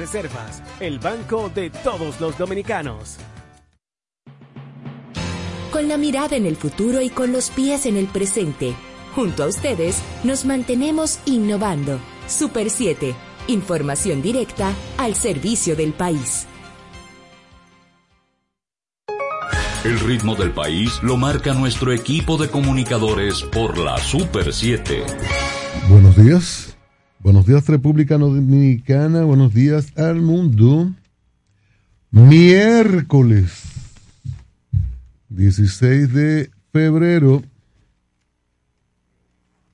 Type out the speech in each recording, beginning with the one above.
Reservas, el banco de todos los dominicanos. Con la mirada en el futuro y con los pies en el presente, junto a ustedes nos mantenemos innovando. Super 7, información directa al servicio del país. El ritmo del país lo marca nuestro equipo de comunicadores por la Super 7. Buenos días. Buenos días República Dominicana. Buenos días al mundo. Miércoles 16 de febrero.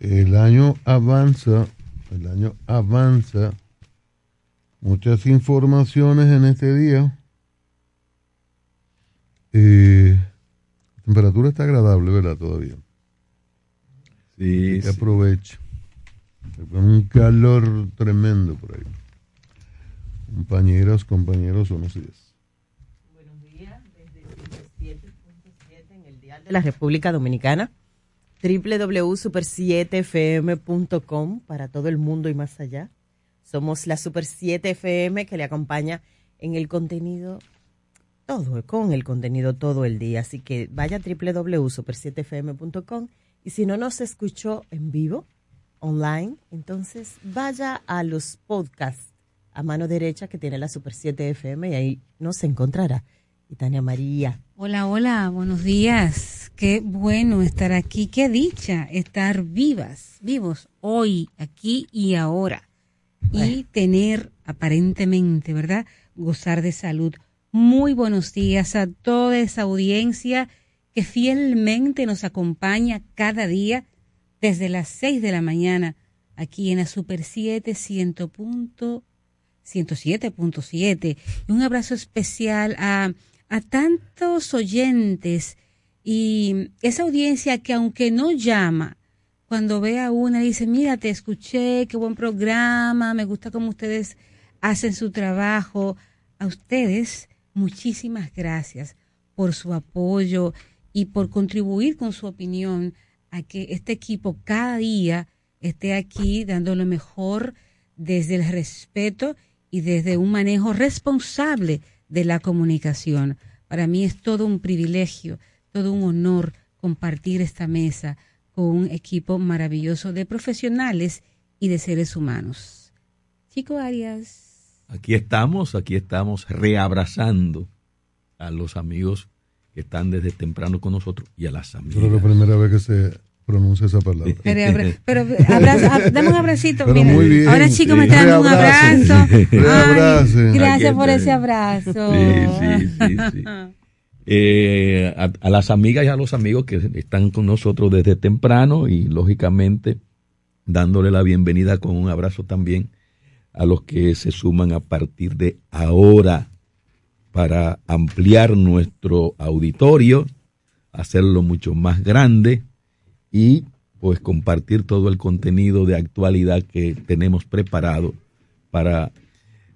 El año avanza. El año avanza. Muchas informaciones en este día. Eh, la temperatura está agradable, ¿verdad? Todavía. Sí. Que aproveche. Un calor tremendo por ahí. Compañeras, compañeros, buenos días. Buenos días, desde 7.7 en el Dial de la República Dominicana, www.super7fm.com para todo el mundo y más allá. Somos la Super 7 FM que le acompaña en el contenido todo, con el contenido todo el día. Así que vaya a www.super7fm.com y si no nos escuchó en vivo, online, entonces vaya a los podcasts a mano derecha que tiene la Super 7 FM y ahí nos encontrará. Y Tania María. Hola, hola, buenos días. Qué bueno estar aquí, qué dicha estar vivas, vivos hoy, aquí y ahora. Y tener aparentemente, ¿verdad? Gozar de salud. Muy buenos días a toda esa audiencia que fielmente nos acompaña cada día desde las 6 de la mañana aquí en la Super 7 107.7. Y un abrazo especial a, a tantos oyentes y esa audiencia que aunque no llama, cuando ve a una dice, mira, te escuché, qué buen programa, me gusta cómo ustedes hacen su trabajo. A ustedes, muchísimas gracias por su apoyo y por contribuir con su opinión a que este equipo cada día esté aquí dando lo mejor desde el respeto y desde un manejo responsable de la comunicación. Para mí es todo un privilegio, todo un honor compartir esta mesa con un equipo maravilloso de profesionales y de seres humanos. Chico Arias. Aquí estamos, aquí estamos reabrazando a los amigos que están desde temprano con nosotros y a las amigas. Pero la primera vez que se pronuncia esa palabra. Pero, pero abrazo, dame un abracito. Pero muy bien, ahora chico sí. me está dando un abrazo. Ay, gracias por ese abrazo. Sí, sí, sí, sí. Eh, a, a las amigas y a los amigos que están con nosotros desde temprano y lógicamente dándole la bienvenida con un abrazo también a los que se suman a partir de ahora para ampliar nuestro auditorio, hacerlo mucho más grande y pues compartir todo el contenido de actualidad que tenemos preparado para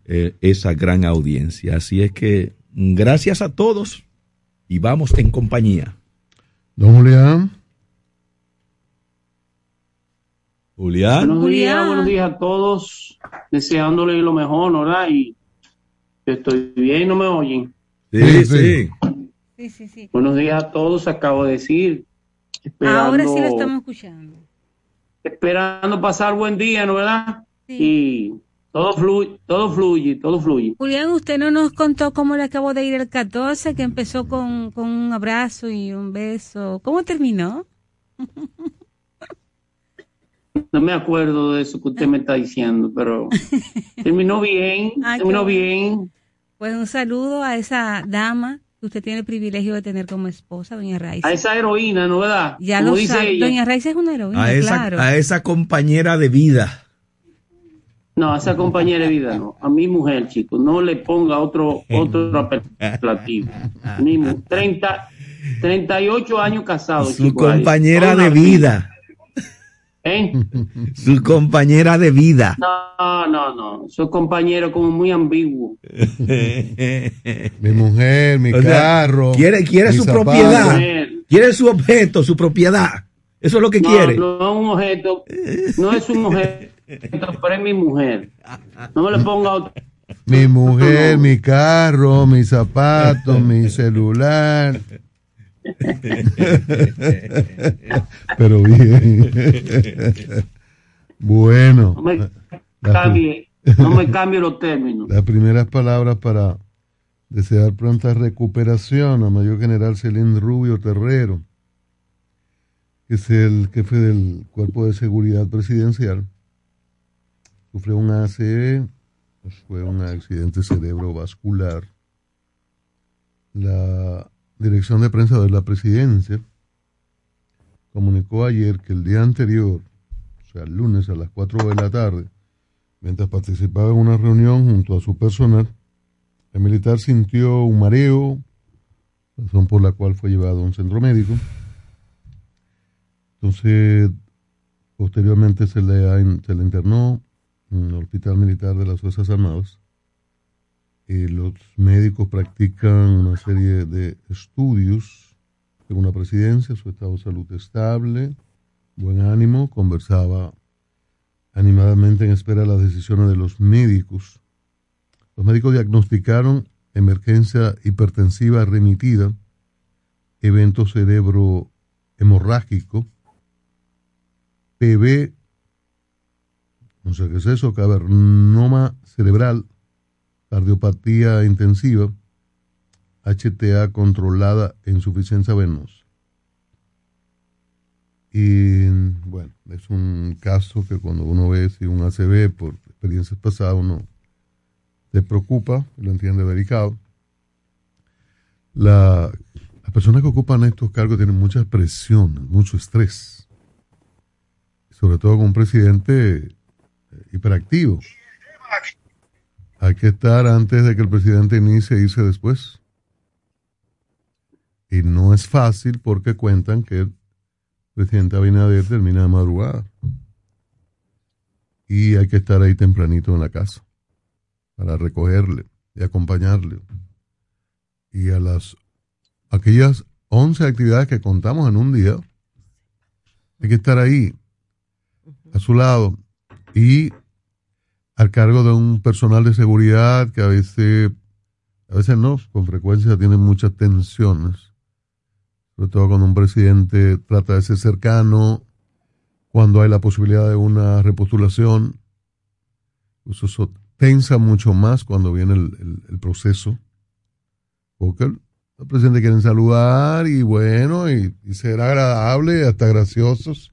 eh, esa gran audiencia. Así es que gracias a todos y vamos en compañía. Don Julián. Julián. Buenos días, Julián. buenos días a todos, deseándole lo mejor, ¿verdad? Y estoy bien, no me oyen. Sí, Sí, sí. Sí, sí, sí. Buenos días a todos, acabo de decir. Ahora sí lo estamos escuchando. Esperando pasar buen día, ¿no verdad? Sí. Y todo fluye, todo fluye, todo fluye. Julián, usted no nos contó cómo le acabó de ir el 14, que empezó con, con un abrazo y un beso. ¿Cómo terminó? No me acuerdo de eso que usted me está diciendo, pero terminó bien, Ay, qué terminó bien. Pues un saludo a esa dama que usted tiene el privilegio de tener como esposa, doña Raiza. A esa heroína, ¿no verdad? Ya Como lo dice sabe. ella. Doña Raiza es una heroína, A esa, claro. a esa compañera de vida. No, a esa compañera de vida no. A mi mujer, chicos, no le ponga otro otro apelativo. Mi mu- 30, 38 años casado. Su compañera de vida. ¿Eh? Su compañera de vida. No, no, no. Soy compañero como muy ambiguo. Mi mujer, mi O sea, carro. quiere quiere su zapatos. propiedad. Quiere su objeto, su propiedad. Eso es lo que No, quiere. no es un objeto. No es un objeto, pero es mi mujer. No me le ponga otro, mi mujer, mi carro, mis zapatos, mi celular. Pero bien. bueno. No me cambie, no me cambie los términos. Las primeras palabras para desear pronta recuperación a Mayor General Celín Rubio Terrero, que es el jefe del Cuerpo de Seguridad Presidencial. Sufrió un ACE, fue un accidente cerebrovascular. La Dirección de Prensa de la Presidencia comunicó ayer que el día anterior, o sea, el lunes a las 4 de la tarde, mientras participaba en una reunión junto a su personal, el militar sintió un mareo, razón por la cual fue llevado a un centro médico. Entonces, posteriormente se le, se le internó en el Hospital Militar de las Fuerzas Armadas. Los médicos practican una serie de estudios. Según la presidencia, su estado de salud estable, buen ánimo, conversaba animadamente en espera de las decisiones de los médicos los médicos diagnosticaron emergencia hipertensiva remitida, evento cerebro hemorrágico, PB, no sé qué es eso, cavernoma cerebral, cardiopatía intensiva, HTA controlada insuficiencia venosa. Y bueno, es un caso que cuando uno ve si un ACV por experiencias pasadas uno te preocupa, lo entiende delicado. La, las personas que ocupan estos cargos tienen mucha presión, mucho estrés, sobre todo con un presidente eh, hiperactivo. Hay que estar antes de que el presidente inicie e irse después. Y no es fácil porque cuentan que el presidente Abinader termina de madrugada. Y hay que estar ahí tempranito en la casa para recogerle y acompañarle. Y a las aquellas 11 actividades que contamos en un día, hay que estar ahí, a su lado, y al cargo de un personal de seguridad que a veces, a veces no, con frecuencia tiene muchas tensiones, sobre todo cuando un presidente trata de ser cercano, cuando hay la posibilidad de una repostulación, eso tensa mucho más cuando viene el, proceso, porque el, presidente quieren saludar y bueno, y, ser agradable, hasta graciosos,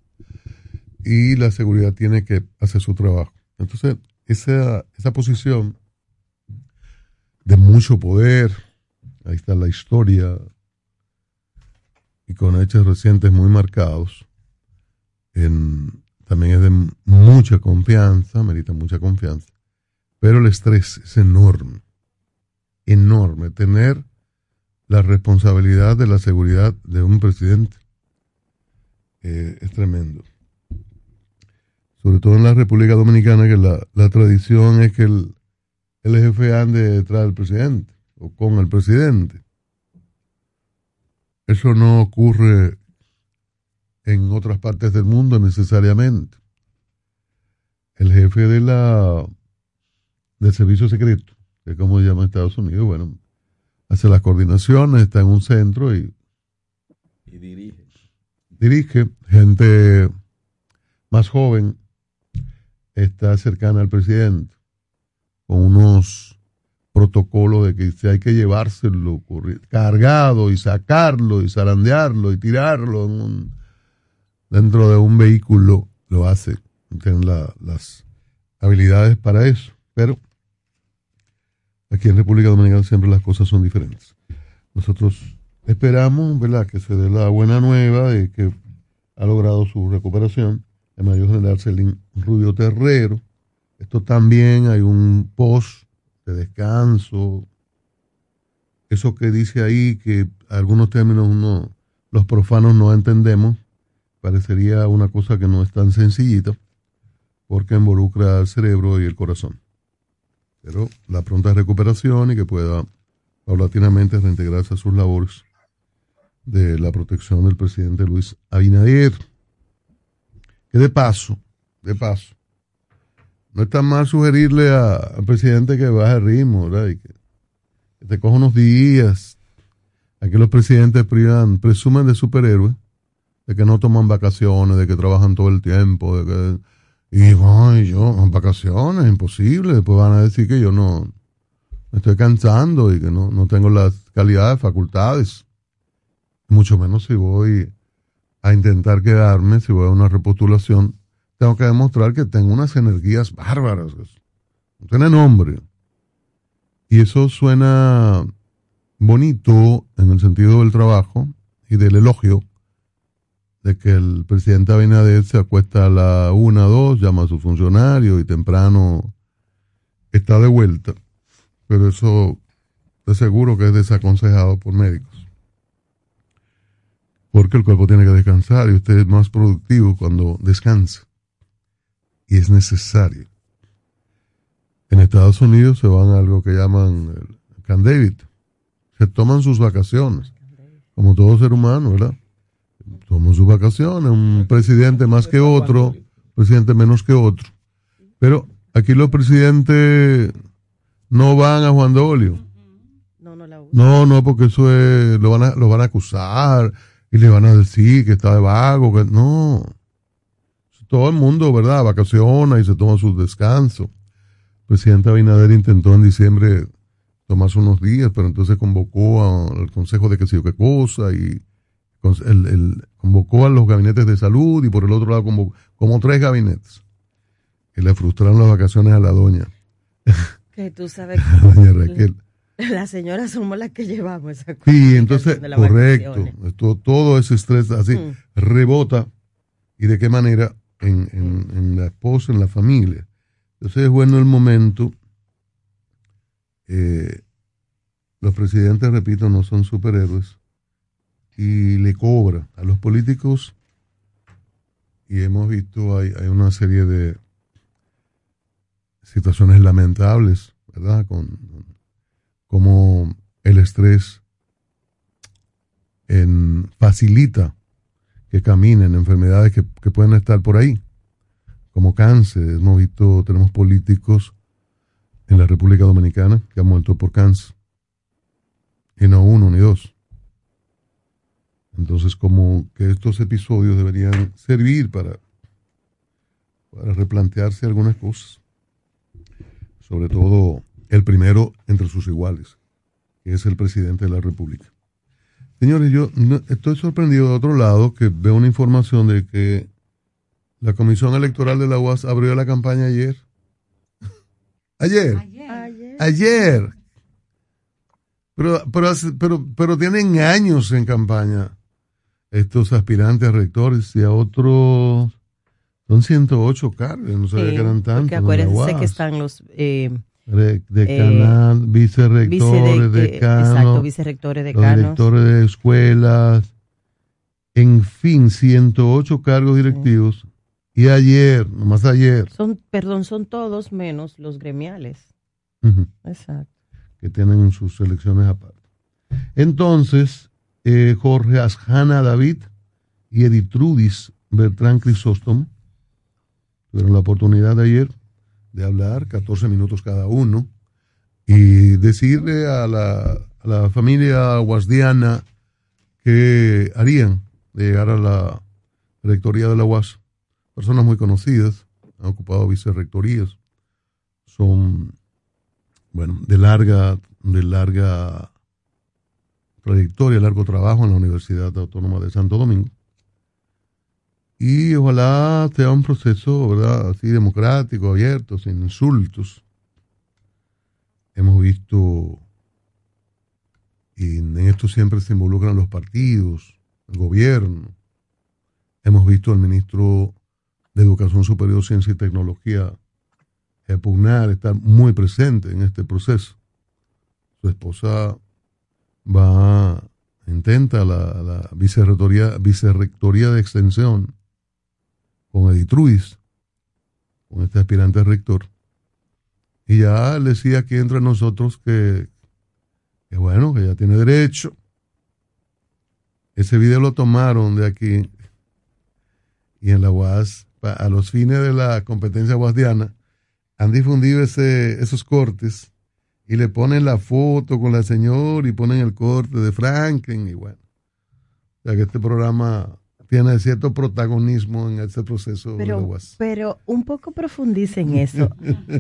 y la seguridad tiene que hacer su trabajo. Entonces, esa, esa posición de mucho poder, ahí está la historia, y con hechos recientes muy marcados, también es de mucha confianza, merita mucha confianza. Pero el estrés es enorme, enorme. Tener la responsabilidad de la seguridad de un presidente eh, es tremendo. Sobre todo en la República Dominicana, que la, tradición es que el, el jefe ande detrás del presidente o con el presidente. Eso no ocurre en otras partes del mundo necesariamente. El jefe de la del servicio secreto, que es como se llama Estados Unidos, bueno, hace las coordinaciones, está en un centro y, dirige. Dirige gente más joven, está cercana al presidente, con unos protocolos de que si hay que llevárselo cargado y sacarlo y zarandearlo y tirarlo en un, dentro de un vehículo, lo hace. Tienen las habilidades para eso. Pero Aquí en República Dominicana siempre las cosas son diferentes. Nosotros esperamos, ¿verdad?, que se dé la buena nueva de que ha logrado su recuperación el mayor general Celín Rubio Terrero. Esto también hay un post de descanso. Eso que dice ahí, que algunos términos uno, los profanos no entendemos, parecería una cosa que no es tan sencillita, porque involucra al cerebro y el corazón pero la pronta recuperación y que pueda paulatinamente reintegrarse a sus labores de la protección del presidente Luis Abinader. Que de paso, de paso, no está mal sugerirle a- al presidente que baje el ritmo, ¿verdad? Y que, te coja unos días. Aquí los presidentes privan, presumen de superhéroes, de que no toman vacaciones, de que trabajan todo el tiempo, de que... Y ay, yo, vacaciones, imposible. Después van a decir que yo no me estoy cansando y que no, no tengo las calidades, facultades. Mucho menos si voy a intentar quedarme, si voy a una repostulación, tengo que demostrar que tengo unas energías bárbaras. No tiene nombre. Y eso suena bonito en el sentido del trabajo y del elogio de que el presidente Abinader se acuesta a la una, dos, llama a su funcionario y temprano está de vuelta. Pero eso de seguro que es desaconsejado por médicos. Porque el cuerpo tiene que descansar y usted es más productivo cuando descansa. Y es necesario. En Estados Unidos se van a algo que llaman el Camp David. Se toman sus vacaciones. Como todo ser humano, ¿verdad? Toman sus vacaciones. Un presidente más que otro, presidente menos que otro. Pero aquí los presidentes no van a Juan Dolio. No, no la uso. No, no, porque eso es, lo van a, lo van a acusar y le van a decir que está de vago, que no. Todo el mundo, ¿verdad? Vacaciona y se toma sus descansos. El presidente Abinader intentó en diciembre tomarse unos días, pero entonces convocó al consejo de qué sé yo qué cosa y el- el- convocó a los gabinetes de salud y por el otro lado convocó como tres gabinetes. Y le frustraron las vacaciones a la doña, Que tú sabes a doña Raquel. las señoras somos las que llevamos esa Sí, cuestión entonces, correcto. Esto, todo ese estrés así Mm. rebota y de qué manera en, en- en la esposa, en la familia. Entonces es bueno el momento. eh, los presidentes, repito, no son superhéroes y le cobra a los políticos y hemos visto hay, hay una serie de situaciones lamentables, ¿verdad? Con como el estrés en- facilita que caminen enfermedades que, pueden estar por ahí, como cáncer. Hemos visto, tenemos políticos en la República Dominicana que han muerto por cáncer. Y no uno ni dos. Entonces, como que estos episodios deberían servir para replantearse algunas cosas. Sobre todo el primero entre sus iguales, que es el presidente de la República. Señores, yo no- estoy sorprendido de otro lado que veo una información de que la Comisión Electoral de la UAS abrió la campaña ayer. Ayer. Ayer. Ayer. Pero, pero, hace- pero, pero tienen años en campaña estos aspirantes a rectores y a otros. Son 108 cargos, no sabía Sí, que eran tantos. Porque acuérdense que están los eh, Decanal, vicerrectores, vicede- eh, decanos, exacto, vicerrectores, los decanos. directores de escuelas, en fin, 108 cargos directivos. Y ayer, nomás ayer, Son, perdón, son todos menos los gremiales. Exacto. que tienen sus elecciones aparte. Entonces, eh, Jorge Asjana David y Editrudis Bertrán Crisóstomo tuvieron la oportunidad de ayer de hablar, 14 minutos cada uno, y decirle a la, a la familia guasdiana que harían de llegar a la rectoría de la UAS. Personas muy conocidas, han ocupado vicerrectorías, son, bueno, de larga, de larga trayectoria, largo trabajo en la Universidad Autónoma de Santo Domingo. Y ojalá sea un proceso, así democrático, abierto, sin insultos. Hemos visto, y en esto siempre se involucran los partidos, el gobierno. Hemos visto al ministro de Educación Superior, Ciencia y Tecnología repugnar, estar muy presente en este proceso. Su esposa va, intenta la, la vicerrectoría, vicerrectoría de extensión con Editruis, con este aspirante rector. Y ya le decía aquí entre nosotros que, que bueno, que ya tiene derecho. Ese video lo tomaron de aquí y en la UAS, a los fines de la competencia guasdiana, han difundido ese, esos cortes y le ponen la foto con la señora y ponen el corte de Franken y bueno. O sea que este programa tiene cierto protagonismo en ese proceso pero, de UAS. Pero un poco profundice en eso.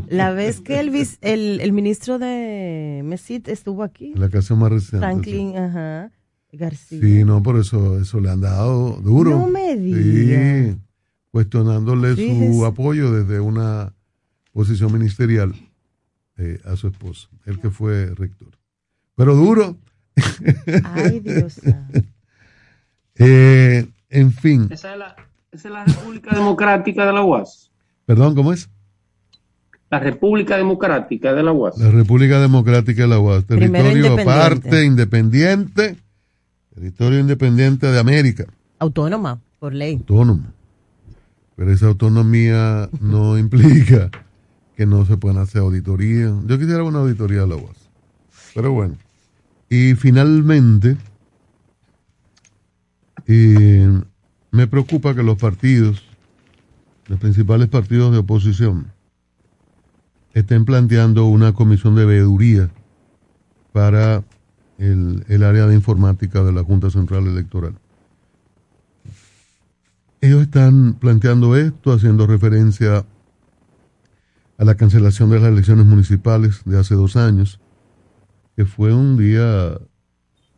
la vez que el, el, el ministro de Mesit estuvo aquí. La ocasión más reciente. Franklin, sí. ajá. García. Sí, no, por eso, eso le han dado duro. No me diga. Sí, cuestionándole Fíjese. su apoyo desde una posición ministerial eh, a su esposa, el que fue rector. Pero duro. Ay, Dios. Eh, en fin, Esa es, la, esa es la República Democrática de la UAS. perdón, ¿cómo es? La República Democrática de la UAS. La República Democrática de la UAS, territorio independiente. aparte, independiente, territorio independiente de América, Autónoma, por ley. autónomo. Pero esa autonomía no implica que no se puedan hacer auditorías. Yo quisiera una auditoría de la UAS. Pero bueno. Y finalmente, eh, me preocupa que los partidos, los principales partidos de oposición, estén planteando una comisión de veeduría para el, el área de informática de la Junta Central Electoral. Ellos están planteando esto haciendo referencia a la cancelación de las elecciones municipales de hace dos años, que fue un día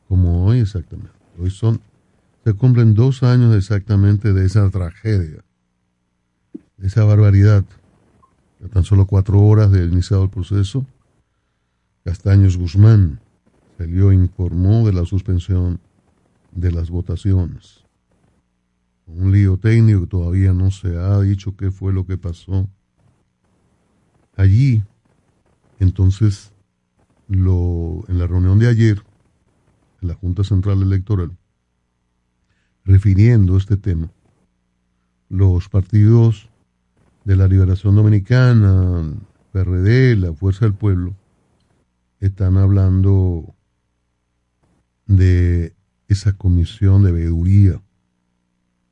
como hoy exactamente. Hoy son, se cumplen dos años exactamente de esa tragedia, de esa barbaridad. A tan solo cuatro horas de iniciado el proceso, Castaños Guzmán salió e informó de la suspensión de las votaciones. Un lío técnico que todavía no se ha dicho qué fue lo que pasó. Allí, entonces, lo, en la reunión de ayer, en la Junta Central Electoral, refiriendo este tema, los partidos de la Liberación Dominicana, PRD, la Fuerza del Pueblo, están hablando de esa comisión de veeduría.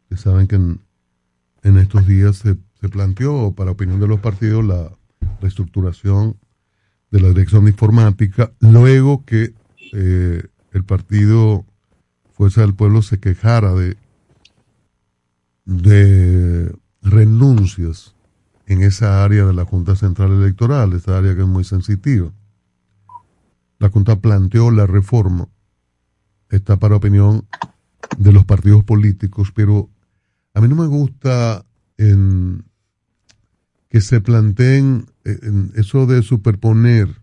Que saben que en, estos días se, se planteó, para opinión de los partidos, la reestructuración de la dirección de informática, luego que eh, el partido Fuerza del Pueblo se quejara de, de renuncias en esa área de la Junta Central Electoral, esa área que es muy sensitiva. La Junta planteó la reforma, está para opinión de los partidos políticos, pero a mí no me gusta que se planteen eh, en eso de superponer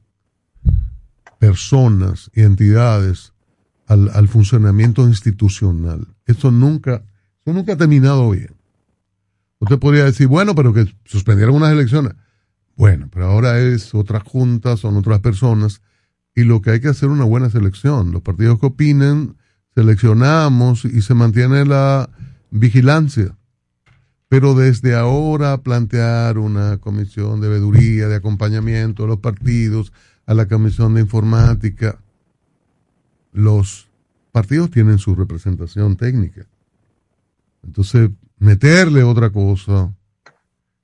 personas y entidades al, al funcionamiento institucional. Eso nunca, eso nunca ha terminado bien. Usted podría decir, bueno, pero que suspendieron unas elecciones. Bueno, pero ahora es otra junta, son otras personas, y lo que hay que hacer es una buena selección. Los partidos que opinen, seleccionamos y se mantiene la vigilancia. Pero desde ahora plantear una comisión de veeduría, de acompañamiento a los partidos, a la comisión de informática, los partidos tienen su representación técnica. Entonces, meterle otra cosa,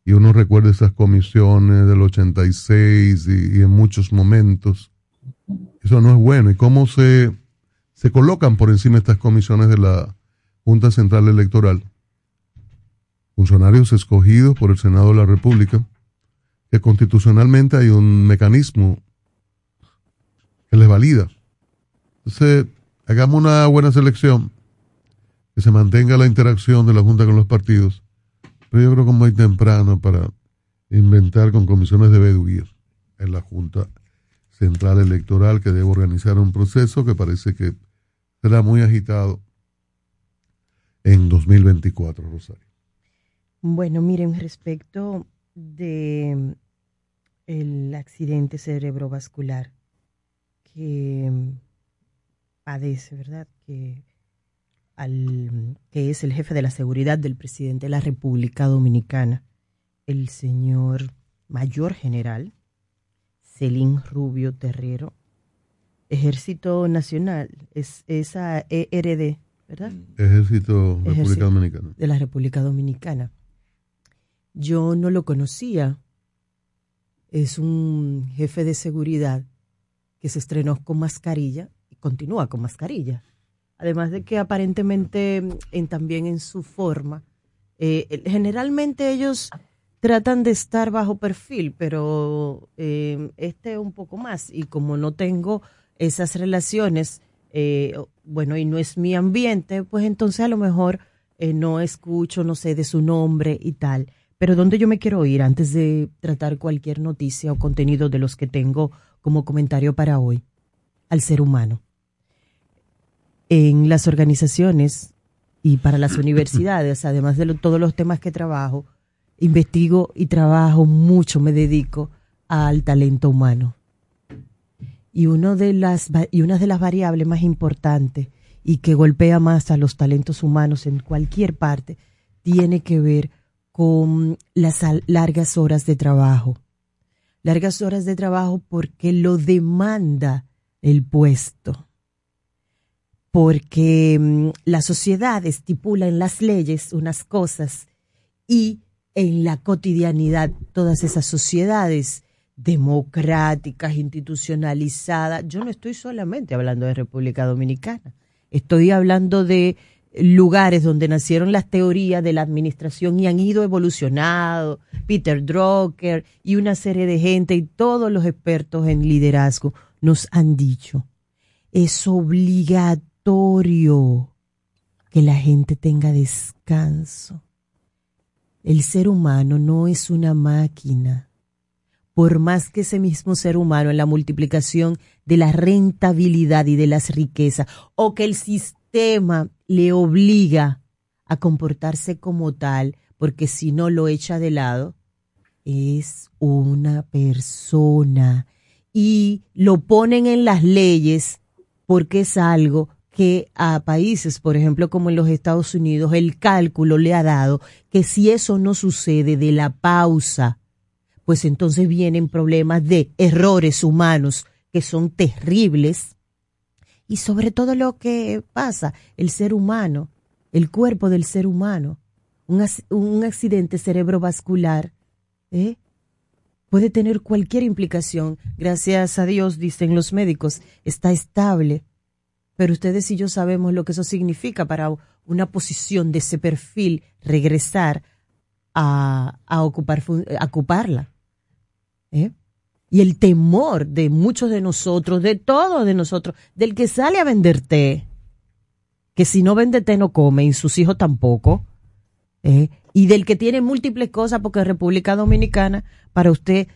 y uno recuerda esas comisiones del 86 y, y en muchos momentos, eso no es bueno. ¿Y cómo se, se colocan por encima estas comisiones de la Junta Central Electoral? Funcionarios escogidos por el Senado de la República, que constitucionalmente hay un mecanismo que les valida. Entonces, hagamos una buena selección, que se mantenga la interacción de la Junta con los partidos, pero yo creo que es muy temprano para inventar con comisiones de veeduría en la Junta Central Electoral que debe organizar un proceso que parece que será muy agitado en 2024, Rosario. Bueno, miren, respecto de el accidente cerebrovascular que mm, padece, ¿verdad? Que al que es el jefe de la seguridad del presidente de la República Dominicana, el señor mayor general Celín Rubio Terrero, Ejército Nacional, es esa ERD, ¿verdad? Ejército República Ejército. Dominicana. de la República Dominicana. Yo no lo conocía, es un jefe de seguridad que se estrenó con mascarilla continúa con mascarilla. Además de que aparentemente en, también en su forma, eh, generalmente ellos tratan de estar bajo perfil, pero eh, este un poco más. Y como no tengo esas relaciones, eh, bueno, y no es mi ambiente, pues entonces a lo mejor eh, no escucho, no sé, de su nombre y tal. Pero ¿dónde yo me quiero ir antes de tratar cualquier noticia o contenido de los que tengo como comentario para hoy? Al ser humano. En las organizaciones y para las universidades, además de todos los temas que trabajo, investigo y trabajo mucho, me dedico al talento humano. Y, uno de las, y una de las variables más importantes y que golpea más a los talentos humanos en cualquier parte tiene que ver con las largas horas de trabajo. Largas horas de trabajo porque lo demanda el puesto. Porque mm, la sociedad estipula en las leyes unas cosas y en la cotidianidad todas esas sociedades democráticas, institucionalizadas. Yo no estoy solamente hablando de República Dominicana, estoy hablando de lugares donde nacieron las teorías de la administración y han ido evolucionando, Peter Drucker y una serie de gente y todos los expertos en liderazgo nos han dicho, es obligatorio que la gente tenga descanso el ser humano no es una máquina. Por más que ese mismo ser humano en la multiplicación de la rentabilidad y de las riquezas, o que el sistema le obliga a comportarse como tal, porque si no lo echa de lado, es una persona. Y lo ponen en las leyes porque es algo que a países, por ejemplo, como en los Estados Unidos, el cálculo le ha dado que si eso no sucede de la pausa, pues entonces vienen problemas de errores humanos que son terribles. Y sobre todo lo que pasa, el ser humano, el cuerpo del ser humano, un, accidente cerebrovascular, ¿eh? puede tener cualquier implicación. Gracias a Dios, dicen los médicos, está estable pero ustedes y yo sabemos lo que eso significa para una posición de ese perfil regresar a, ocupar, ocuparla. ¿eh? Y el temor de muchos de nosotros, de todos de nosotros, del que sale a vender té, que si no vende té no come y sus hijos tampoco, ¿eh? y del que tiene múltiples cosas porque República Dominicana, para usted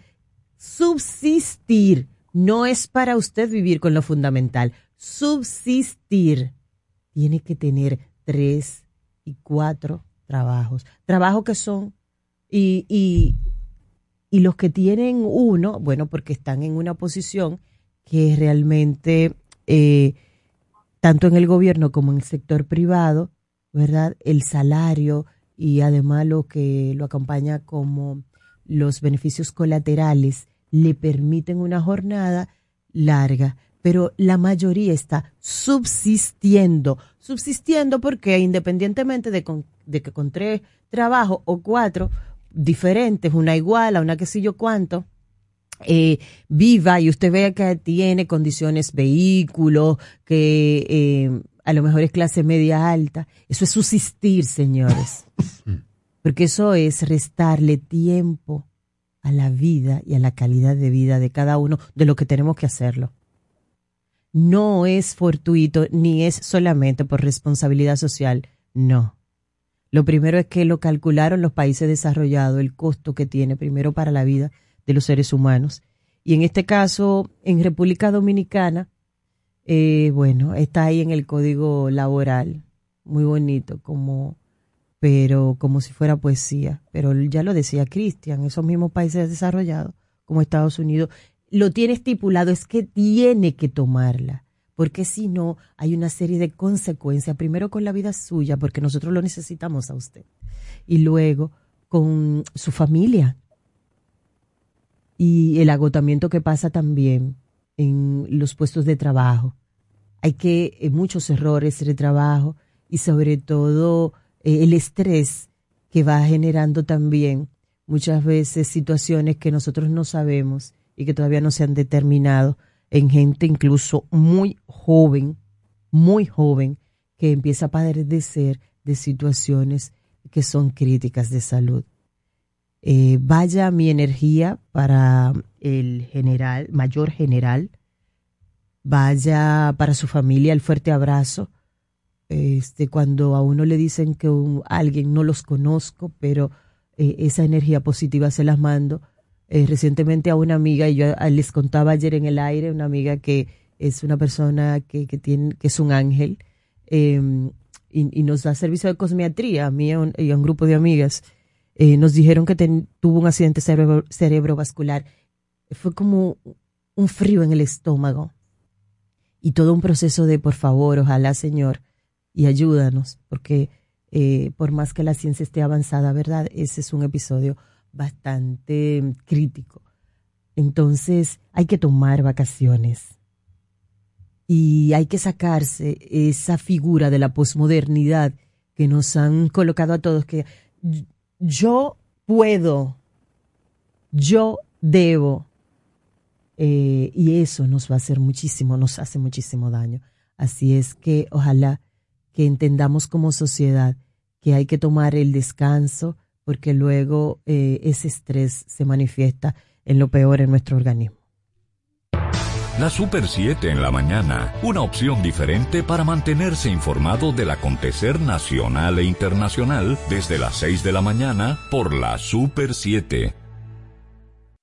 subsistir, no es para usted vivir con lo fundamental subsistir, tiene que tener tres y cuatro trabajos. Trabajos que son, y, y, y los que tienen uno, bueno, porque están en una posición que realmente, eh, tanto en el gobierno como en el sector privado, ¿verdad? El salario y además lo que lo acompaña como los beneficios colaterales le permiten una jornada larga pero la mayoría está subsistiendo. Subsistiendo porque independientemente de, que con tres trabajos o cuatro diferentes, una igual a una que sé yo cuánto, eh, viva y usted vea que tiene condiciones, vehículos, que eh, a lo mejor es clase media alta. Eso es subsistir, señores. Porque eso es restarle tiempo a la vida y a la calidad de vida de cada uno de lo que tenemos que hacerlo no es fortuito ni es solamente por responsabilidad social, no. Lo primero es que lo calcularon los países desarrollados, el costo que tiene primero para la vida de los seres humanos. Y en este caso, en República Dominicana, eh, bueno, está ahí en el código laboral, muy bonito, como, pero como si fuera poesía. Pero ya lo decía Cristian, esos mismos países desarrollados, como Estados Unidos, lo tiene estipulado es que tiene que tomarla, porque si no hay una serie de consecuencias, primero con la vida suya, porque nosotros lo necesitamos a usted, y luego con su familia. Y el agotamiento que pasa también en los puestos de trabajo. Hay que eh, muchos errores de trabajo y sobre todo eh, el estrés que va generando también muchas veces situaciones que nosotros no sabemos y que todavía no se han determinado en gente incluso muy joven, muy joven, que empieza a padecer de situaciones que son críticas de salud. Eh, vaya mi energía para el general, mayor general, vaya para su familia el fuerte abrazo. Este, cuando a uno le dicen que alguien no los conozco, pero eh, esa energía positiva se las mando. Eh, recientemente a una amiga, y yo les contaba ayer en el aire, una amiga que es una persona que, que tiene, que es un ángel, em, y, nos da servicio de cosmiatría, a mí y a un, grupo de amigas. Eh, nos dijeron que tuvo un accidente cerebro, cerebrovascular. Fue como un frío en el estómago y todo un proceso de, por favor, ojalá, Señor, y ayúdanos, porque eh, por más que la ciencia esté avanzada, ¿verdad? Ese es un episodio bastante crítico. Entonces, hay que tomar vacaciones y hay que sacarse esa figura de la posmodernidad que nos han colocado a todos, que yo puedo, yo debo, eh, y eso nos va a hacer muchísimo, nos hace muchísimo daño. Así es que ojalá que entendamos como sociedad que hay que tomar el descanso porque luego eh, ese estrés se manifiesta en lo peor en nuestro organismo. La Super 7 en la mañana, una opción diferente para mantenerse informado del acontecer nacional e internacional desde las 6 de la mañana por la Super 7.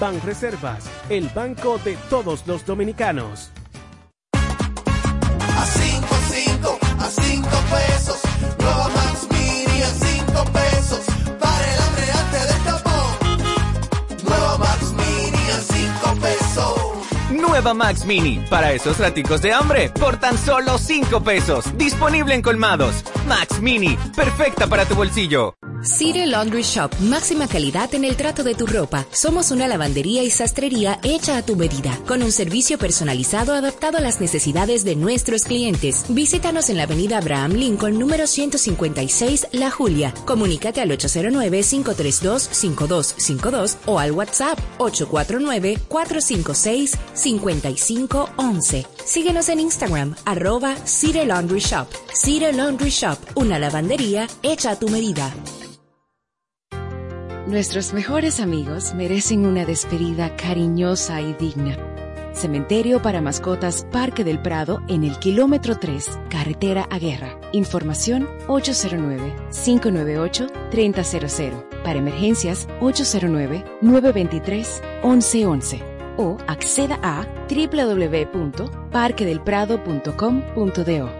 Banreservas, el banco de todos los dominicanos. A 5, 5, a 5 Max Mini, para esos raticos de hambre, por tan solo 5 pesos. Disponible en colmados. Max Mini, perfecta para tu bolsillo. City Laundry Shop, máxima calidad en el trato de tu ropa. Somos una lavandería y sastrería hecha a tu medida, con un servicio personalizado adaptado a las necesidades de nuestros clientes. Visítanos en la avenida Abraham Lincoln, número 156, La Julia. Comunícate al 809-532-5252 o al WhatsApp 849-456-5511. Síguenos en Instagram, arroba City Laundry Shop. City Laundry Shop, una lavandería hecha a tu medida. Nuestros mejores amigos merecen una despedida cariñosa y digna. Cementerio para Mascotas Parque del Prado en el kilómetro 3, carretera a Guerra. Información 809-598-3000. Para emergencias 809-923-1111. O acceda a www.parquedelprado.com.do.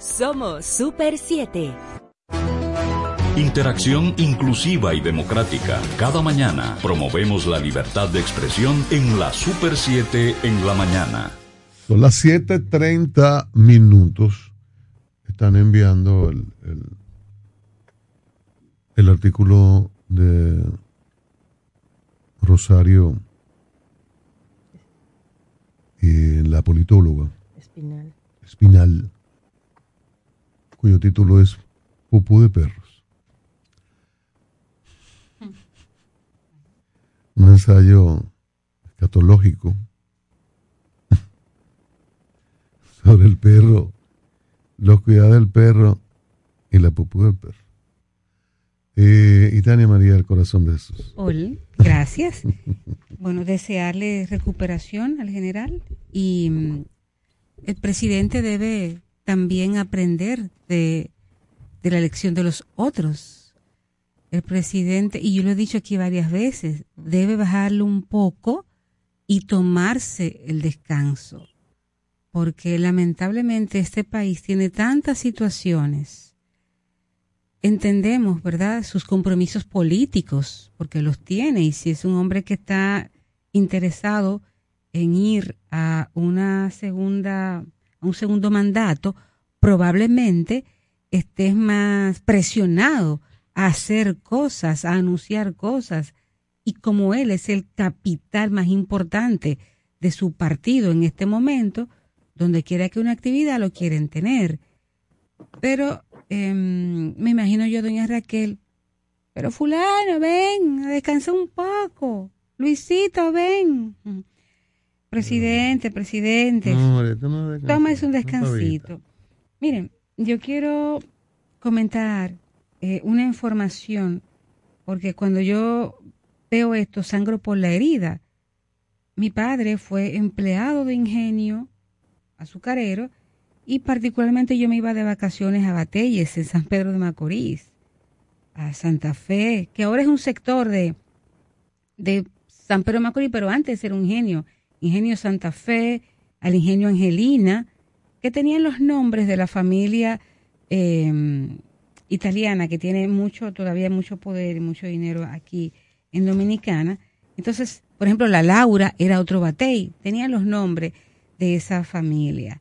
Somos Super 7. Interacción inclusiva y democrática. Cada mañana promovemos la libertad de expresión en la Super 7 en la mañana. Son las 7:30 minutos. Están enviando el, el, el artículo de Rosario y la politóloga. Espinal. Espinal cuyo título es Pupú de Perros. Un ensayo escatológico sobre el perro, los cuidados del perro y la pupú del perro. Eh, y Tania María, el corazón de Jesús. Hola, gracias. bueno, desearle recuperación al general y mm, el presidente debe también aprender de, de la lección de los otros. El presidente, y yo lo he dicho aquí varias veces, debe bajarlo un poco y tomarse el descanso, porque lamentablemente este país tiene tantas situaciones. Entendemos, ¿verdad?, sus compromisos políticos, porque los tiene, y si es un hombre que está interesado en ir a una segunda, a un segundo mandato, probablemente estés más presionado a hacer cosas, a anunciar cosas, y como él es el capital más importante de su partido en este momento, donde quiera que una actividad lo quieren tener. Pero em, me imagino yo, doña Raquel, pero fulano, ven, descansa un poco. Luisito, ven. Presidente, presidente. No, no. Tómese un No, descansito. Miren, yo quiero comentar eh, una información, porque cuando yo veo esto, sangro por la herida. Mi padre fue empleado de ingenio azucarero y particularmente yo me iba de vacaciones a Batelles, en San Pedro de Macorís, a Santa Fe, que ahora es un sector de, de San Pedro de Macorís, pero antes era un ingenio, Ingenio Santa Fe, al Ingenio Angelina, que tenían los nombres de la familia eh, italiana, que tiene mucho, todavía mucho poder y mucho dinero aquí en Dominicana. Entonces, por ejemplo, la Laura era otro batey, tenían los nombres de esa familia.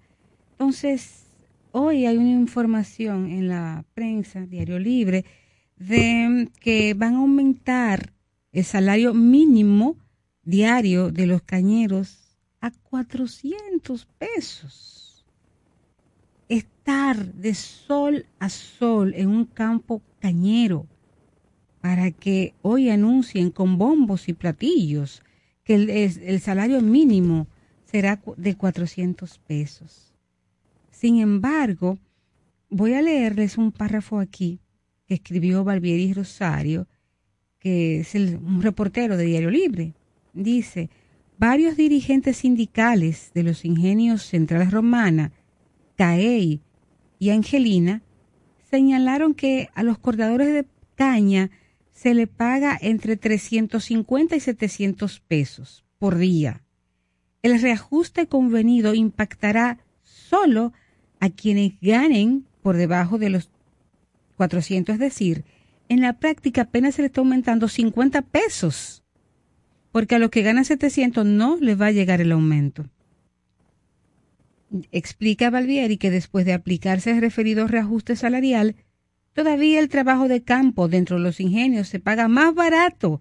Entonces, hoy hay una información en la prensa, Diario Libre, de que van a aumentar el salario mínimo diario de los cañeros a 400 pesos. Estar de sol a sol en un campo cañero para que hoy anuncien con bombos y platillos que el, salario mínimo será de 400 pesos. Sin embargo, voy a leerles un párrafo aquí que escribió Barbieri Rosario, que es el- un reportero de Diario Libre. Dice, varios dirigentes sindicales de los ingenios Centrales Romana, CAEI y Angelina señalaron que a los cortadores de caña se le paga entre 350 y 700 pesos por día. El reajuste convenido impactará solo a quienes ganen por debajo de los 400, es decir, en la práctica apenas se le está aumentando 50 pesos, porque a los que ganan 700 no les va a llegar el aumento. Explica Valvieri que después de aplicarse el referido reajuste salarial, todavía el trabajo de campo dentro de los ingenios se paga más barato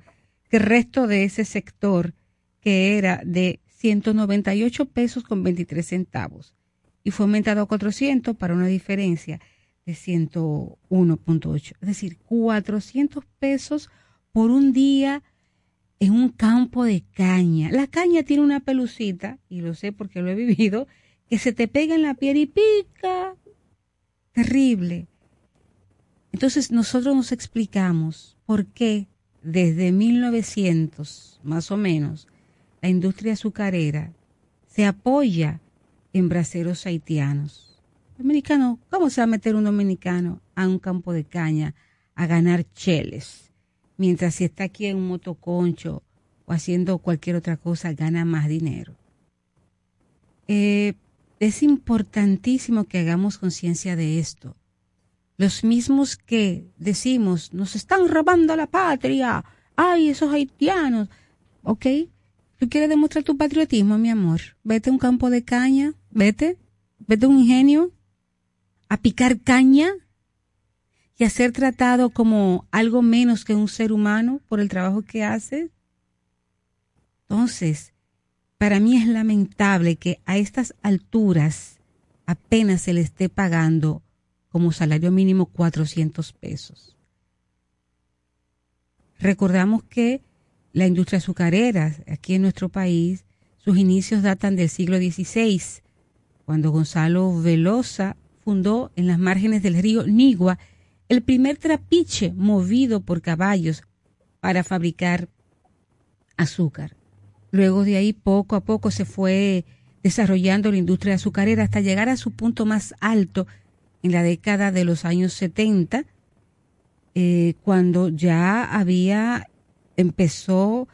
que el resto de ese sector, que era de 198 pesos con 23 centavos, y fue aumentado a 400 para una diferencia de 101.8. Es decir, 400 pesos por un día en un campo de caña. La caña tiene una pelucita, y lo sé porque lo he vivido, que se te pega en la piel y pica. Terrible. Entonces nosotros nos explicamos por qué desde 1900, más o menos, la industria azucarera se apoya en braceros haitianos. Dominicano, ¿cómo se va a meter un dominicano a un campo de caña a ganar cheles? Mientras si está aquí en un motoconcho o haciendo cualquier otra cosa, gana más dinero. Eh, es importantísimo que hagamos conciencia de esto. Los mismos que decimos, nos están robando la patria, ay, esos haitianos, ¿ok? ¿Tú quieres demostrar tu patriotismo, mi amor? Vete a un campo de caña, vete, vete a un ingenio, a picar caña y a ser tratado como algo menos que un ser humano por el trabajo que haces. Entonces, para mí es lamentable que a estas alturas apenas se le esté pagando como salario mínimo 400 pesos. Recordamos que la industria azucarera aquí en nuestro país, sus inicios datan del siglo XVI, cuando Gonzalo Velosa fundó en las márgenes del río Nigua el primer trapiche movido por caballos para fabricar azúcar. Luego de ahí, poco a poco se fue desarrollando la industria azucarera hasta llegar a su punto más alto en la década de los años 70, eh, cuando ya había, empezó,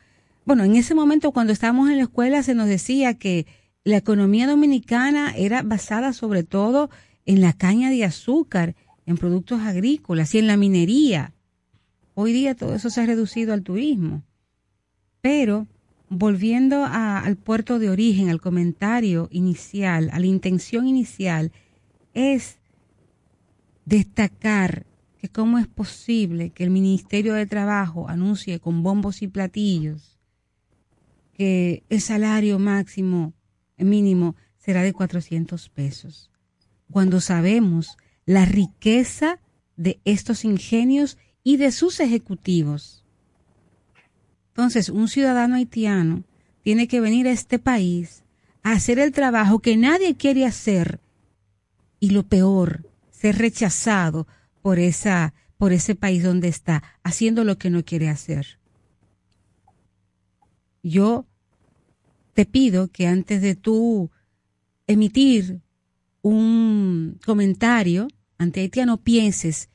bueno, en ese momento cuando estábamos en la escuela se nos decía que la economía dominicana era basada sobre todo en la caña de azúcar, en productos agrícolas y en la minería. Hoy día todo eso se ha reducido al turismo. Pero volviendo al puerto de origen, al comentario inicial, a la intención inicial, es destacar que cómo es posible que el Ministerio de Trabajo anuncie con bombos y platillos que el salario máximo mínimo será de 400 pesos, cuando sabemos la riqueza de estos ingenios y de sus ejecutivos. Entonces, un ciudadano haitiano tiene que venir a este país a hacer el trabajo que nadie quiere hacer y lo peor, ser rechazado por esa por ese país donde está, haciendo lo que no quiere hacer. Yo te pido que antes de tú emitir un comentario ante haitiano pienses,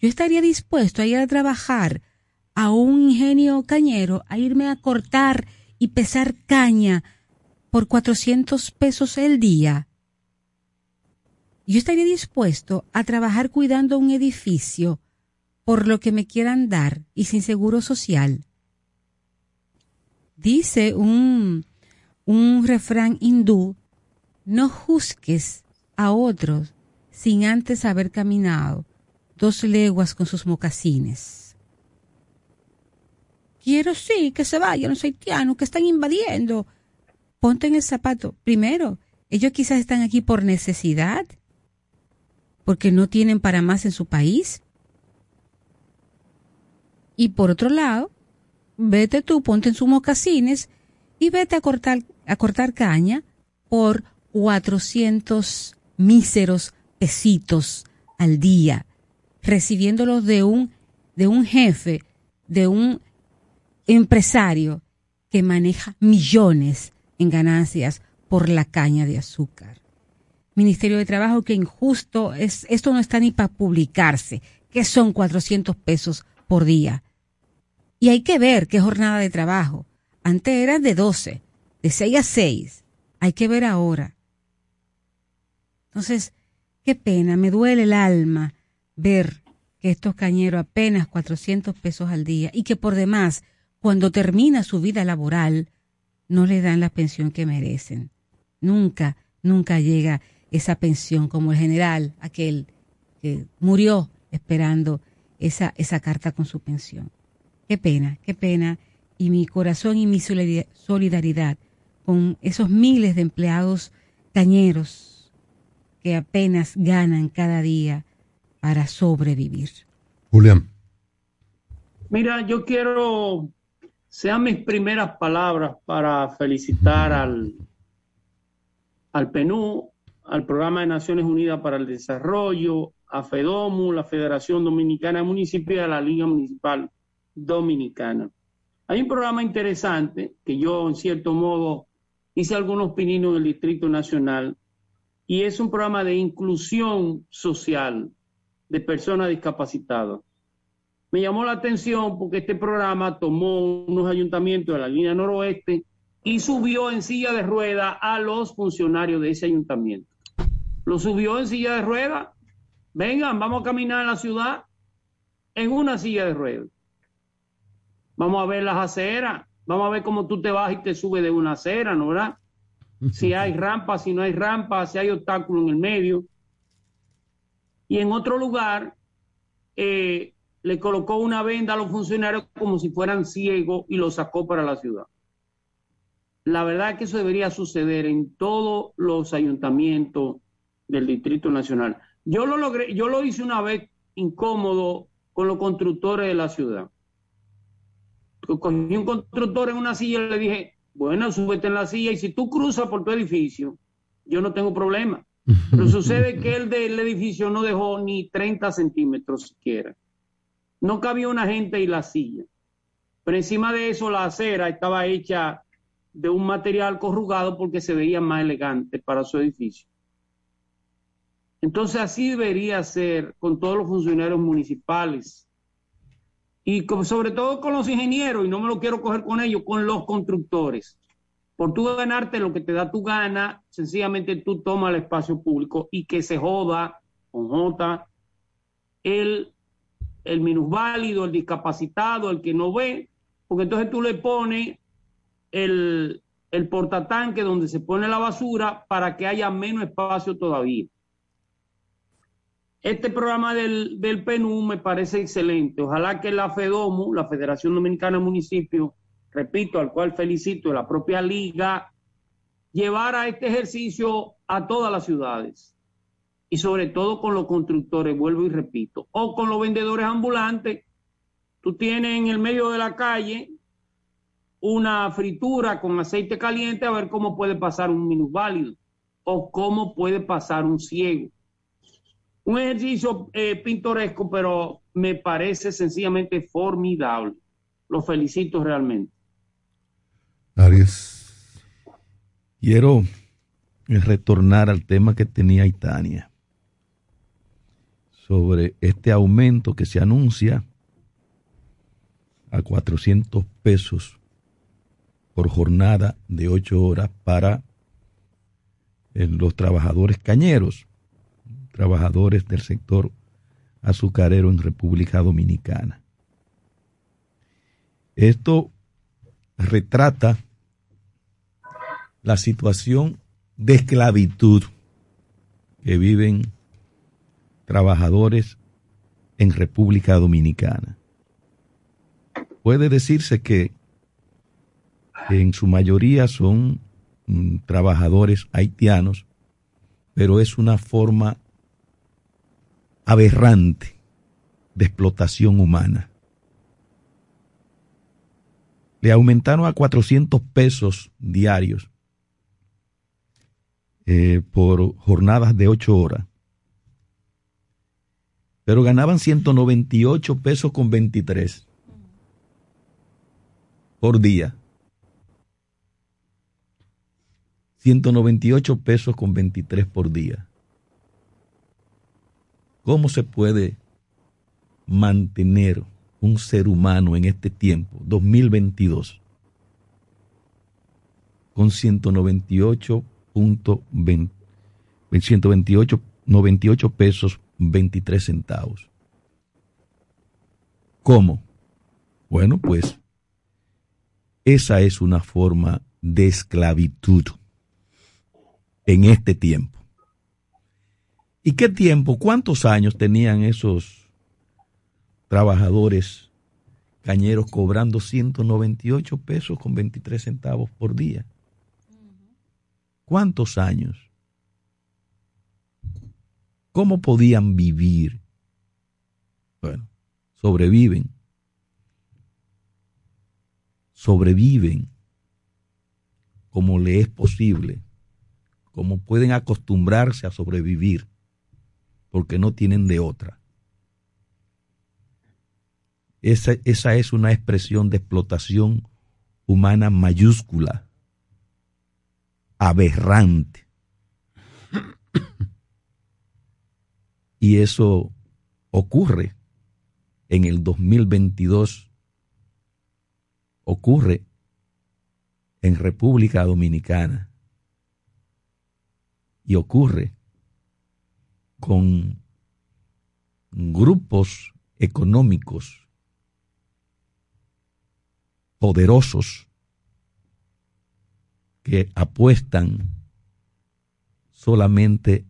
yo estaría dispuesto a ir a trabajar a un ingenio cañero, a irme a cortar y pesar caña por 400 pesos el día. Yo estaría dispuesto a trabajar cuidando un edificio por lo que me quieran dar y sin seguro social. Dice un, un refrán hindú, no juzgues a otros sin antes haber caminado dos leguas con sus mocasines. Quiero sí que se vayan los haitianos que están invadiendo. Ponte en el zapato. Primero, ellos quizás están aquí por necesidad, porque no tienen para más en su país. Y por otro lado, vete tú, ponte en sus mocasines y vete a cortar, a cortar caña por 400 míseros pesitos al día, recibiéndolos de un, de un jefe, de un empresario que maneja millones en ganancias por la caña de azúcar. Ministerio de Trabajo, que injusto es, esto no está ni para publicarse, que son 400 pesos por día. Y hay que ver qué jornada de trabajo. Antes eran de 12, de 6 a 6. Hay que ver ahora. Entonces, qué pena, me duele el alma ver que estos cañeros apenas 400 pesos al día y que por demás, cuando termina su vida laboral, no le dan la pensión que merecen. Nunca, nunca llega esa pensión como el general, aquel que murió esperando esa, esa carta con su pensión. Qué pena, qué pena. Y mi corazón y mi solidar- solidaridad con esos miles de empleados cañeros que apenas ganan cada día para sobrevivir. Julián. Mira, yo quiero, sean mis primeras palabras para felicitar al, al PNU, al Programa de Naciones Unidas para el Desarrollo, a FEDOMU, la Federación Dominicana de Municipios y a la Liga Municipal Dominicana. Hay un programa interesante que yo, en cierto modo, hice algunos pininos en el Distrito Nacional y es un programa de inclusión social de personas discapacitadas. Me llamó la atención porque este programa tomó unos ayuntamientos de la línea noroeste y subió en silla de rueda a los funcionarios de ese ayuntamiento. Lo subió en silla de rueda. Vengan, vamos a caminar en la ciudad en una silla de rueda. Vamos a ver las aceras. Vamos a ver cómo tú te vas y te subes de una acera, ¿no verdad? Si hay rampa, si no hay rampa, si hay obstáculo en el medio. Y en otro lugar, eh, le colocó una venda a los funcionarios como si fueran ciegos y los sacó para la ciudad. La verdad es que eso debería suceder en todos los ayuntamientos del Distrito Nacional. Yo lo logré, yo lo hice una vez incómodo con los constructores de la ciudad. Cogí un constructor en una silla y le dije, bueno, súbete en la silla y si tú cruzas por tu edificio, yo no tengo problema. Pero sucede que el del edificio no dejó ni 30 centímetros siquiera. No cabía una gente y la silla. Pero encima de eso la acera estaba hecha de un material corrugado porque se veía más elegante para su edificio. Entonces así debería ser con todos los funcionarios municipales y sobre todo con los ingenieros, y no me lo quiero coger con ellos, con los constructores. Por tú ganarte lo que te da tu gana, sencillamente tú tomas el espacio público y que se joda con J el, el minusválido, el discapacitado, el que no ve, porque entonces tú le pones el, el portatanque donde se pone la basura para que haya menos espacio todavía. Este programa del, PNU me parece excelente. Ojalá que la FEDOMU, la Federación Dominicana de Municipios, repito, al cual felicito, la propia liga, llevara este ejercicio a todas las ciudades y sobre todo con los constructores, vuelvo y repito, o con los vendedores ambulantes. Tú tienes en el medio de la calle una fritura con aceite caliente a ver cómo puede pasar un minusválido o cómo puede pasar un ciego. Un ejercicio eh, pintoresco, pero me parece sencillamente formidable. Lo felicito realmente. Aries. Quiero retornar al tema que tenía Itania sobre este aumento que se anuncia a 400 pesos por jornada de 8 horas para eh, los trabajadores cañeros, trabajadores del sector azucarero en República Dominicana. Esto retrata la situación de esclavitud que viven trabajadores en República Dominicana. Puede decirse que en su mayoría son mm, trabajadores haitianos, pero es una forma aberrante de explotación humana. Le aumentaron a 400 pesos diarios eh, por jornadas de 8 horas. Pero ganaban 198 pesos con 23 por día. 198 pesos con 23 por día. ¿Cómo se puede mantener un ser humano en este tiempo, 2022, con 198.20 128 98 pesos 23 centavos? ¿Cómo? Bueno, pues esa es una forma de esclavitud en este tiempo. ¿Y qué tiempo, cuántos años tenían esos trabajadores cañeros cobrando 198 pesos con 23 centavos por día? ¿Cuántos años? ¿Cómo podían vivir? Bueno, sobreviven. Sobreviven como le es posible, como pueden acostumbrarse a sobrevivir, porque no tienen de otra. Esa, esa es una expresión de explotación humana mayúscula, aberrante. Y eso ocurre en el 2022, ocurre en República Dominicana y ocurre con grupos económicos poderosos que apuestan solamente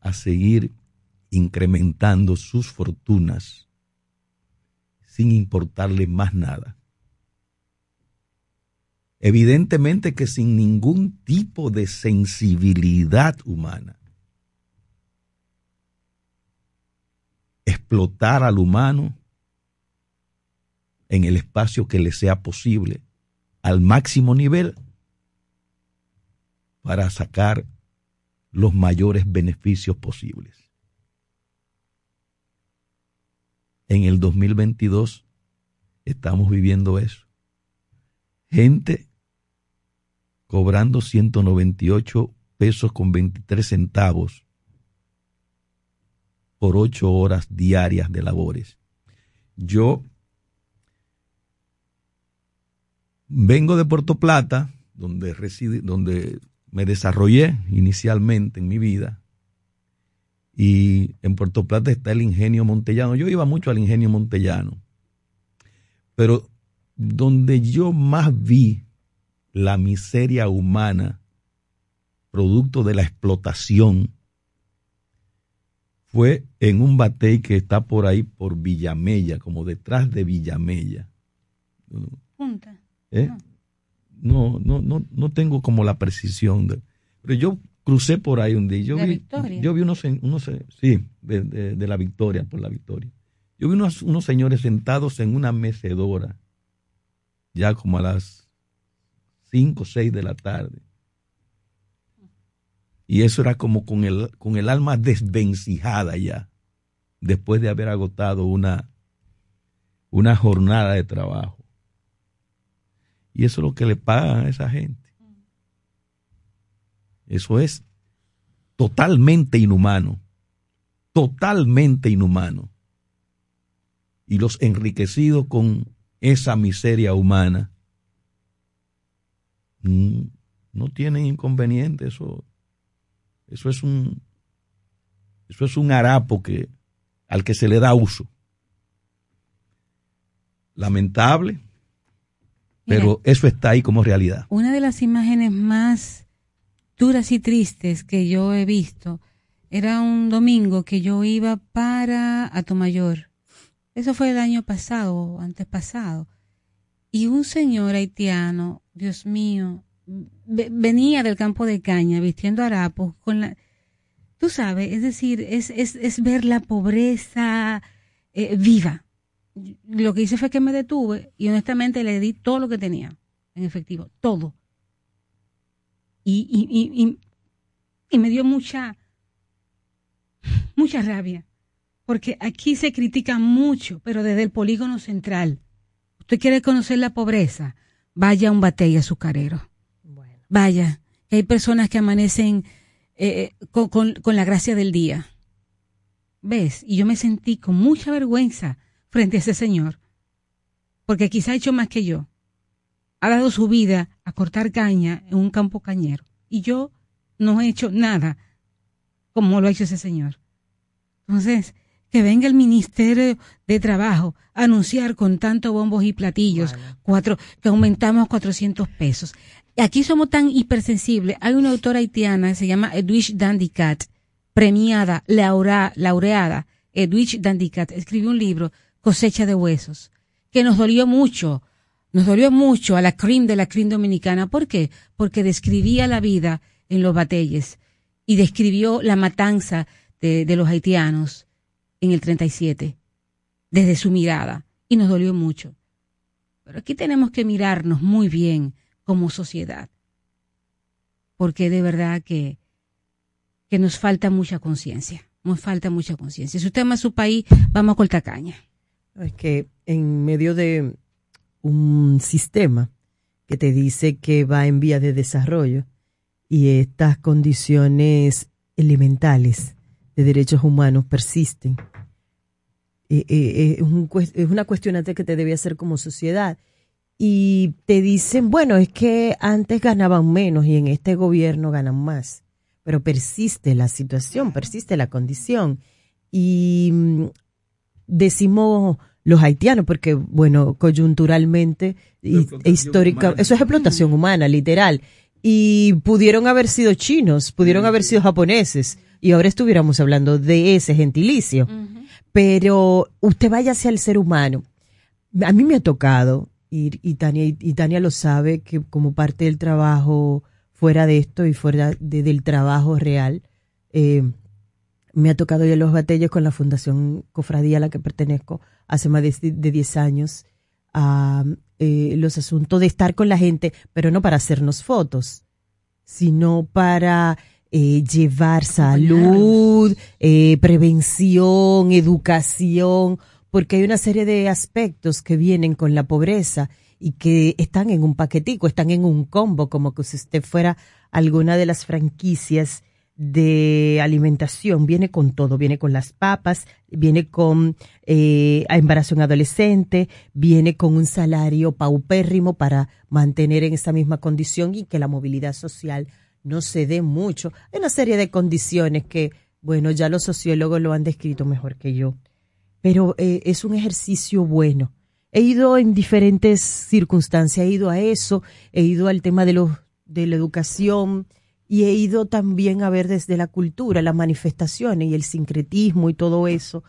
a seguir incrementando sus fortunas sin importarle más nada. Evidentemente que sin ningún tipo de sensibilidad humana. Explotar al humano en el espacio que le sea posible, al máximo nivel, para sacar los mayores beneficios posibles. En el 2022 estamos viviendo eso. Gente cobrando 198 pesos con 23 centavos por ocho horas diarias de labores. Yo vengo de Puerto Plata, donde, reside, donde me desarrollé inicialmente en mi vida, y en Puerto Plata está el ingenio montellano. Yo iba mucho al ingenio montellano, pero donde yo más vi la miseria humana, producto de la explotación, fue en un batey que está por ahí por Villamella, como detrás de Villamella. Punta. ¿Eh? No, no, no, no tengo como la precisión. De, pero yo crucé por ahí un día. Yo ¿La vi, Victoria? yo vi unos, unos sí, de, de- de la Victoria, por la Victoria. Yo vi unos, unos señores sentados en una mecedora, ya como a las 5 o 6 de la tarde. Y eso era como con el, con el alma desvencijada ya, después de haber agotado una, una jornada de trabajo. Y eso es lo que le pagan a esa gente. Eso es totalmente inhumano. Totalmente inhumano. Y los enriquecidos con esa miseria humana mm, no tienen inconveniente. Eso, eso es un eso es un harapo que, al que se le da uso. Lamentable, pero eso está ahí como realidad. Una de las imágenes más duras y tristes que yo he visto era un domingo que yo iba para Atomayor. Eso fue el año pasado antes pasado. Y un señor haitiano, Dios mío, venía del campo de caña vistiendo harapos con la... Tú sabes, es decir, es, es, ver la pobreza eh, viva. Lo que hice fue que me detuve y honestamente le di todo lo que tenía en efectivo, todo. Y, y, y, y, y me dio mucha, mucha rabia, porque aquí se critica mucho, pero desde el polígono central. Usted quiere conocer la pobreza, vaya a un batey azucarero. Vaya, que hay personas que amanecen eh, con, con- con la gracia del día. ¿Ves? Y yo me sentí con mucha vergüenza frente a ese señor, porque quizá ha hecho más que yo. Ha dado su vida a cortar caña en un campo cañero. Y yo no he hecho nada como lo ha hecho ese señor. Entonces, que venga el Ministerio de Trabajo a anunciar con tanto bombos y platillos cuatro, que aumentamos 400 pesos. Aquí somos tan hipersensibles. Hay una autora haitiana que se llama Edwidge Dandicat, premiada, laureada. Edwidge Dandicat escribió un libro, Cosecha de Huesos, que nos dolió mucho. Nos dolió mucho a la CRIM de la CRIM dominicana. ¿Por qué? Porque describía la vida en los batelles y describió la matanza de, de los haitianos en el 37, desde su mirada, y nos dolió mucho. Pero aquí tenemos que mirarnos muy bien como sociedad, porque de verdad que, que nos falta mucha conciencia, nos falta mucha conciencia. Si usted ama su país, vamos a cortar caña. Es que en medio de un sistema que te dice que va en vía de desarrollo y estas condiciones elementales de derechos humanos persisten, eh, eh, es, una cuestionante que te debe hacer como sociedad. Y te dicen, bueno, es que antes ganaban menos y en este gobierno ganan más. Pero persiste la situación, persiste la condición. Y mm, decimos los haitianos, porque, bueno, coyunturalmente y- e histórica, eso es explotación humana, literal. Y pudieron haber sido chinos, pudieron haber sido japoneses, y ahora estuviéramos hablando de ese gentilicio. Pero usted vaya hacia el ser humano. A mí me ha tocado, y, y Tania, y Tania lo sabe, que como parte del trabajo fuera de esto y fuera de- del trabajo real, eh, me ha tocado ir a los batalles con la Fundación Cofradía a la que pertenezco hace más de, de 10 años a eh, los asuntos de estar con la gente, pero no para hacernos fotos, sino para eh, llevar salud, eh, prevención, educación, porque hay una serie de aspectos que vienen con la pobreza y que están en un paquetico, están en un combo, como que si usted fuera alguna de las franquicias de alimentación, viene con todo, viene con las papas, viene con eh, embarazo en adolescente, viene con un salario paupérrimo para mantener en esa misma condición y que la movilidad social no se dé mucho. Hay una serie de condiciones que, bueno, ya los sociólogos lo han descrito mejor que yo, pero eh, es un ejercicio bueno. He ido en diferentes circunstancias, he ido a eso, he ido al tema de, los, de la educación y he ido también a ver desde la cultura las manifestaciones y el sincretismo y todo eso.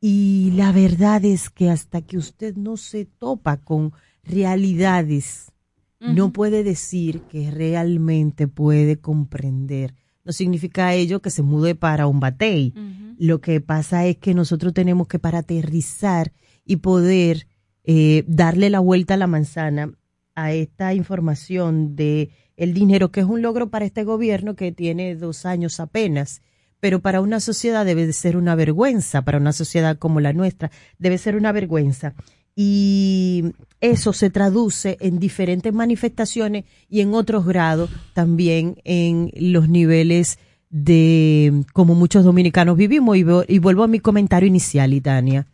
Y la verdad es que hasta que usted no se topa con realidades, no puede decir que realmente puede comprender. No significa ello que se mude para un batey. Lo que pasa es que nosotros tenemos que para aterrizar y poder eh, darle la vuelta a la manzana a esta información de el dinero, que es un logro para este gobierno que tiene dos años apenas, pero para una sociedad debe de ser una vergüenza, para una sociedad como la nuestra, debe ser una vergüenza. Y eso se traduce en diferentes manifestaciones y en otros grados también en los niveles de cómo muchos dominicanos vivimos. Y, y vuelvo a mi comentario inicial, Itania.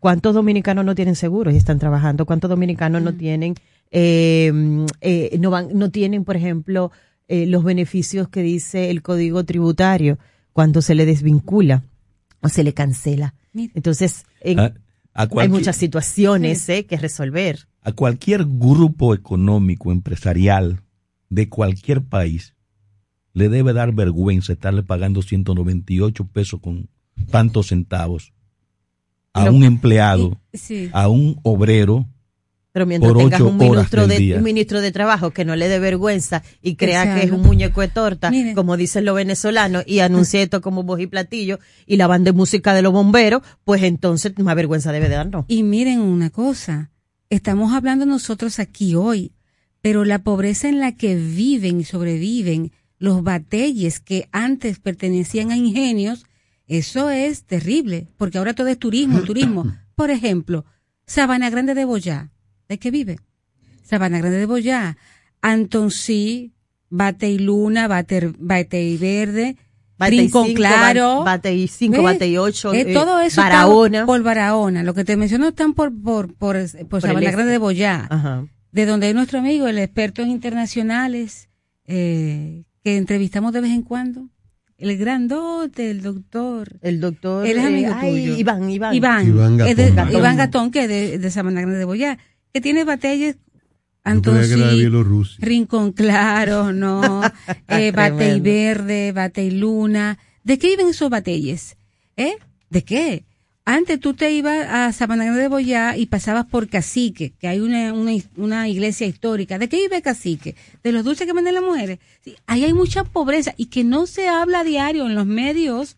¿Cuántos dominicanos no tienen seguro y están trabajando? ¿Cuántos dominicanos no tienen eh, eh, no van, no tienen, por ejemplo, eh, los beneficios que dice el código tributario cuando se le desvincula o se le cancela. Entonces, hay muchas situaciones que resolver. A cualquier grupo económico, empresarial de cualquier país, le debe dar vergüenza estarle pagando 198 pesos con tantos centavos a un empleado, a un obrero, pero mientras tengas un ministro, de, un ministro de Trabajo que no le dé vergüenza y crea que es un muñeco de torta, como dicen los venezolanos, y anuncie esto como voz y platillo, y la banda de música de los bomberos, pues entonces más vergüenza debe de darnos. Y miren una cosa, estamos hablando nosotros aquí hoy, pero la pobreza en la que viven y sobreviven los batelles que antes pertenecían a ingenios, eso es terrible, porque ahora todo es turismo, turismo. Por ejemplo, Sabana Grande de Boyá ¿De qué vive? Sabana Grande de Boyá, Antonsí, Bate y Luna, Bate, Bate y Verde, Rincón Claro. Bate y 5, Bate y 8. Eh, todo eso Barahona. por Barahona. Lo que te menciono están por, por, por, por, Sabana Grande de Boyá. Ajá. De donde hay nuestro amigo, el experto en internacionales, eh, que entrevistamos de vez en cuando. El grandote, el doctor. El doctor. Él es amigo eh, ay, tuyo. Iván, Iván. Iván. Iván es de- Gatón. Iván Gatón, que es de, de Sabana Grande de Boyá. Que tiene batallas Bielorrusia. Rincón Claro, no, eh, Bate y Tremendo. Verde, Bate y Luna. ¿De qué viven esos batelles? ¿Eh? ¿De qué? Antes tú te ibas a Sabana de Boyá y pasabas por Cacique, que hay una, una, una iglesia histórica. ¿De qué vive Cacique? De los dulces que venden las mujeres. Sí, ahí hay mucha pobreza y que no se habla a diario en los medios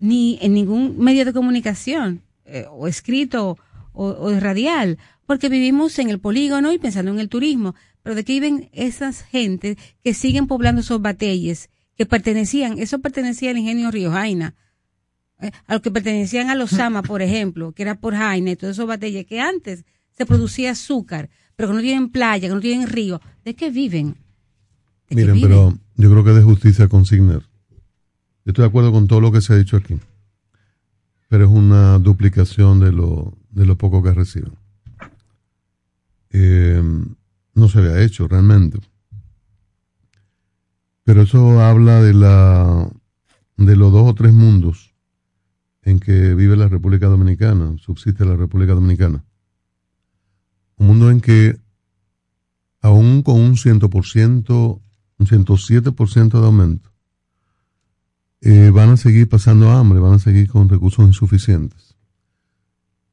ni en ningún medio de comunicación, eh, o escrito o, o radial, porque vivimos en el polígono y pensando en el turismo. Pero de qué viven esas gentes que siguen poblando esos batelles que pertenecían, eso pertenecía al ingenio Río Jaina, eh, a los que pertenecían a los Sama, por ejemplo, que era por Jaina, y todos esos batelles que antes se producía azúcar, pero que no tienen playa, que no tienen río. ¿De qué viven? ¿De qué Miren, viven? pero yo creo que es de justicia consignar. Yo estoy de acuerdo con todo lo que se ha dicho aquí, pero es una duplicación de lo, de lo poco que reciben. Eh, no se había hecho realmente. Pero eso habla de la de los dos o tres mundos en que vive la República Dominicana, subsiste la República Dominicana. Un mundo en que aún con un 100%, un 107% de aumento, eh, van a seguir pasando hambre, van a seguir con recursos insuficientes.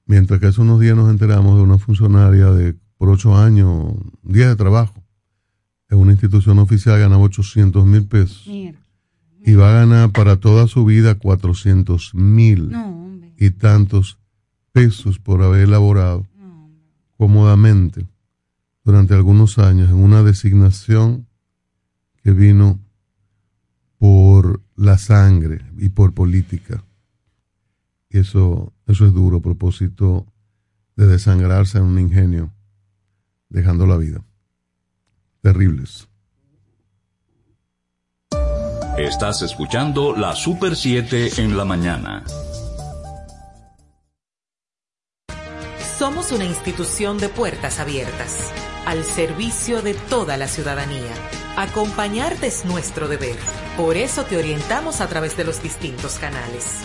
Mientras que hace unos días nos enteramos de una funcionaria de por ocho años, días de trabajo, en una institución oficial ganaba 800 mil pesos. Y va a ganar para toda su vida 400 mil No, y tantos pesos por haber elaborado cómodamente durante algunos años en una designación que vino por la sangre y por política. Y eso, eso es duro a propósito de desangrarse en un ingenio, dejando la vida. Terribles. Estás escuchando la Super 7 en la mañana. Somos una institución de puertas abiertas, al servicio de toda la ciudadanía. Acompañarte es nuestro deber. Por eso te orientamos a través de los distintos canales.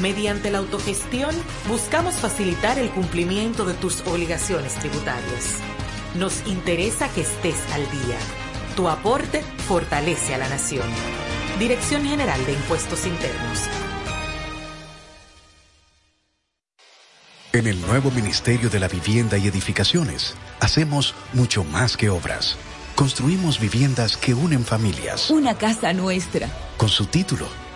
Mediante la autogestión, buscamos facilitar el cumplimiento de tus obligaciones tributarias. Nos interesa que estés al día. Tu aporte fortalece a la nación. Dirección General de Impuestos Internos. En el nuevo Ministerio de la Vivienda y Edificaciones, hacemos mucho más que obras. Construimos viviendas que unen familias. Una casa nuestra. Con su título,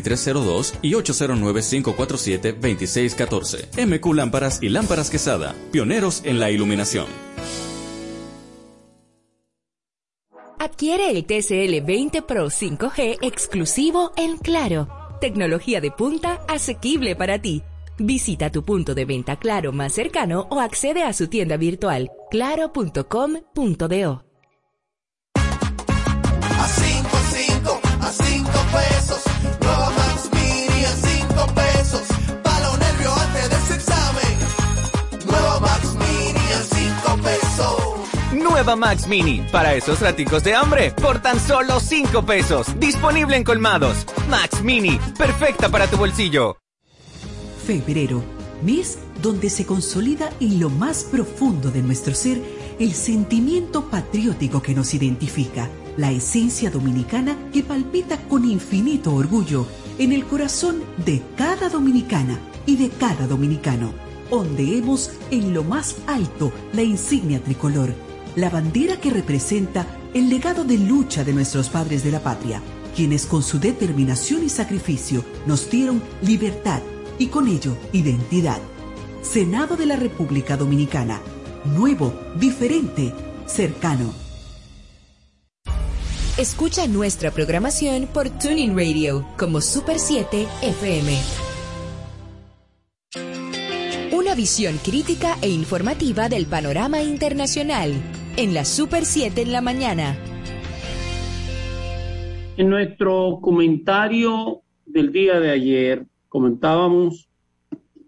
2302 y 809-547-2614. MQ Lámparas y Lámparas Quesada, pioneros en la iluminación. Adquiere el TCL 20 Pro 5G exclusivo en Claro. Tecnología de punta asequible para ti. Visita tu punto de venta Claro más cercano o accede a su tienda virtual claro.com.do. Nueva Max Mini, para esos raticos de hambre, por tan solo 5 pesos. Disponible en colmados. Max Mini, perfecta para tu bolsillo. Febrero, mes donde se consolida en lo más profundo de nuestro ser el sentimiento patriótico que nos identifica, la esencia dominicana que palpita con infinito orgullo en el corazón de cada dominicana y de cada dominicano. Ondeemos en lo más alto la insignia tricolor, la bandera que representa el legado de lucha de nuestros padres de la patria, quienes con su determinación y sacrificio nos dieron libertad y con ello identidad. Senado de la República Dominicana. Nuevo, diferente, cercano. Escucha nuestra programación por Tuning Radio como Super 7 FM. Una visión crítica e informativa del panorama internacional en la Super 7 en la mañana. En nuestro comentario del día de ayer comentábamos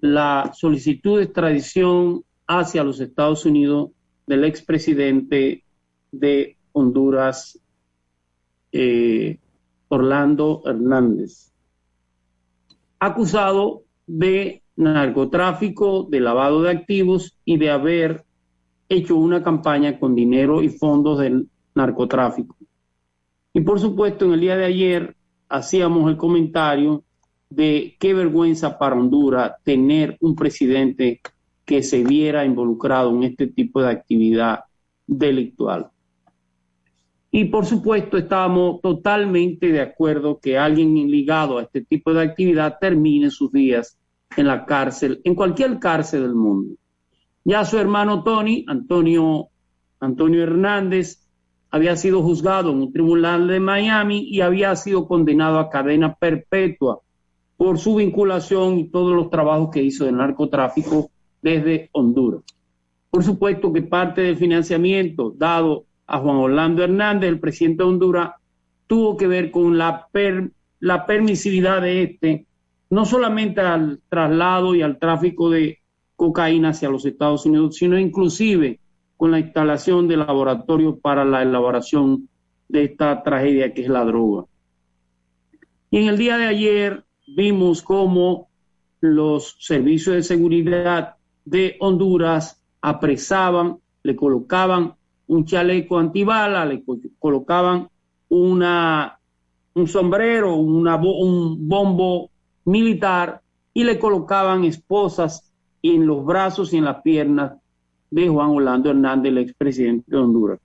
la solicitud de extradición hacia los Estados Unidos del expresidente de Honduras, eh, Orlando Hernández, acusado de narcotráfico, de lavado de activos y de haber hecho una campaña con dinero y fondos del narcotráfico. Y por supuesto, en el día de ayer hacíamos el comentario de qué vergüenza para Honduras tener un presidente que se viera involucrado en este tipo de actividad delictual. Y por supuesto estábamos totalmente de acuerdo que alguien ligado a este tipo de actividad termine sus días en la cárcel, en cualquier cárcel del mundo. Ya su hermano Tony, Antonio, Antonio Hernández, había sido juzgado en un tribunal de Miami y había sido condenado a cadena perpetua por su vinculación y todos los trabajos que hizo del narcotráfico desde Honduras. Por supuesto que parte del financiamiento dado a Juan Orlando Hernández, el presidente de Honduras, tuvo que ver con la, la permisividad de este, no solamente al traslado y al tráfico de cocaína hacia los Estados Unidos, sino inclusive con la instalación de laboratorios para la elaboración de esta tragedia que es la droga. Y en el día de ayer vimos cómo los servicios de seguridad de Honduras apresaban, le colocaban un chaleco antibala, le co- colocaban una, un sombrero, un bombo militar y le colocaban esposas en los brazos y en las piernas de Juan Orlando Hernández, el expresidente de Honduras,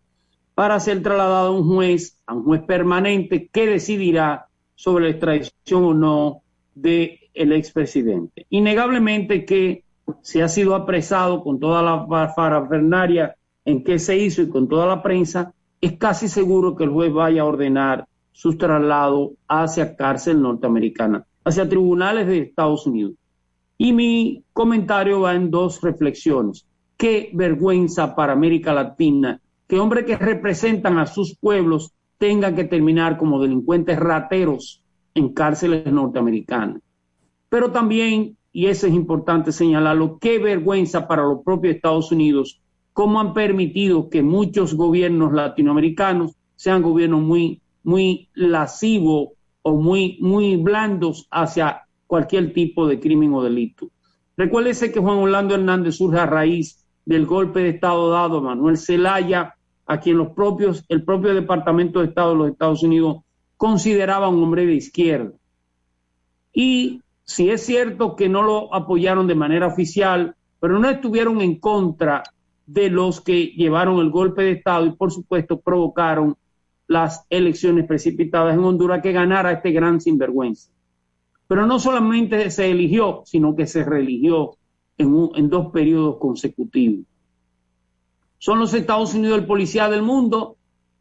para ser trasladado a un juez, a un juez permanente que decidirá sobre la extradición o no del el expresidente. Innegablemente que se ha sido apresado con toda la parafernaria en que se hizo y con toda la prensa, es casi seguro que el juez vaya a ordenar su traslado hacia cárcel norteamericana, hacia tribunales de Estados Unidos. Y mi comentario va en dos reflexiones. Qué vergüenza para América Latina que hombres que representan a sus pueblos tengan que terminar como delincuentes rateros en cárceles norteamericanas. Pero también, y eso es importante señalarlo, qué vergüenza para los propios Estados Unidos, cómo han permitido que muchos gobiernos latinoamericanos sean gobiernos muy, muy lascivos o muy, muy blandos hacia cualquier tipo de crimen o delito. Recuérdese que Juan Orlando Hernández surge a raíz del golpe de Estado dado a Manuel Zelaya, a quien los propios, el propio Departamento de Estado de los Estados Unidos consideraba un hombre de izquierda. Y si es cierto que no lo apoyaron de manera oficial, pero no estuvieron en contra de los que llevaron el golpe de Estado y por supuesto provocaron las elecciones precipitadas en Honduras que ganara este gran sinvergüenza. Pero no solamente se eligió, sino que se reeligió en, un- en dos periodos consecutivos. ¿Son los Estados Unidos el policía del mundo?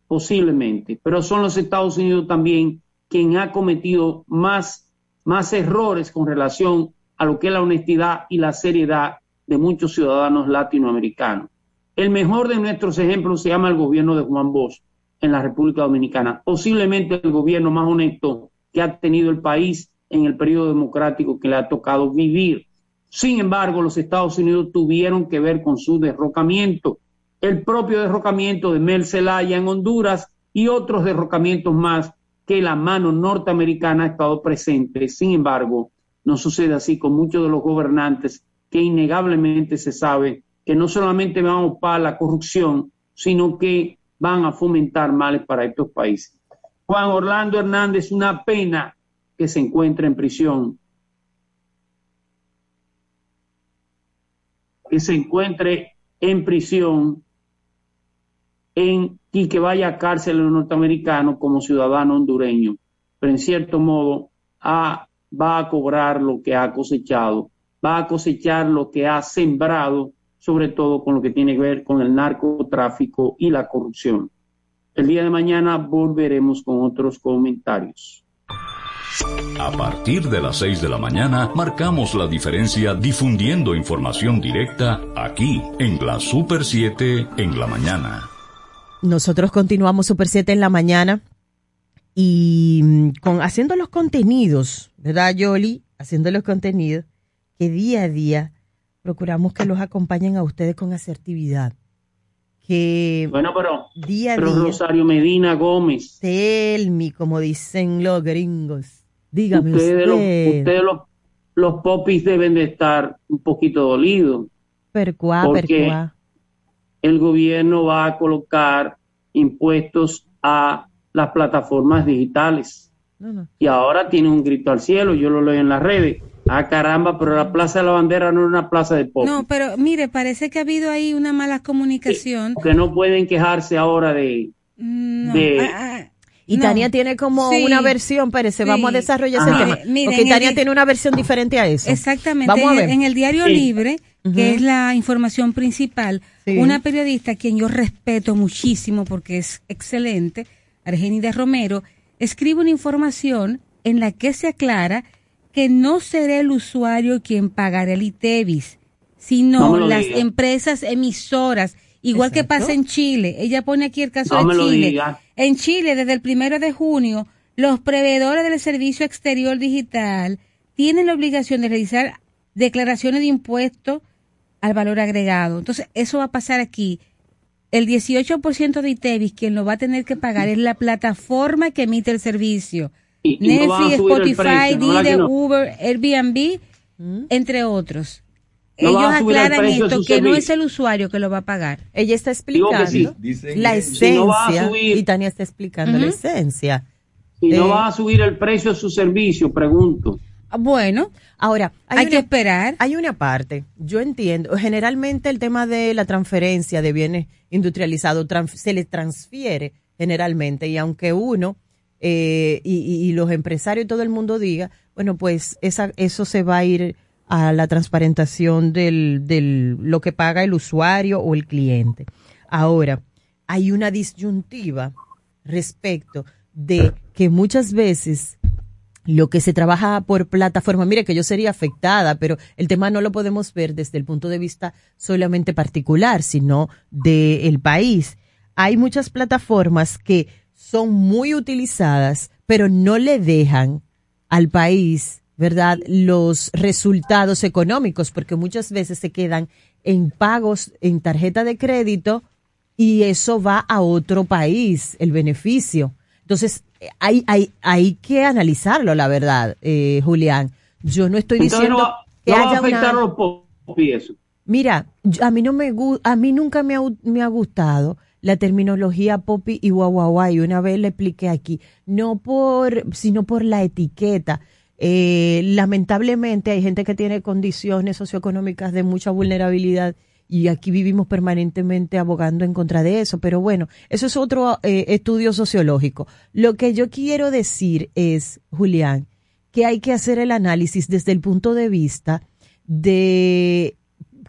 Posiblemente, pero son los Estados Unidos también quien ha cometido más, más errores con relación a lo que es la honestidad y la seriedad de muchos ciudadanos latinoamericanos. El mejor de nuestros ejemplos se llama el gobierno de Juan Bosch en la República Dominicana, posiblemente el gobierno más honesto que ha tenido el país en el periodo democrático que le ha tocado vivir. Sin embargo, los Estados Unidos tuvieron que ver con su derrocamiento, el propio derrocamiento de Mel Zelaya en Honduras y otros derrocamientos más que la mano norteamericana ha estado presente. Sin embargo, no sucede así con muchos de los gobernantes que innegablemente se sabe que no solamente van a ocupar la corrupción, sino que van a fomentar males para estos países. Juan Orlando Hernández, una pena que se encuentre en prisión, que se encuentre en prisión en, y que vaya a cárcel norteamericano como ciudadano hondureño, pero en cierto modo ha- va a cobrar lo que ha cosechado, va a cosechar lo que ha sembrado, sobre todo con lo que tiene que ver con el narcotráfico y la corrupción. El día de mañana volveremos con otros comentarios. A partir de las 6 de la mañana, marcamos la diferencia difundiendo información directa aquí en la Super 7 en la mañana. Nosotros continuamos Super 7 en la mañana y mm, con, haciendo los contenidos, ¿verdad, Yoli? Haciendo los contenidos que día a día procuramos que los acompañen a ustedes con asertividad. Que Bueno, pero, día a pero día. Rosario Medina Gómez, Tell me, como dicen los gringos. Dígame ustedes, los, usted. ustedes los, los popis deben de estar un poquito dolidos. Percuá, porque percuá. el gobierno va a colocar impuestos a las plataformas digitales. No, no. Y ahora tiene un grito al cielo, yo lo leo en las redes. Ah, caramba, pero la Plaza de la Bandera no es una plaza de pop. No, pero mire, parece que ha habido ahí una mala comunicación. Que no pueden quejarse ahora de... No. de- Ah, ah, Y no. Tania tiene como Sí. una versión, Pérez, vamos a desarrollar ese tema. Porque el Tania tiene una versión diferente a eso. Exactamente. Vamos a en, ver. en el diario Sí. Libre, que es la información principal, Sí. una periodista a quien yo respeto muchísimo porque es excelente, Argenida Romero, escribe una información en la que se aclara que no será el usuario quien pagará el ITEVIS, No sino las diga. empresas emisoras Igual que pasa en Chile. Ella pone aquí el caso No de Chile. En Chile, desde el primero de junio, los proveedores del servicio exterior digital tienen la obligación de realizar declaraciones de impuestos al valor agregado. Entonces, eso va a pasar aquí. El 18% de ITEVIS, quien lo va a tener que pagar es la plataforma que emite el servicio. Y- Netflix, Spotify, precio. Uber, Airbnb, entre otros. No Ellos el aclaran esto, que no es el usuario que lo va a pagar. Ella está sí. explicando la esencia Si no va a subir- y Tania está explicando la esencia. Si no va a subir el precio de su servicio, pregunto. Ah, Bueno, Ahora, hay, hay, una, que esperar. hay una parte, yo entiendo, generalmente el tema de la transferencia de bienes industrializados se le transfiere generalmente y aunque uno eh, y, y- y los empresarios y todo el mundo diga, bueno, pues esa, eso se va a ir a la transparentación del, del lo que paga el usuario o el cliente. Ahora, hay una disyuntiva respecto de que muchas veces lo que se trabaja por plataforma, mire que yo sería afectada, pero el tema no lo podemos ver desde el punto de vista solamente particular, sino del país. Hay muchas plataformas que son muy utilizadas, pero no le dejan al país, ¿verdad?, los resultados económicos, porque muchas veces se quedan en pagos en tarjeta de crédito y eso va a otro país, el beneficio. Entonces, hay, hay, hay que analizarlo, la verdad, eh, Julián. Yo no estoy Entonces diciendo no va, que no va a afectar una... los. Mira, yo- a mí no me a mí nunca me ha, me ha gustado la terminología popi y guaguaguá y una vez le expliqué aquí, no por, sino por la etiqueta. Eh, lamentablemente hay gente que tiene condiciones socioeconómicas de mucha vulnerabilidad y aquí vivimos permanentemente abogando en contra de eso, pero bueno, eso es otro eh, estudio sociológico. Lo que yo quiero decir es, Julián, que hay que hacer el análisis desde el punto de vista de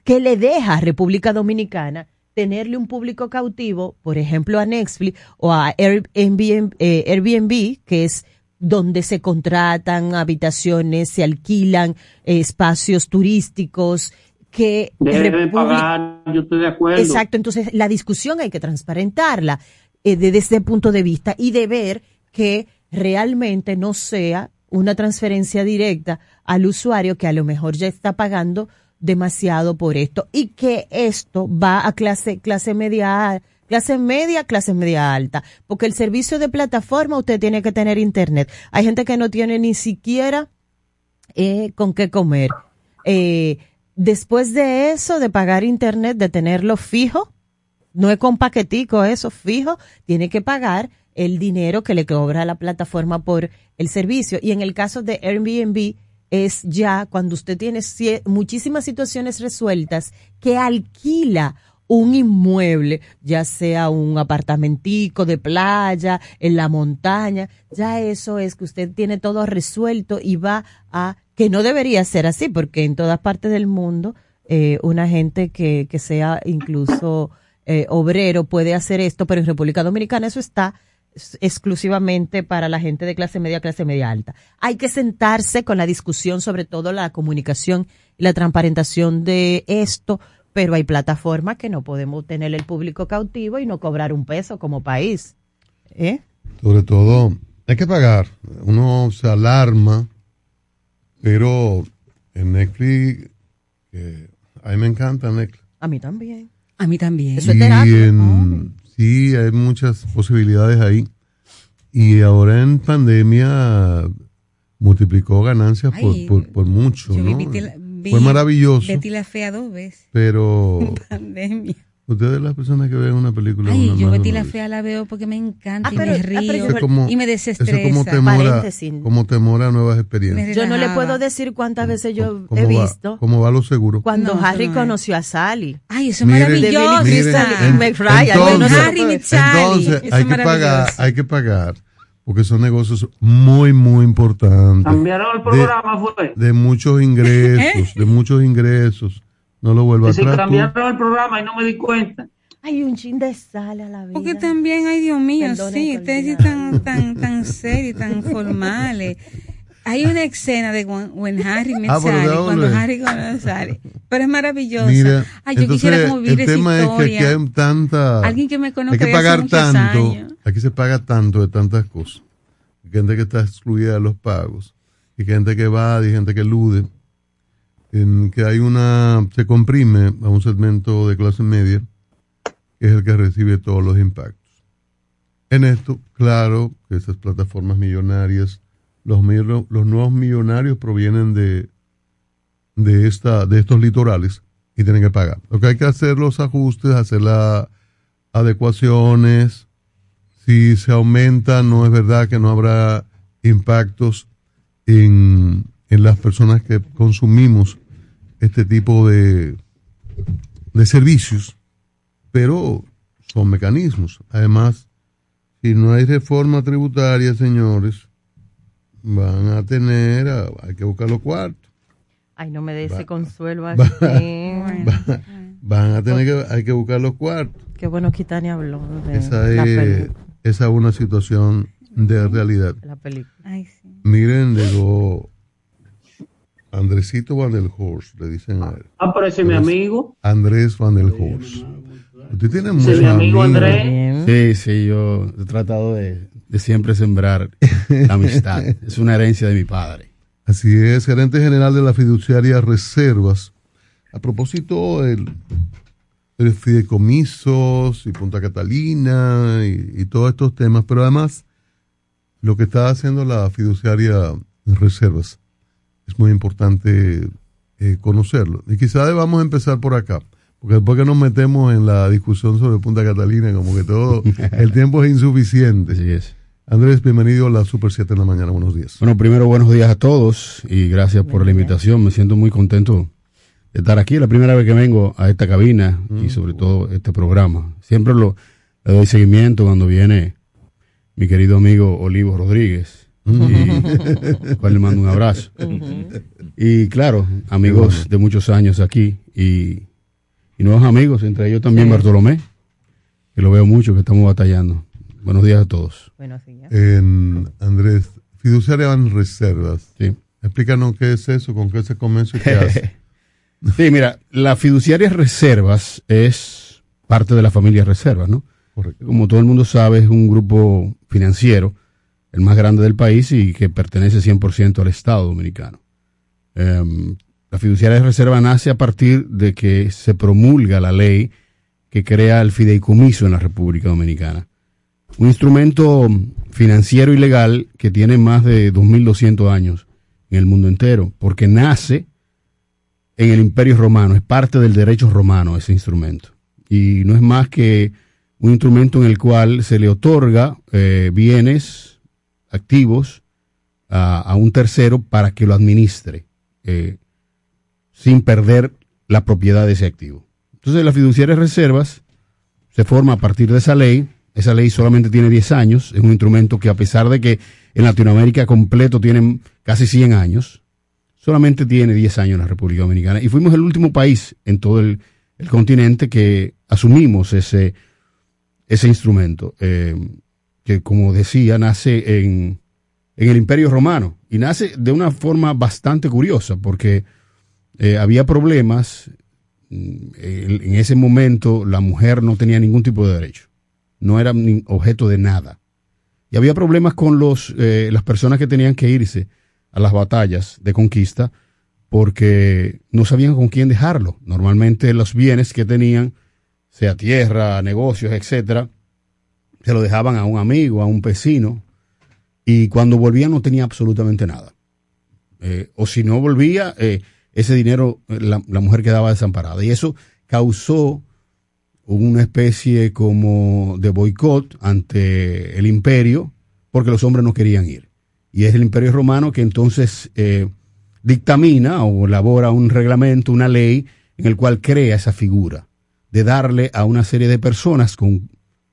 qué le deja a República Dominicana tenerle un público cautivo, por ejemplo, a Netflix o a Airbnb, eh, Airbnb, que es donde se contratan habitaciones, se alquilan eh, espacios turísticos, que Debe República- pagar, yo estoy de acuerdo. Exacto, entonces la discusión hay que transparentarla eh, desde ese punto de vista y de ver que realmente no sea una transferencia directa al usuario que a lo mejor ya está pagando demasiado por esto y que esto va a clase clase media clase media, clase media alta, porque el servicio de plataforma usted tiene que tener internet. Hay gente que no tiene ni siquiera eh, con qué comer. Eh, después de eso, de pagar internet, de tenerlo fijo, no es con paquetico eso, fijo, tiene que pagar el dinero que le cobra la plataforma por el servicio. Y en el caso de Airbnb, es ya cuando usted tiene muchísimas situaciones resueltas que alquila un inmueble, ya sea un apartamentico de playa, en la montaña, ya eso es que usted tiene todo resuelto y va a, que no debería ser así, porque en todas partes del mundo, eh, una gente que, que sea incluso eh, obrero puede hacer esto, pero en República Dominicana eso está exclusivamente para la gente de clase media, clase media alta. Hay que sentarse con la discusión, sobre todo la comunicación la transparentación de esto, pero hay plataformas que no podemos tener el público cautivo y no cobrar un peso como país. ¿Eh? Sobre todo, hay que pagar. Uno se alarma, pero en Netflix, que a mí me encanta Netflix. A mí también. A mí también. Eso es en- sí, hay muchas posibilidades ahí. Y ahora en pandemia multiplicó ganancias por, Ay, por, por mucho, Yo ¿no? Vi Fue maravilloso, Betty la fea dos veces. pero Pandemia. ustedes las personas que ven una película Ay, una yo Betty la fea la veo porque me encanta Ah, y pero- me ah, pero río yo- Eso es como, y me eso es desestresa. como temor, a, Paréntesis. como temor a nuevas experiencias. Yo no le puedo decir cuántas veces yo ¿Cómo he va, visto ¿Cómo va lo seguro? cuando No, eso Harry no es. conoció a Sally. Ay, eso es Miren, maravilloso. Miren, y en- entonces, entonces Eso hay que pagar, hay que pagar, porque son negocios muy, muy importantes. Cambiaron el programa, fue. De muchos ingresos, de muchos ingresos. No lo Que se atrás. tú. cambiaron el programa y no me di cuenta. Hay un chin de sal a la vida. Porque también, ay Dios mío, sí, ustedes olvidara. tan, tan, tan serios, tan formales. Hay una escena de When, when Harry met Ah, ¿de dónde? cuando Harry a Sally. Pero es maravillosa. Mira, Ay, yo entonces, quisiera como vivir el esa tema historia. es que aquí hay tanta... Alguien que me conozca Hay que de hace pagar tanto, años. Aquí se paga tanto de tantas cosas. Gente que está excluida de los pagos, y gente que va, y gente que elude, en que hay una, se comprime a un segmento de clase media, que es el que recibe todos los impactos. En esto, claro que esas plataformas millonarias, los, los nuevos millonarios provienen de, de, esta, de estos litorales y tienen que pagar. Lo que hay que hacer los ajustes, hacer las adecuaciones. Si se aumenta, no es verdad que no habrá impactos en, en las personas que consumimos este tipo de, de servicios, pero son mecanismos. Además, si no hay reforma tributaria, señores, van a tener, a- hay que buscar los cuartos. Ay, no me dé ese consuelo va- así. va- van a tener que, hay que buscar los cuartos. Qué bueno que Tania habló de Esa la, es, esa es una situación de realidad. la película. Ay, sí. Miren, llegó Andresito Van der Horst, le dicen a él. Ah, pero ese es mi amigo. Andrés Van der Horst. Usted tiene muchos es mi amigo amigos. Andrés. Sí, sí, yo he tratado de, de siempre sembrar la amistad. Es una herencia de mi padre. Así es, gerente general de la fiduciaria Reservas. A propósito del, del fideicomisos y Punta Catalina y, y todos estos temas, pero además lo que está haciendo la fiduciaria Reservas es muy importante eh, conocerlo. Y quizás vamos a empezar por acá, porque después que nos metemos en la discusión sobre Punta Catalina, como que todo el tiempo es insuficiente. Así es. Andrés, bienvenido a la Super 7 en la mañana. Buenos días. Bueno, primero buenos días a todos y gracias por la invitación. Me siento muy contento de estar aquí. Es la primera vez que vengo a esta cabina y sobre todo este programa. Siempre lo, le doy seguimiento cuando viene mi querido amigo Olivo Rodríguez. Y al cual le mando un abrazo. Y claro, amigos de muchos años aquí y, y nuevos amigos, entre ellos también Bartolomé, que lo veo mucho, que estamos batallando. Buenos días a todos. Buenos días. En Andrés, fiduciaria en reservas. Sí. Explícanos qué es eso, con qué se comienza y qué hace. Sí, mira, la fiduciaria reservas es parte de la familia reservas, ¿no? Correcto. Como todo el mundo sabe, es un grupo financiero, el más grande del país y que pertenece 100% al Estado dominicano. Em, la fiduciaria de reserva nace a partir de que se promulga la ley que crea el fideicomiso en la República Dominicana. Un instrumento financiero y legal que tiene más de 2.200 años en el mundo entero, porque nace en el Imperio Romano, es parte del derecho romano ese instrumento. Y no es más que un instrumento en el cual se le otorga eh, bienes activos a, a un tercero para que lo administre, eh, sin perder la propiedad de ese activo. Entonces, las fiduciarias reservas se forma a partir de esa ley. Esa ley solamente tiene 10 años. Es un instrumento que, a pesar de que en Latinoamérica completo tienen casi 100 años, solamente tiene 10 años la República Dominicana. Y fuimos el último país en todo el, continente que asumimos ese, ese instrumento, eh, que como decía, nace en, en el Imperio Romano. Y nace de una forma bastante curiosa, porque eh, había problemas. mm, En ese momento la mujer no tenía ningún tipo de derecho. No era objeto de nada. Y había problemas con los, eh, las personas que tenían que irse a las batallas de conquista porque no sabían con quién dejarlo. Normalmente los bienes que tenían, sea tierra, negocios, etcétera, se lo dejaban a un amigo, a un vecino, y cuando volvían no tenía absolutamente nada. Eh, o si no volvía, eh, ese dinero eh, la, la mujer quedaba desamparada. Y eso causó una especie como de boicot ante el imperio, porque los hombres no querían ir. Y es el imperio romano que entonces eh, dictamina o elabora un reglamento, una ley, en el cual crea esa figura de darle a una serie de personas con,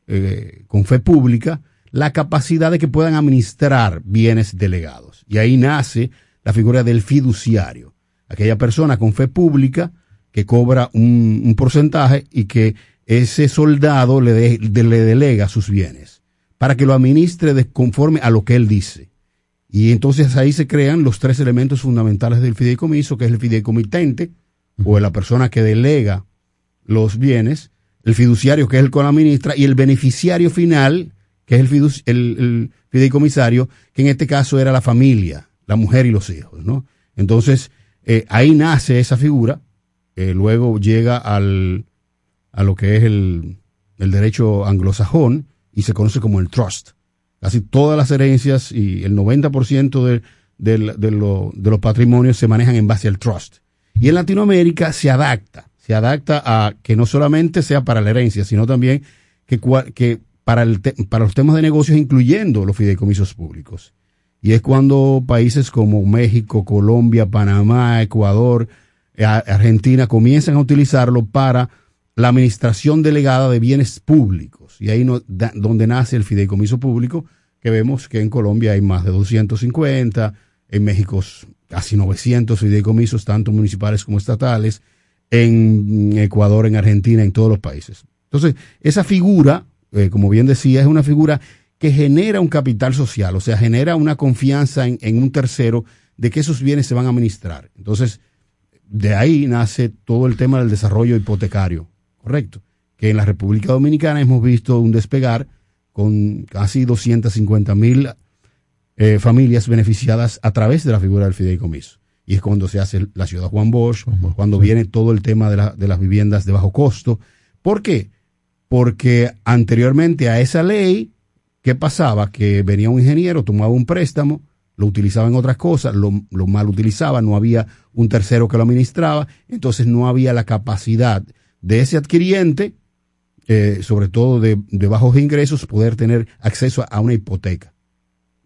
eh, con fe pública la capacidad de que puedan administrar bienes delegados. Y ahí nace la figura del fiduciario, aquella persona con fe pública que cobra un, un porcentaje y que ese soldado le, de- le delega sus bienes para que lo administre conforme a lo que él dice. Y entonces ahí se crean los tres elementos fundamentales del fideicomiso, que es el fideicomitente, o la persona que delega los bienes, el fiduciario que es el que lo administra y el beneficiario final que es el, fiduci- el- el fideicomisario, que en este caso era la familia, la mujer y los hijos, ¿no? Entonces, eh, ahí nace esa figura, eh, luego llega al, a lo que es el, el derecho anglosajón y se conoce como el trust. Casi todas las herencias y el 90% de, los patrimonios se manejan en base al trust. Y en Latinoamérica se adapta, se adapta a que no solamente sea para la herencia, sino también que, para, para los temas de negocios, incluyendo los fideicomisos públicos. Y es cuando países como México, Colombia, Panamá, Ecuador, eh, Argentina comienzan a utilizarlo para la administración delegada de bienes públicos. Y ahí donde nace el fideicomiso público, que vemos que en Colombia hay más de 250, en México casi 900 fideicomisos, tanto municipales como estatales, en Ecuador, en Argentina, en todos los países. Entonces, esa figura, eh, como bien decía, es una figura que genera un capital social, o sea, genera una confianza en un tercero de que esos bienes se van a administrar. Entonces, de ahí nace todo el tema del desarrollo hipotecario, correcto. Que en la República Dominicana hemos visto un despegar con casi 250 mil eh, familias beneficiadas a través de la figura del fideicomiso. Y es cuando se hace la ciudad Juan Bosch, cuando viene todo el tema de, la- de las viviendas de bajo costo. ¿Por qué? Porque anteriormente a esa ley, ¿qué pasaba? Que venía un ingeniero, tomaba un préstamo, lo utilizaba en otras cosas, lo, lo mal utilizaba, no había un tercero que lo administraba, entonces no había la capacidad de ese adquiriente, eh, sobre todo de, de bajos ingresos, poder tener acceso a, una hipoteca.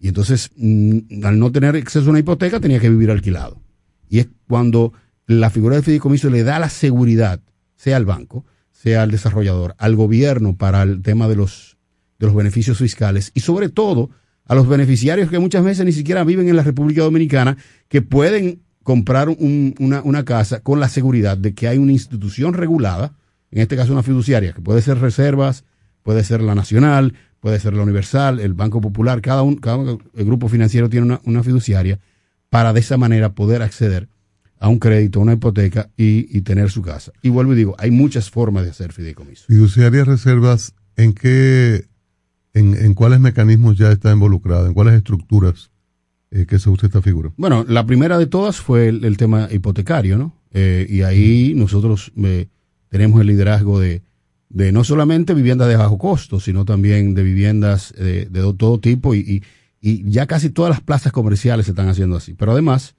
Y entonces, mm, al no tener acceso a una hipoteca, tenía que vivir alquilado. Y es cuando la figura del fideicomiso le da la seguridad, sea al banco, sea al desarrollador, al gobierno para el tema de los, de los beneficios fiscales y sobre todo a los beneficiarios que muchas veces ni siquiera viven en la República Dominicana, que pueden comprar un- una, una casa con la seguridad de que hay una institución regulada, en este caso una fiduciaria, que puede ser reservas, puede ser la nacional, puede ser la universal, el Banco Popular, cada, un, cada el grupo financiero tiene una, una fiduciaria para de esa manera poder acceder a un crédito, a una hipoteca y, y tener su casa. Y vuelvo y digo, hay muchas formas de hacer fideicomiso. Fiduciarias reservas, ¿en qué, en, en cuáles mecanismos ya está involucrada? ¿En cuáles estructuras eh, que se usa esta figura? Bueno, la primera de todas fue el, el tema hipotecario, ¿no? Eh, y ahí nosotros eh, tenemos el liderazgo de, de no solamente viviendas de bajo costo, sino también de viviendas eh, de todo tipo y, y- y ya casi todas las plazas comerciales se están haciendo así. Pero además,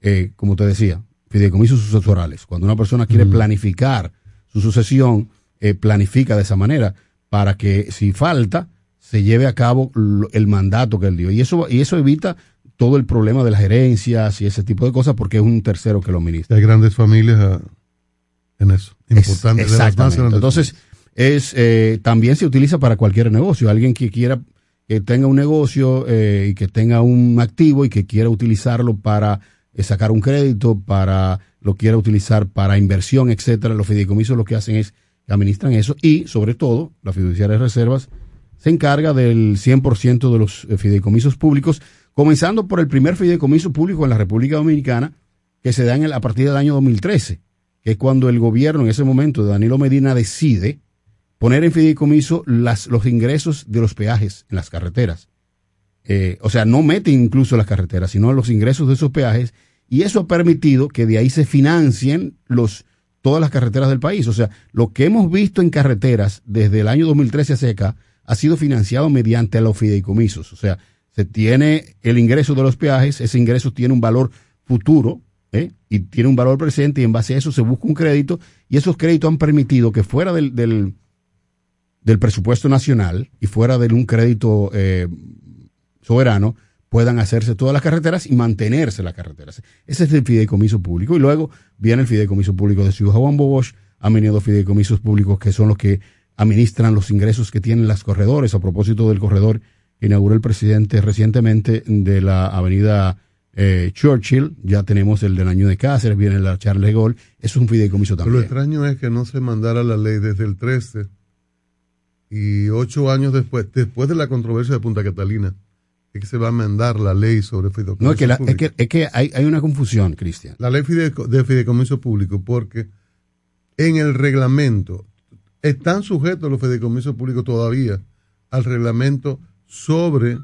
eh, como te decía, fideicomisos sucesorales. Cuando una persona quiere planificar su sucesión, eh, planifica de esa manera para que si falta, se lleve a cabo el mandato que él dio. Y eso, y eso evita todo el problema de las herencias y ese tipo de cosas porque es un tercero que lo administra. Hay grandes familias ah, en eso. Importante. de las más Exactamente. Entonces, es, eh, también se utiliza para cualquier negocio. Alguien que quiera, que tenga un negocio eh, y que tenga un activo y que quiera utilizarlo para eh, sacar un crédito, para lo quiera utilizar para inversión, etcétera. Los fideicomisos lo que hacen es que administran eso y, sobre todo, la fiduciaria de reservas se encarga del 100% de los eh, fideicomisos públicos, comenzando por el primer fideicomiso público en la República Dominicana, que se da en el- a partir del año 2013, que cuando el gobierno en ese momento de Danilo Medina decide poner en fideicomiso los ingresos de los peajes en las carreteras. Eh, o sea, no mete incluso las carreteras, sino los ingresos de esos peajes, y eso ha permitido que de ahí se financien los, todas las carreteras del país. O sea, lo que hemos visto en carreteras desde el año 2013 hacia acá ha sido financiado mediante los fideicomisos. O sea, se tiene el ingreso de los peajes, ese ingreso tiene un valor futuro. Y tiene un valor presente y en base a eso se busca un crédito y esos créditos han permitido que fuera del, del, presupuesto nacional y fuera de un crédito eh, soberano puedan hacerse todas las carreteras y mantenerse las carreteras. Ese es el fideicomiso público. Y luego viene el fideicomiso público de Ciudad Juan Bosch, han venido fideicomisos públicos que son los que administran los ingresos que tienen las corredores. A propósito del corredor que inauguró el presidente recientemente de la avenida eh, Churchill, ya tenemos el del año de Cáceres, viene la Charles de Gaulle, eso es un fideicomiso Pero lo también. extraño es que no se mandara la ley desde el 13 y ocho años después, después de la controversia de Punta Catalina, es que se va a enmendar la ley sobre fideicomiso No, es que, la- es que, es que hay, hay una confusión, Cristian. La ley fideico- de fideicomiso público, porque en el reglamento están sujetos los fideicomisos públicos todavía al reglamento sobre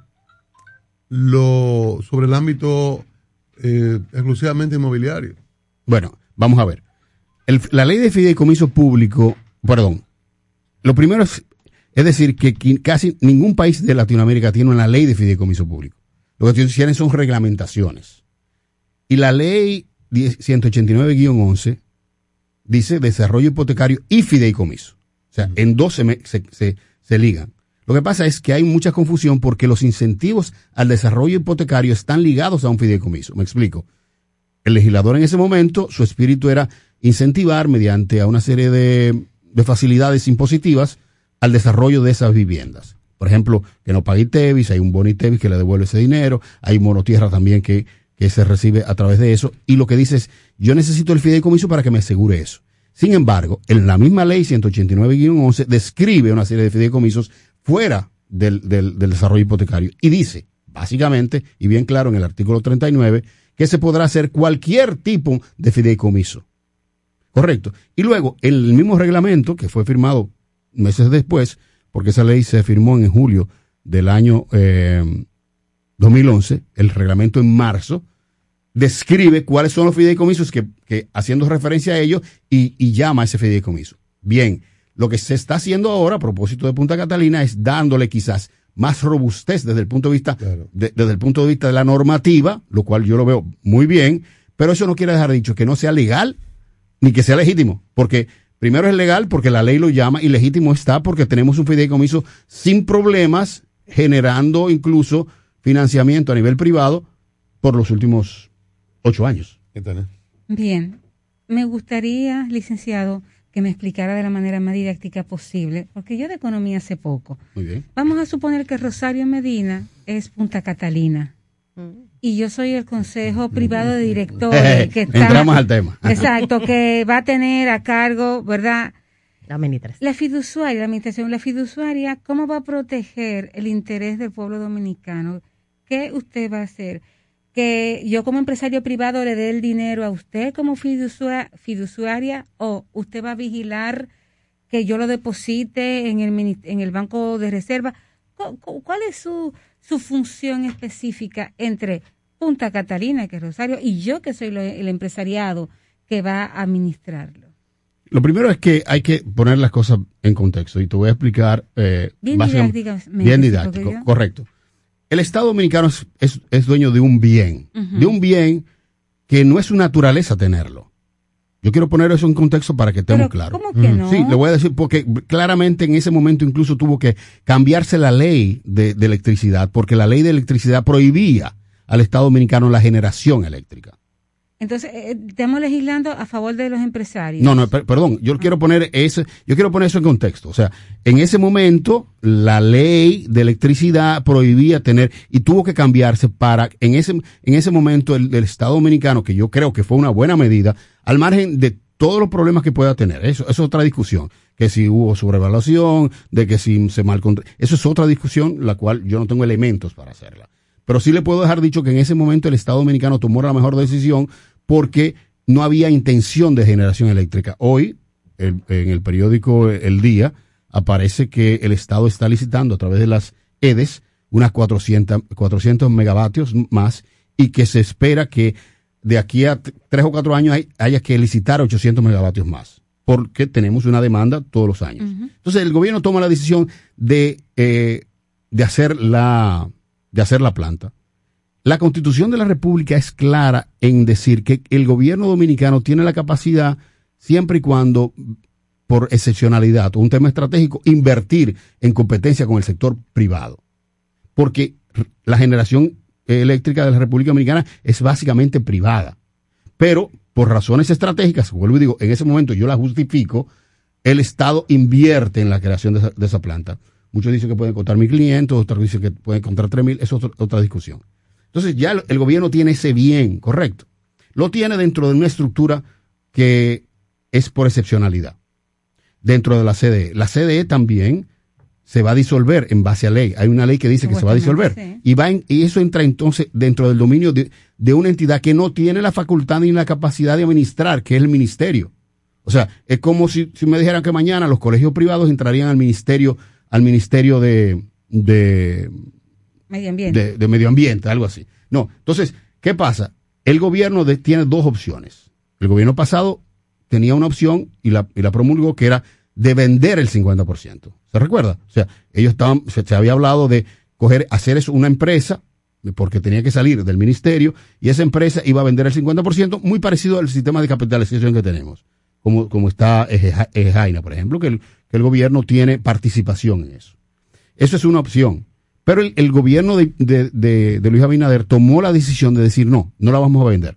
lo sobre el ámbito eh, exclusivamente inmobiliario. Bueno, vamos a ver. El- la ley de fideicomiso público, perdón, lo primero es, es decir, que casi ningún país de Latinoamérica tiene una ley de fideicomiso público. Lo que tienen son reglamentaciones. Y la ley 10 189-11 dice desarrollo hipotecario y fideicomiso. O sea, en dos se, se- se- se ligan. Lo que pasa es que hay mucha confusión porque los incentivos al desarrollo hipotecario están ligados a un fideicomiso. Me explico. El legislador en ese momento, su espíritu era incentivar mediante a una serie de, de facilidades impositivas al desarrollo de esas viviendas. Por ejemplo, que no pague ITEVIS, hay un bono ITEVIS que le devuelve ese dinero, hay monotierra también que, que se recibe a través de eso, y lo que dice es, yo necesito el fideicomiso para que me asegure eso. Sin embargo, en la misma ley 189-11 describe una serie de fideicomisos fuera del, del- del desarrollo hipotecario y dice, básicamente, y bien claro en el artículo 39, que se podrá hacer cualquier tipo de fideicomiso. Correcto. Y luego, el mismo reglamento, que fue firmado meses después, porque esa ley se firmó en julio del año eh, 2011, el reglamento en marzo, describe cuáles son los fideicomisos que, que haciendo referencia a ellos y, y llama a ese fideicomiso. Bien, lo que se está haciendo ahora a propósito de Punta Catalina es dándole quizás más robustez desde el punto de vista de- desde el punto de vista de la normativa, lo cual yo lo veo muy bien, pero eso no quiere dejar dicho que no sea legal ni que sea legítimo, porque primero es legal porque la ley lo llama y legítimo está porque tenemos un fideicomiso sin problemas generando incluso financiamiento a nivel privado por los últimos ocho años. Bien, me gustaría, licenciado, que me explicara de la manera más didáctica posible, porque yo de economía sé poco. Muy bien. Vamos a suponer que Rosario Medina es Punta Catalina y yo soy el consejo privado de directores que está, Entramos al tema. Exacto, que va a tener a cargo, ¿verdad? La administración. La fiduciaria, la administración, la fiduciaria, ¿cómo va a proteger el interés del pueblo dominicano? ¿Qué usted va a hacer? Que yo como empresario privado le dé el dinero a usted como fiducia- fiduciaria o usted va a vigilar que yo lo deposite en el, en el banco de reserva. cu- cu- ¿Cuál es su, su función específica entre Punta Catalina, que es Rosario, y yo, que soy lo- el empresariado que va a administrarlo? Lo primero es que hay que poner las cosas en contexto y te voy a explicar. eh, Bien Bien didáctico, correcto. El Estado dominicano es, es- es dueño de un bien, de un bien que no es su naturaleza tenerlo. Yo quiero poner eso en contexto para que estemos claros. ¿cómo que no? Sí, le voy a decir porque claramente en ese momento incluso tuvo que cambiarse la ley de, de electricidad porque la ley de electricidad prohibía al Estado dominicano la generación eléctrica. Entonces, eh, estamos legislando a favor de los empresarios. No, no, per- perdón, yo quiero poner ese, yo quiero poner eso en contexto. O sea, en ese momento la ley de electricidad prohibía tener y tuvo que cambiarse para en ese en ese momento el, el Estado dominicano, que yo creo que fue una buena medida, al margen de todos los problemas que pueda tener. Eso, eso es otra discusión. Que si hubo sobrevaluación, de que si se mal Eso es otra discusión, la cual yo no tengo elementos para hacerla. Pero sí le puedo dejar dicho que en ese momento el Estado dominicano tomó la mejor decisión porque no había intención de generación eléctrica. Hoy, el- en el periódico El Día, aparece que el Estado está licitando a través de las EDES unas 400, 400 megavatios más y que se espera que de aquí a tres o cuatro años hay- haya que licitar 800 megavatios más, porque tenemos una demanda todos los años. Entonces el gobierno toma la decisión de, eh, de, hacer la, de hacer la planta. La constitución de la República es clara en decir que el gobierno dominicano tiene la capacidad, siempre y cuando, por excepcionalidad o un tema estratégico, invertir en competencia con el sector privado. Porque la generación eléctrica de la República Dominicana es básicamente privada. Pero por razones estratégicas, vuelvo y digo, en ese momento yo la justifico, el Estado invierte en la creación de esa, planta. Muchos dicen que pueden costar 1.500, otros dicen que pueden costar 3.000, es otra, otra discusión. Entonces ya el, el gobierno tiene ese bien, correcto. Lo tiene dentro de una estructura que es por excepcionalidad. Dentro de la CDE. La CDE también se va a disolver en base a ley. Hay una ley que dice que se va a disolver. sí. Y, va en- y eso entra entonces dentro del dominio de, de una entidad que no tiene la facultad ni la capacidad de administrar, que es el ministerio. O sea, es como si, si me dijeran que mañana los colegios privados entrarían al ministerio, al ministerio de, de, Medio ambiente. de, medio ambiente, algo así. No, entonces, ¿qué pasa? El gobierno tiene dos opciones. El gobierno pasado tenía una opción y la, y la promulgó que era de vender el 50%. ¿Se recuerda? O sea, ellos estaban, se, había hablado de coger, hacer eso una empresa, porque tenía que salir del ministerio, y esa empresa iba a vender el 50%, muy parecido al sistema de capitalización que tenemos, como, como está Ejaina, por ejemplo, que el, que el gobierno tiene participación en eso. Eso es una opción. Pero el, gobierno de, Luis Abinader tomó la decisión de decir no, no la vamos a vender.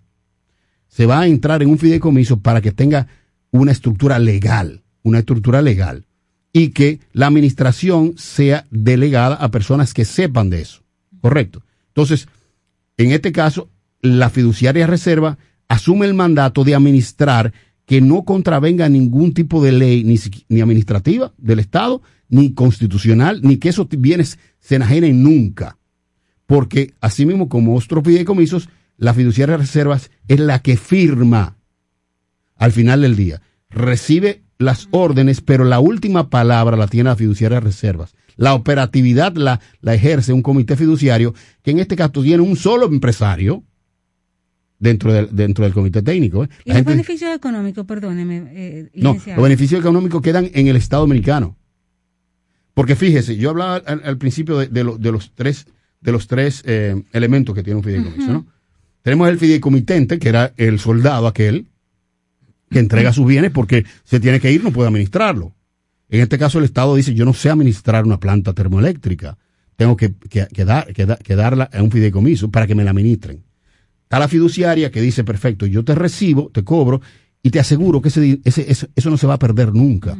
Se va a entrar en un fideicomiso para que tenga una estructura legal, una estructura legal, y que la administración sea delegada a personas que sepan de eso. Correcto. Entonces, en este caso, la fiduciaria reserva asume el mandato de administrar que no contravenga ningún tipo de ley, ni, ni administrativa del Estado, ni constitucional, ni que esos bienes se enajenen nunca. Porque, así mismo como otros fideicomisos, la fiduciaria de reservas es la que firma al final del día. Recibe las órdenes, pero la última palabra la tiene la fiduciaria de reservas. La operatividad la, la ejerce un comité fiduciario que en este caso tiene un solo empresario dentro del, dentro del comité técnico. ¿eh? Y los gente- beneficios económicos, perdóneme, eh, no, los beneficios económicos quedan en el Estado dominicano. Porque fíjese, yo hablaba al, al principio de, de lo- de los tres, de los tres eh, elementos que tiene un fideicomiso. ¿no? Tenemos el fideicomitente, que era el soldado aquel, que entrega sus bienes porque se tiene que ir, no puede administrarlo. En este caso el Estado dice, yo no sé administrar una planta termoeléctrica, tengo que, que- que dar- que da- que darla a un fideicomiso para que me la administren. Está la fiduciaria que dice, perfecto, yo te recibo, te cobro y te aseguro que ese, eso, eso no se va a perder nunca.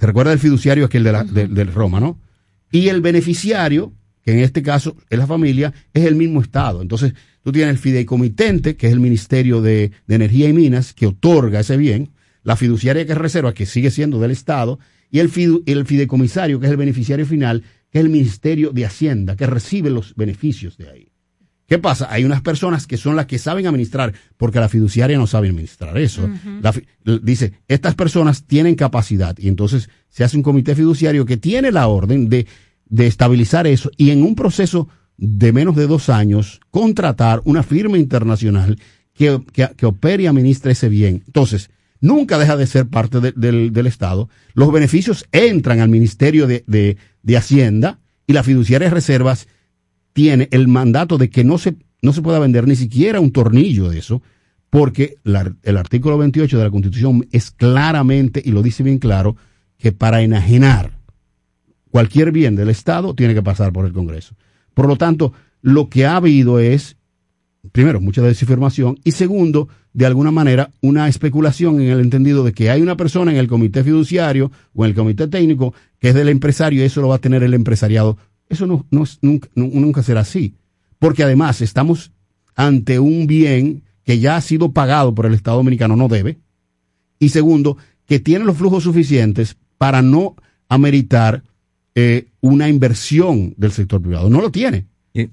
¿Te recuerdas del fiduciario aquel de, la, de- del Roma, no? Y el beneficiario, que en este caso es la familia, es el mismo Estado. Entonces, tú tienes el fideicomitente, que es el Ministerio de, de Energía y Minas, que otorga ese bien, la fiduciaria que es reserva, que sigue siendo del Estado, y el, fidu- el fideicomisario, que es el beneficiario final, que es el Ministerio de Hacienda, que recibe los beneficios de ahí. ¿Qué pasa? Hay unas personas que son las que saben administrar, porque la fiduciaria no sabe administrar eso. Dice, estas personas tienen capacidad y entonces se hace un comité fiduciario que tiene la orden de, de estabilizar eso y en un proceso de menos de dos años contratar una firma internacional que, que, que opere y administre ese bien. Entonces, nunca deja de ser parte de- del, del Estado. Los beneficios entran al Ministerio de, de- de Hacienda y la fiduciaria de reservas tiene el mandato de que no se, no se pueda vender ni siquiera un tornillo de eso, porque el artículo 28 de la Constitución es claramente, y lo dice bien claro, que para enajenar cualquier bien del Estado tiene que pasar por el Congreso. Por lo tanto, lo que ha habido es, primero, mucha desinformación, y segundo, de alguna manera, una especulación en el entendido de que hay una persona en el comité fiduciario o en el comité técnico que es del empresario y eso lo va a tener el empresariado. Eso no, no es- nunca, nu- nunca será así. Porque además estamos ante un bien que ya ha sido pagado por el Estado Dominicano, no debe. Y segundo, que tiene los flujos suficientes para no ameritar eh, una inversión del sector privado. No lo tiene.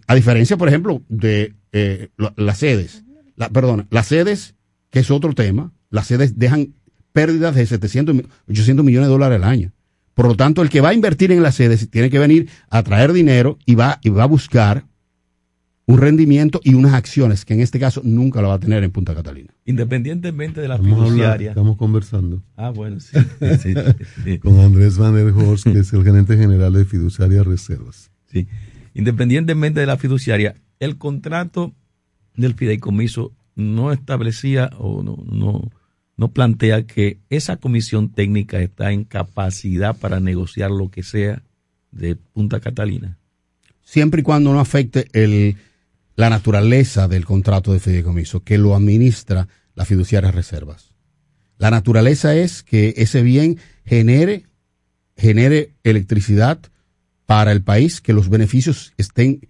A diferencia, por ejemplo, de eh, las sedes. La, perdona, las sedes, que es otro tema, las sedes dejan pérdidas de 700, mi- 800 millones de dólares al año. Por lo tanto, el que va a invertir en las sedes tiene que venir a traer dinero y va, y va a buscar un rendimiento y unas acciones que en este caso nunca lo va a tener en Punta Catalina. Independientemente de la fiduciaria. estamos conversando. Ah, bueno, sí. sí, sí. Con Andrés Van der Horst, que es el gerente general de Fiduciaria Reservas. Sí. Independientemente de la fiduciaria, el contrato del fideicomiso no establecía o no, no, no plantea que esa comisión técnica está en capacidad para negociar lo que sea de Punta Catalina. siempre y cuando no afecte la naturaleza del contrato de fideicomiso, que lo administra la fiduciaria reservas. La naturaleza es que ese bien genere, genere electricidad para el país, que los beneficios estén,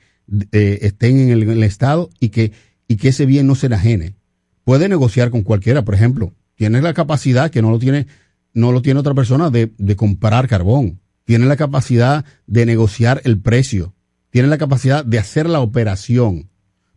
eh, estén en el, en el Estado y que, y que ese bien no se enajene. Puede negociar con cualquiera, por ejemplo, tiene la capacidad que no lo tiene, no lo tiene otra persona de, de comprar carbón. tienen la capacidad de negociar el precio, tienen la capacidad de hacer la operación,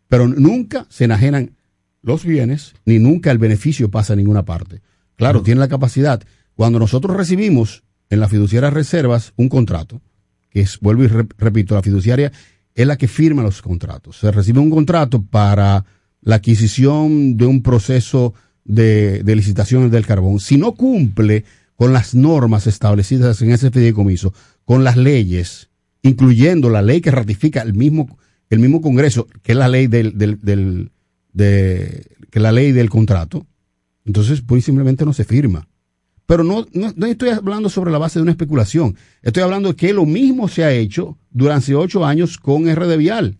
pero nunca se enajenan los bienes ni nunca el beneficio pasa a ninguna parte. Claro, tienen la capacidad. Cuando nosotros recibimos en la fiduciaria reservas un contrato, que es, vuelvo y rep- repito, la fiduciaria es la que firma los contratos. Se recibe un contrato para la adquisición de un proceso de, licitaciones del carbón. Si no cumple con las normas establecidas en ese fideicomiso, con las leyes, incluyendo la ley que ratifica el mismo, el mismo Congreso, que es la ley del, del, de, que la ley del contrato, entonces pues simplemente no se firma. Pero no, no, no estoy hablando sobre la base de una especulación. Estoy hablando de que lo mismo se ha hecho durante ocho años con RD Vial.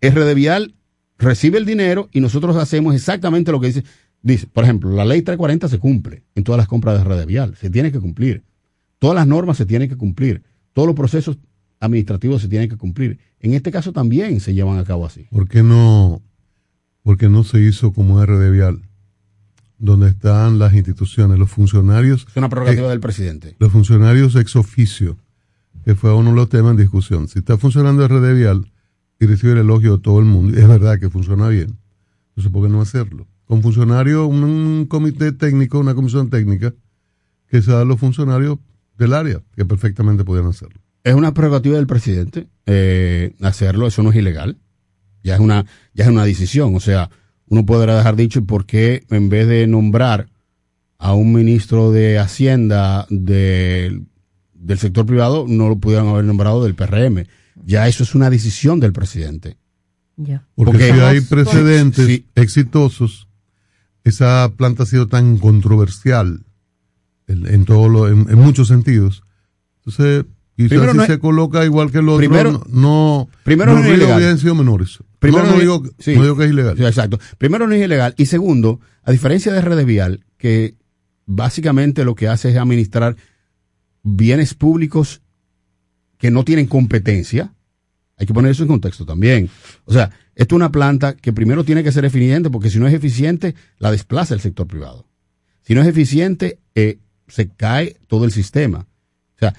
RD Vial recibe el dinero y nosotros hacemos exactamente lo que dice. Dice, por ejemplo, la ley 340 se cumple en todas las compras de RD Vial. Se tiene que cumplir. Todas las normas se tienen que cumplir. Todos los procesos administrativos se tienen que cumplir. En este caso también se llevan a cabo así. ¿Por qué no, por qué no se hizo como RD Vial? Donde están las instituciones, los funcionarios. Es una prerrogativa eh, del presidente. Los funcionarios ex oficio, que fue uno de los temas en discusión. Si está funcionando RD Vial y recibe el elogio de todo el mundo, y es verdad que funciona bien, entonces ¿por qué no hacerlo? Con funcionarios, un, un comité técnico, una comisión técnica, que sea los funcionarios del área, que perfectamente podían hacerlo. Es una prerrogativa del presidente eh, hacerlo, eso no es ilegal. Ya es una, ya es una decisión. O sea, uno podrá dejar dicho, ¿y por qué en vez de nombrar a un ministro de Hacienda de- del sector privado, no lo pudieran haber nombrado del PRM? Ya eso es una decisión del presidente. Ya. Porque, Porque- si hay precedentes sí. exitosos, esa planta ha sido tan controversial en, en, todo lo- en, en muchos sentidos. Entonces, quizás si no es- se coloca igual que el otro, Primero- no, no, primero los no es ilegal. sido menores. Primero no, no digo, sí. no digo que es ilegal. Sí, exacto. Primero no es ilegal. Y segundo, a diferencia de Red Vial, que básicamente lo que hace es administrar bienes públicos que no tienen competencia, hay que poner eso en contexto también. O sea, esto es una planta que primero tiene que ser eficiente, porque si no es eficiente, la desplaza el sector privado. Si no es eficiente, eh, se cae todo el sistema. O sea,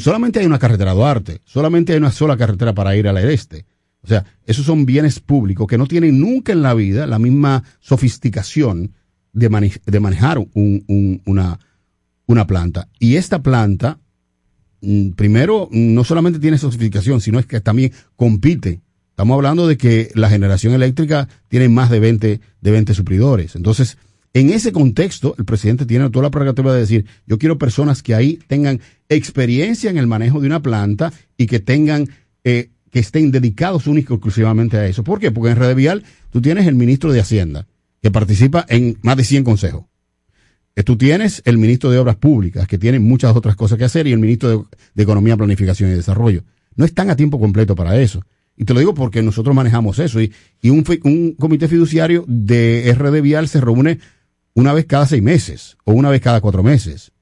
solamente hay una carretera a Duarte, solamente hay una sola carretera para ir al este. O sea, esos son bienes públicos que no tienen nunca en la vida la misma sofisticación de, mane- de manejar un- un- una, una planta. Y esta planta, mm, primero, no solamente tiene sofisticación, sino es que también compite. Estamos hablando de que la generación eléctrica tiene más de 20, de 20 supridores. Entonces, en ese contexto, el presidente tiene toda la prerrogativa de decir, yo quiero personas que ahí tengan experiencia en el manejo de una planta y que tengan, eh, que estén dedicados y exclusivamente a eso. ¿Por qué? Porque en Red Vial tú tienes el ministro de Hacienda, que participa en más de 100 consejos. Eh, Tú tienes el ministro de Obras Públicas, que tiene muchas otras cosas que hacer, y el ministro de, de Economía, Planificación y Desarrollo. No están a tiempo completo para eso. Y te lo digo porque nosotros manejamos eso. Y, y un, un comité fiduciario de RD Vial se reúne una vez cada seis meses o una vez cada cuatro meses.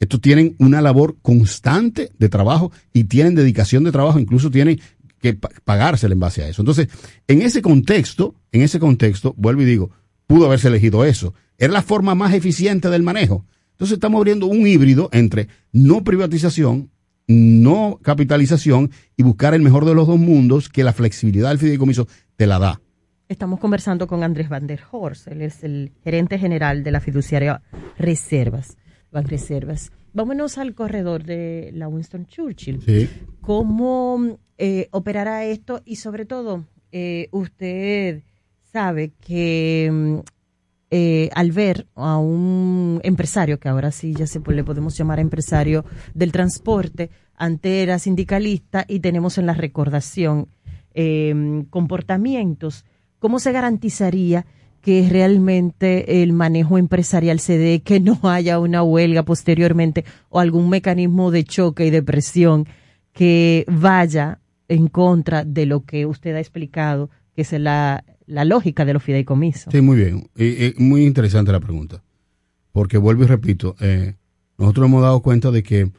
Estos tienen una labor constante de trabajo y tienen dedicación de trabajo, incluso tienen que pa- pagársela en base a eso. Entonces, en ese contexto, en ese contexto, vuelvo y digo, pudo haberse elegido eso. Era la forma más eficiente del manejo. Entonces estamos abriendo un híbrido entre no privatización, no capitalización y buscar el mejor de los dos mundos que la flexibilidad del fideicomiso te la da. Estamos conversando con Andrés Van der Horst, él es el gerente general de la fiduciaria Reservas, Bank Reservas. Vámonos al corredor de la Winston Churchill. Sí. ¿Cómo eh, operará esto? Y sobre todo, eh, usted sabe que mm, eh, al ver a un empresario, que ahora sí ya se le podemos llamar empresario del transporte, ante era sindicalista y tenemos en la recordación eh, comportamientos, ¿cómo se garantizaría que realmente el manejo empresarial se dé, que no haya una huelga posteriormente o algún mecanismo de choque y de presión que vaya en contra de lo que usted ha explicado, que es la, la lógica de los fideicomisos? Sí, muy bien. Y- muy interesante la pregunta. Porque vuelvo y repito, eh, nosotros hemos dado cuenta de que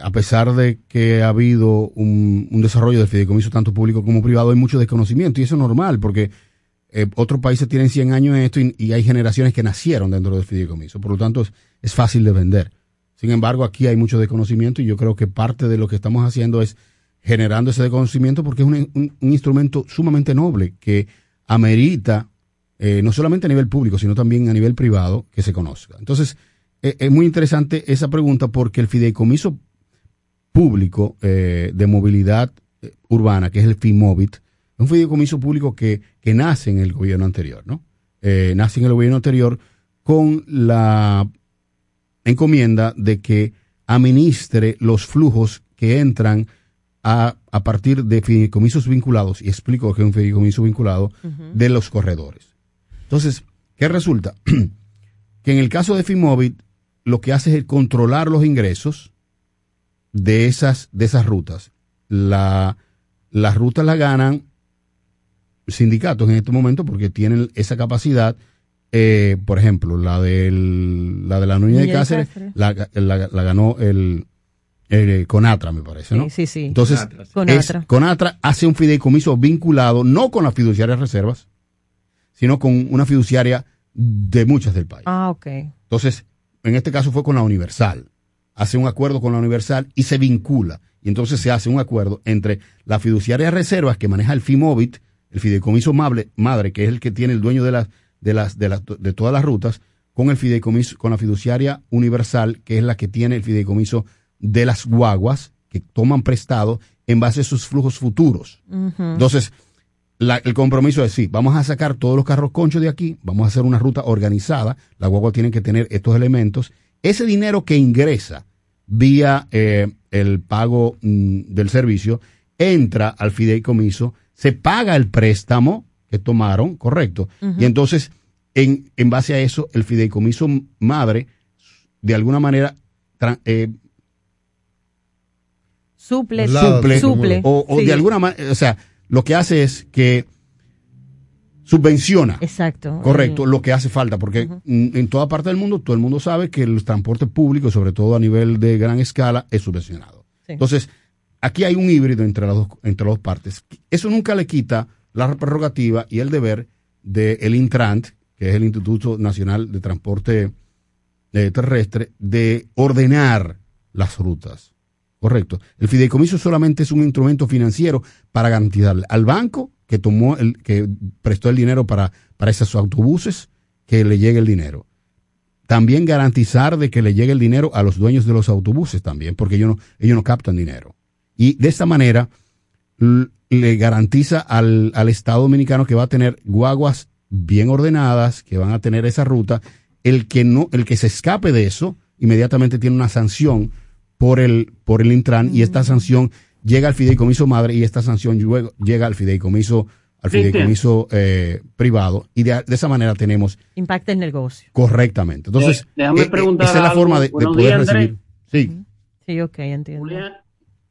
a pesar de que ha habido un, desarrollo del fideicomiso tanto público como privado, hay mucho desconocimiento y eso es normal porque eh, otros países tienen 100 años en esto y, y hay generaciones que nacieron dentro del fideicomiso. Por lo tanto, es, es fácil de vender. Sin embargo, aquí hay mucho desconocimiento y yo creo que parte de lo que estamos haciendo es generando ese desconocimiento porque es un, instrumento sumamente noble que amerita, eh, no solamente a nivel público, sino también a nivel privado, que se conozca. Entonces, eh, es muy interesante esa pregunta porque el fideicomiso público eh, de movilidad urbana, que es el FIMOVIT, es un fideicomiso público que, que nace en el gobierno anterior, ¿no? Nace en el gobierno anterior con la encomienda de que administre los flujos que entran a, a partir de fideicomisos vinculados, y explico que es un fideicomiso vinculado, de los corredores. Entonces, ¿qué resulta? que en el caso de FIMOVIT, lo que hace es controlar los ingresos de esas, de esas rutas. La, las rutas las ganan sindicatos en este momento porque tienen esa capacidad. eh, por ejemplo, la del, la de la Nuña de Cáceres, Cáceres. la, la- la ganó el, el Conatra, me parece, ¿no? Sí, sí, sí. Entonces, Conatra, es- hace un fideicomiso vinculado no con las fiduciarias reservas, sino con una fiduciaria de muchas del país. Ah, ok. Entonces, en este caso fue con la Universal. Hace un acuerdo con la Universal y se vincula. Y entonces se hace un acuerdo entre la fiduciaria de reservas que maneja el FIMOVIT, el fideicomiso mable- madre, que es el que tiene el dueño de las, de las, de las, de todas las rutas, con el fideicomiso, con la fiduciaria Universal, que es la que tiene el fideicomiso de las guaguas, que toman prestado en base a sus flujos futuros. Entonces, la- el compromiso es sí, vamos a sacar todos los carros conchos de aquí, vamos a hacer una ruta organizada, la guagua tiene que tener estos elementos. Ese dinero que ingresa vía eh, el pago mm, del servicio entra al fideicomiso, se paga el préstamo que tomaron, correcto, y entonces en, en base a eso el fideicomiso madre de alguna manera eh, Suple, suple, suple. o, o Sí. de alguna manera, o sea, lo que hace es que subvenciona. Exacto. Correcto, lo que hace falta, porque en toda parte del mundo todo el mundo sabe que el transporte público, sobre todo a nivel de gran escala, es subvencionado. Sí. Entonces, aquí hay un híbrido entre las dos, entre las dos partes. Eso nunca le quita la prerrogativa y el deber del Intrant, que es el Instituto Nacional de Transporte eh, Terrestre, de ordenar las rutas. Correcto. El fideicomiso solamente es un instrumento financiero para garantizarle al banco que tomó el, que prestó el dinero para, para esos autobuses que le llegue el dinero. También garantizar de que le llegue el dinero a los dueños de los autobuses también, porque ellos no, ellos no captan dinero. Y de esta manera le garantiza al, al Estado dominicano que va a tener guaguas bien ordenadas, que van a tener esa ruta. El que no, el que se escape de eso, inmediatamente tiene una sanción por el, por el Intran, y esta sanción llega al fideicomiso madre, y esta sanción luego llega al fideicomiso, al fideicomiso eh, privado, y de, de esa manera tenemos Impacta el negocio. correctamente. Entonces, Eh, déjame eh, eh, preguntar esa es la forma de, poder días, recibir. Sí. Sí, ok, entiendo. Julián,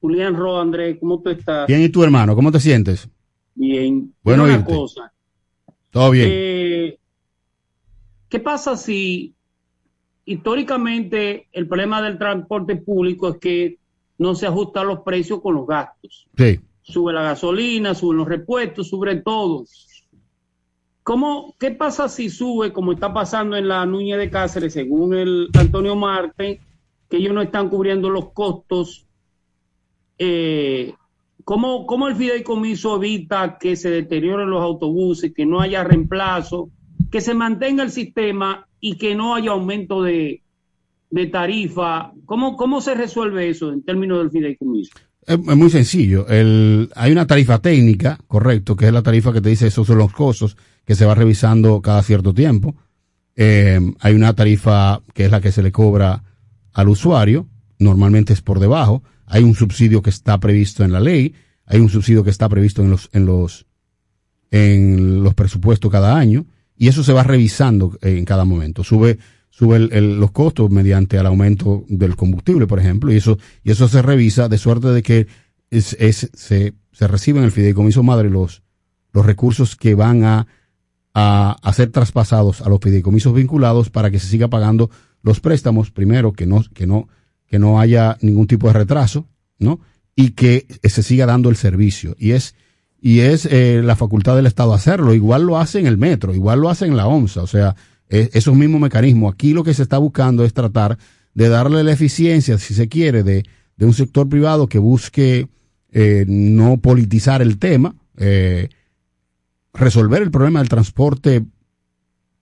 Julián Ro, Andrés, ¿cómo tú estás? Bien, ¿y tu hermano? ¿Cómo te sientes? Bien. Bueno una cosa. ¿Todo bien? Eh, ¿Qué pasa si históricamente el problema del transporte público es que no se ajustan los precios con los gastos? Sí. Sube la gasolina, suben los repuestos, sube todo. ¿Cómo, ¿Qué pasa si sube, como está pasando en la Nuña de Cáceres, según el Antonio Marte, que ellos no están cubriendo los costos? Eh, ¿cómo, ¿Cómo el fideicomiso evita que se deterioren los autobuses, que no haya reemplazo, que se mantenga el sistema y que no haya aumento de, tarifa? ¿Cómo, ¿Cómo se resuelve eso en términos del fideicomiso? Es, es muy sencillo. El, hay una tarifa técnica, correcto, que es la tarifa que te dice esos son los costos que se va revisando cada cierto tiempo. Eh, hay una tarifa que es la que se le cobra al usuario, normalmente es por debajo. Hay un subsidio que está previsto en la ley, hay un subsidio que está previsto en los, en los, en los presupuestos cada año, y eso se va revisando en cada momento. Sube, sube los costos mediante el aumento del combustible, por ejemplo, y eso, y eso se revisa de suerte de que es, se, se reciben en el fideicomiso madre los, los recursos que van a, a, a ser traspasados a los fideicomisos vinculados para que se siga pagando los préstamos, primero, que no, que no, que no haya ningún tipo de retraso, ¿no? Y que se siga dando el servicio. Y es, y es eh, la facultad del Estado hacerlo. Igual lo hace en el metro, igual lo hace en la OMSA. O sea, esos mismos mecanismos. Aquí lo que se está buscando es tratar de darle la eficiencia, si se quiere, de, de un sector privado que busque eh, no politizar el tema, eh, resolver el problema del transporte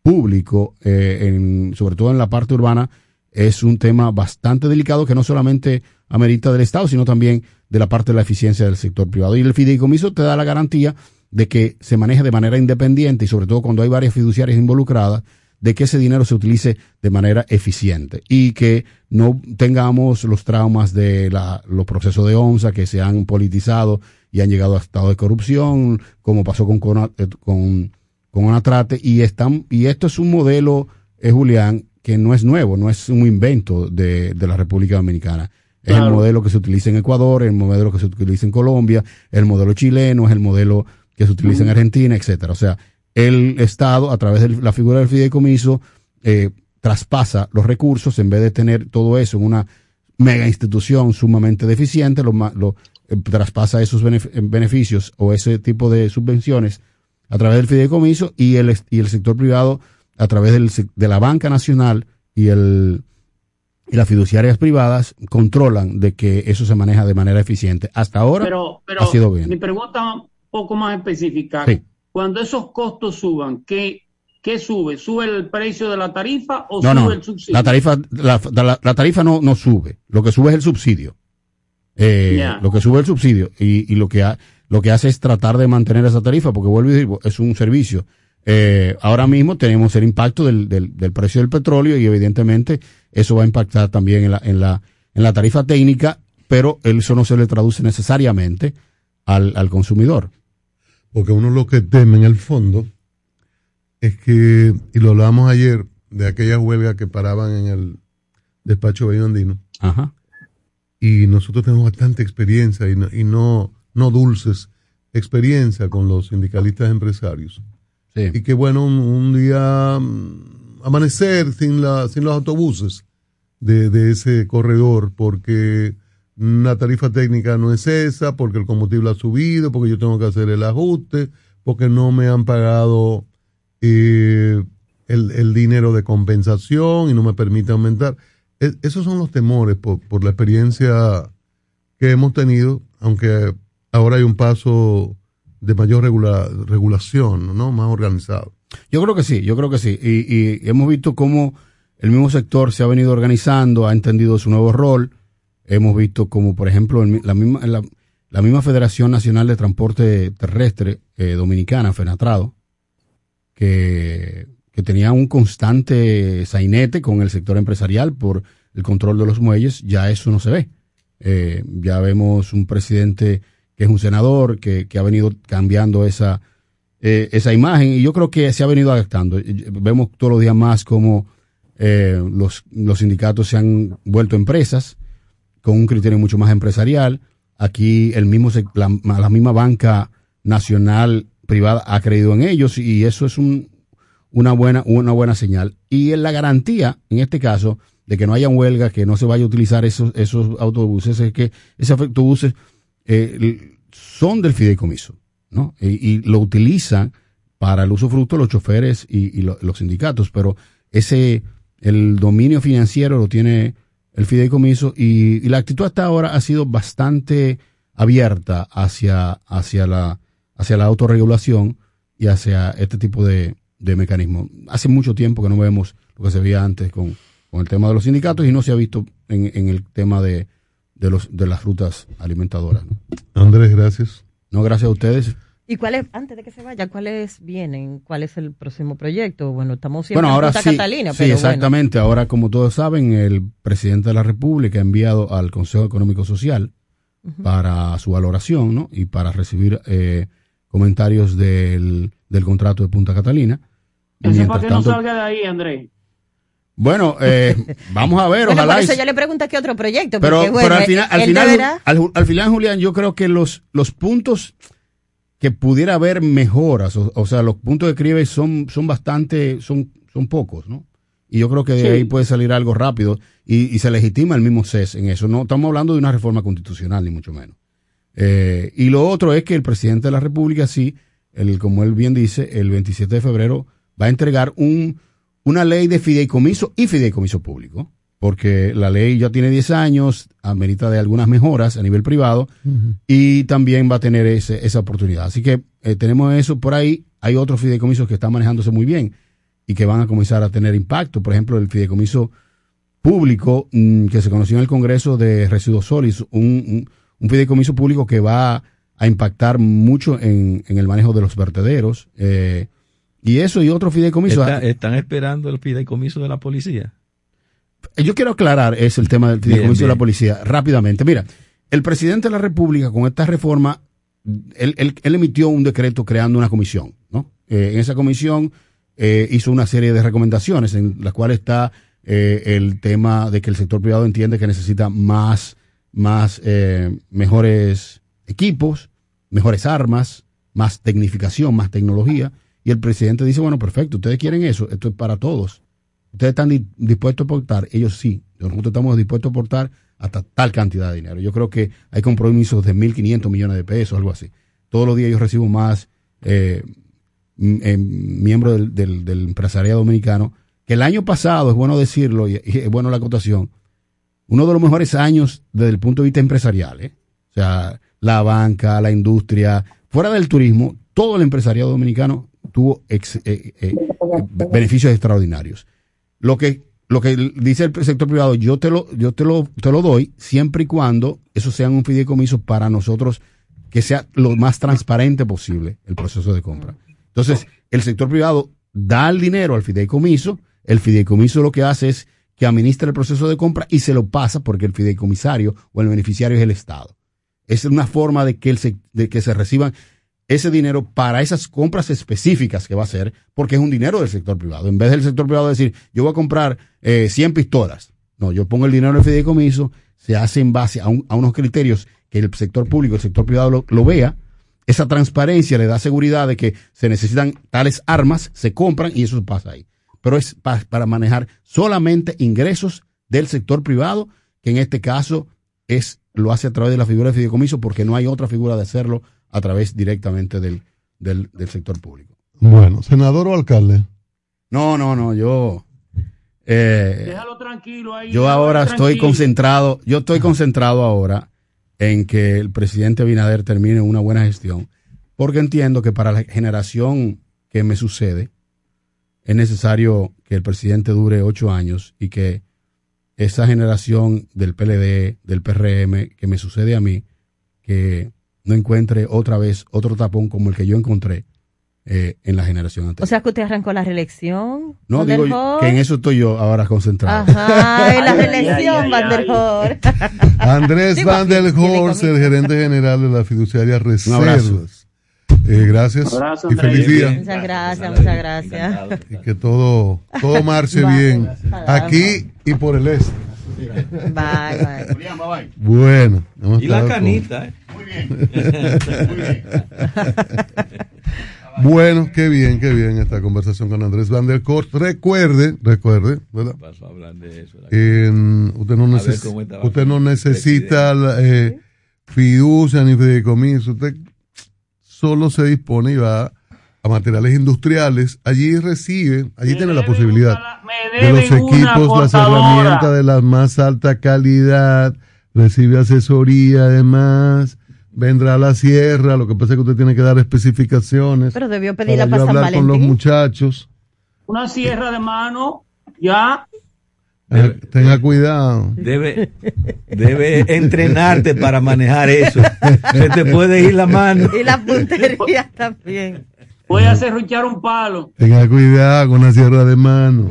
público, eh, en, sobre todo en la parte urbana, es un tema bastante delicado que no solamente amerita del Estado, sino también de la parte de la eficiencia del sector privado. Y el fideicomiso te da la garantía de que se maneje de manera independiente y sobre todo cuando hay varias fiduciarias involucradas, de que ese dinero se utilice de manera eficiente y que no tengamos los traumas de la, los procesos de ONSA que se han politizado y han llegado a estado de corrupción, como pasó con, con, con, con Onatrate, y, están, y esto es un modelo, eh, Julián, que no es nuevo, no es un invento de, de la República Dominicana. Es el modelo que se utiliza en Ecuador, el modelo que se utiliza en Colombia, el modelo chileno, es el modelo que se utiliza en Argentina, etcétera. O sea, el Estado, a través de la figura del fideicomiso, eh, traspasa los recursos en vez de tener todo eso en una mega institución sumamente deficiente, lo, eh, traspasa esos eh, beneficios o ese tipo de subvenciones a través del fideicomiso y el, y el sector privado a través del, de la banca nacional y el y las fiduciarias privadas controlan de que eso se maneja de manera eficiente. Hasta ahora Pero, pero ha sido bien. mi pregunta un poco más específica. Sí. Cuando esos costos suban, ¿qué, qué sube? ¿Sube el precio de la tarifa o No, sube no, el subsidio? la tarifa, la, la- la tarifa no, no sube, lo que sube es el subsidio. Eh. Lo que sube el subsidio y, y lo, que ha- lo que hace es tratar de mantener esa tarifa, porque vuelvo y digo, es un servicio. Eh, ahora mismo tenemos el impacto del, del, del precio del petróleo y evidentemente eso va a impactar también en la, en la, en la tarifa técnica, pero eso no se le traduce necesariamente al, al consumidor. Porque uno lo que teme en el fondo es que, y lo hablábamos ayer, de aquella huelga que paraban en el despacho Bello Andino, Ajá. y nosotros tenemos bastante experiencia y no, y no, no dulces experiencia con los sindicalistas empresarios. Y que bueno, un, día mm, amanecer sin, la, sin los autobuses de, ese corredor, porque la tarifa técnica no es esa, porque el combustible ha subido, porque yo tengo que hacer el ajuste, porque no me han pagado eh, el, el dinero de compensación y no me permite aumentar. Es- esos son los temores por, por la experiencia que hemos tenido, aunque ahora hay un paso de mayor regula- regulación, ¿no? Más organizado. Yo creo que sí, yo creo que sí. Y, y hemos visto cómo el mismo sector se ha venido organizando, ha entendido su nuevo rol. Hemos visto como, por ejemplo, la misma Federación Nacional de Transporte Terrestre eh, Dominicana, FENATRADO, que, que tenía un constante sainete con el sector empresarial por el control de los muelles, ya eso no se ve. Eh, ya vemos un presidente que es un senador, que, que ha venido cambiando esa, eh, esa imagen y yo creo que se ha venido adaptando. Vemos todos los días más como eh, los, los sindicatos se han vuelto empresas con un criterio mucho más empresarial. Aquí el mismo la, la misma banca nacional privada ha creído en ellos y eso es un, una buena una buena señal y en la garantía en este caso de que no haya huelga que no se vaya a utilizar esos esos autobuses es que esos autobuses eh, son del fideicomiso no y, y lo utilizan para el usufructo los choferes y, y lo- los sindicatos pero ese el dominio financiero lo tiene el fideicomiso y, la actitud hasta ahora ha sido bastante abierta hacia hacia la hacia la autorregulación y hacia este tipo de, de mecanismos. Hace mucho tiempo que no vemos lo que se veía antes con, con el tema de los sindicatos y no se ha visto en el tema de, de, los, de las rutas alimentadoras. ¿no? Andrés, gracias. No, gracias a ustedes. ¿Y cuáles, antes de que se vaya, cuáles vienen? ¿Cuál es el próximo proyecto? Bueno, estamos siempre Bueno, ahora en Punta sí, Catalina, sí pero bueno. exactamente. Ahora, como todos saben, el presidente de la República ha enviado al Consejo Económico Social para su valoración ¿no? y para recibir eh, comentarios del, del contrato de Punta Catalina. Ese Mientras para que no tanto- salga de ahí, Andrés. Bueno, eh, vamos a ver, Bueno, ojalá. por yo le pregunto qué otro proyecto. pero, porque, bueno, pero al final, al final, deberá- al, al final, Julián, yo creo que los, los puntos que pudiera haber mejoras, o, o sea, los puntos de cribe son, son bastante, son, son pocos, ¿no? Y yo creo que de Sí. ahí puede salir algo rápido y, y se legitima el mismo CES en eso. No estamos hablando de una reforma constitucional, ni mucho menos. Eh, y lo otro es que el presidente de la República, sí, el, como él bien dice, el 27 de febrero va a entregar un, una ley de fideicomiso y fideicomiso público. porque la ley ya tiene 10 años, amerita de algunas mejoras a nivel privado y también va a tener ese- esa oportunidad. Así que eh, tenemos eso por ahí. Hay otros fideicomisos que están manejándose muy bien y que van a comenzar a tener impacto. Por ejemplo, el fideicomiso público mm, que se conoció en el Congreso de Residuos Sólidos, un, un- un fideicomiso público que va a impactar mucho en, en el manejo de los vertederos. eh, y eso y otros fideicomisos. Está- están esperando el fideicomiso de la policía. Yo quiero aclarar es el tema del Bien, fideicomiso de la policía rápidamente. Mira, el presidente de la República con esta reforma, él, él- él emitió un decreto creando una comisión, ¿no? Eh, en esa comisión eh, hizo una serie de recomendaciones en las cuales está eh, el tema de que el sector privado entiende que necesita más, más mejores equipos, mejores armas, más tecnificación, más tecnología. Y el presidente dice, bueno, perfecto, ustedes quieren eso, esto es para todos. Ustedes están di- dispuestos a aportar, ellos sí. Nosotros estamos dispuestos a aportar hasta tal cantidad de dinero. Yo creo que hay compromisos de 1.500 millones de pesos, algo así. Todos los días yo recibo más eh, eh, miembros del, empresariado dominicano, que el año pasado, es bueno decirlo y, y es bueno la acotación, uno de los mejores años desde el punto de vista empresarial. ¿eh? O sea, la banca, la industria, fuera del turismo, todo el empresariado dominicano tuvo ex- eh, eh, beneficios extraordinarios. Lo que, lo que dice el sector privado, yo te lo, yo te lo, te lo doy siempre y cuando eso sea un fideicomiso para nosotros que sea lo más transparente posible el proceso de compra. Entonces, el sector privado da el dinero al fideicomiso, el fideicomiso lo que hace es que administra el proceso de compra y se lo pasa porque el fideicomisario o el beneficiario es el Estado. Es una forma de que, el, de que se reciban ese dinero para esas compras específicas que va a hacer, porque es un dinero del sector privado. En vez del sector privado decir, yo voy a comprar eh, 100 pistolas. No, yo pongo el dinero en el fideicomiso, se hace en base a, un- a unos criterios que el sector público, el sector privado lo, vea. Esa transparencia le da seguridad de que se necesitan tales armas, se compran y eso pasa ahí. Pero es pa- para manejar solamente ingresos del sector privado, que en este caso es lo hace a través de la figura de fideicomiso porque no hay otra figura de hacerlo a través directamente del, del, del sector público. Bueno, senador o alcalde. No, no, no, yo eh, Déjalo tranquilo ahí. yo ahora tranquilo. estoy concentrado, yo estoy concentrado ahora en que el presidente Abinader termine una buena gestión, porque entiendo que para la generación que me sucede es necesario que el presidente dure ocho años y que esa generación del PLD, del PRM, que me sucede a mí, que no encuentre otra vez otro tapón como el que yo encontré eh, en la generación anterior. O sea que usted arrancó la reelección. No, digo yo que en eso estoy yo ahora concentrado. Ajá, en la reelección, Van der ay. Hoor. Andrés Van der tiene Horst, el gerente general de la fiduciaria abrazo. Reservas. Eh, gracias Un abrazo, y feliz día. Muchas gracias, muchas gracias. Y que todo, todo marche bien aquí y por el este. Bye, bye. Bueno. Y la con- canita, ¿eh? Bueno, qué bien, qué bien esta conversación con Andrés Van der Horst. Recuerde, recuerde, ¿verdad? Pasó a hablar de eso. la- Eh, usted no, neces- usted no necesita eh, fiducia ni fideicomiso. Usted solo se dispone y va a materiales industriales. Allí recibe, allí tiene la posibilidad Me de los equipos, las herramientas de la más alta calidad. Recibe asesoría además. Vendrá a la sierra. Lo que pasa es que usted tiene que dar especificaciones. Pero debió pedirla para yo para San hablar con los muchachos. Una sierra de mano, ya. Tenga, tenga cuidado. Debe, debe entrenarte para manejar eso. Se te puede ir la mano. Y la puntería también. Voy a serruchar un palo. Tenga cuidado con una sierra de mano.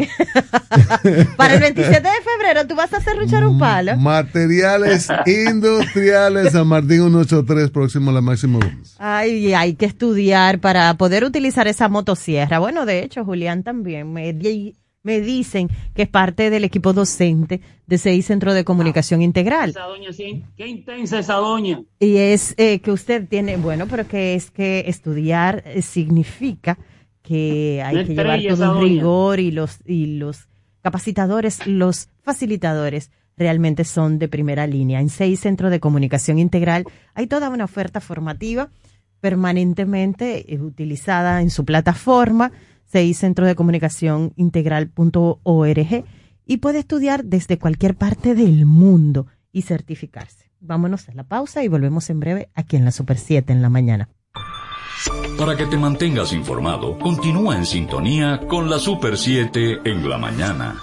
Para el 27 de febrero, ¿tú vas a serruchar un palo? Materiales industriales San Martín 183, próximo a la Máximo Gómez. Ay, hay que estudiar para poder utilizar esa motosierra. Bueno, de hecho, Julián también me, di- me dicen que es parte del equipo docente de CI Centro de Comunicación Integral. Esa doña, sí, qué intensa esa doña. Y es eh, que usted tiene, bueno, pero que es que estudiar eh, significa que hay que llevar todo un rigor y los, y los capacitadores, los facilitadores realmente son de primera línea. En seis Centro de Comunicación Integral hay toda una oferta formativa permanentemente eh, utilizada en su plataforma, CI Centro de Comunicación Integral.org y puede estudiar desde cualquier parte del mundo y certificarse. Vámonos a la pausa y volvemos en breve aquí en la Super 7 en la mañana. Para que te mantengas informado, continúa en sintonía con la Super 7 en la mañana.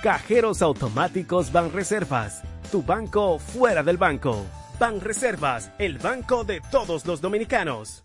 Cajeros automáticos Banreservas, tu banco fuera del banco. Banreservas, el banco de todos los dominicanos.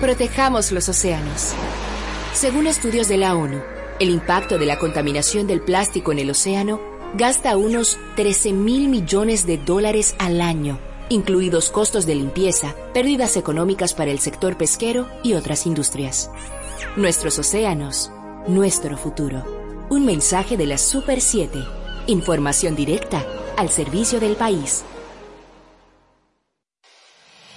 Protejamos los océanos. Según estudios de la ONU, el impacto de la contaminación del plástico en el océano gasta unos 13 mil millones de dólares al año, incluidos costos de limpieza, pérdidas económicas para el sector pesquero y otras industrias. Nuestros océanos, nuestro futuro. Un mensaje de la Super 7. Información directa al servicio del país.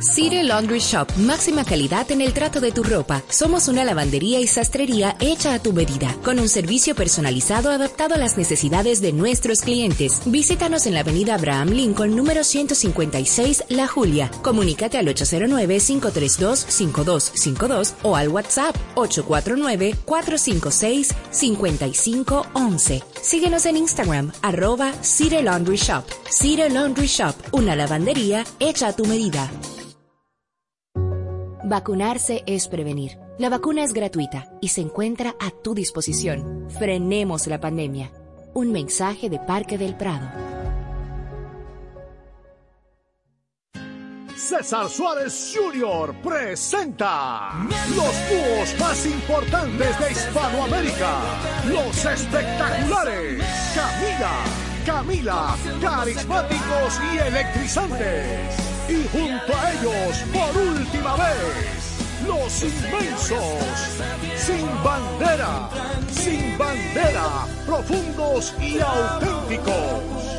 City Laundry Shop, máxima calidad en el trato de tu ropa. Somos una lavandería y sastrería hecha a tu medida, con un servicio personalizado adaptado a las necesidades de nuestros clientes. Visítanos en la avenida Abraham Lincoln, número 156, La Julia. Comunícate al 809-532-5252 o al WhatsApp 849-456-5511. Síguenos en Instagram, arroba City Laundry Shop. City Laundry Shop, una lavandería hecha a tu medida. Vacunarse es prevenir. La vacuna es gratuita y se encuentra a tu disposición. Frenemos la pandemia. Un mensaje de Parque del Prado. César Suárez Jr. presenta los dúos más importantes de Hispanoamérica, los espectaculares Camila, Camila, carismáticos y electrizantes. Y junto a ellos, por última vez, los inmensos, sin bandera, sin bandera, profundos y auténticos.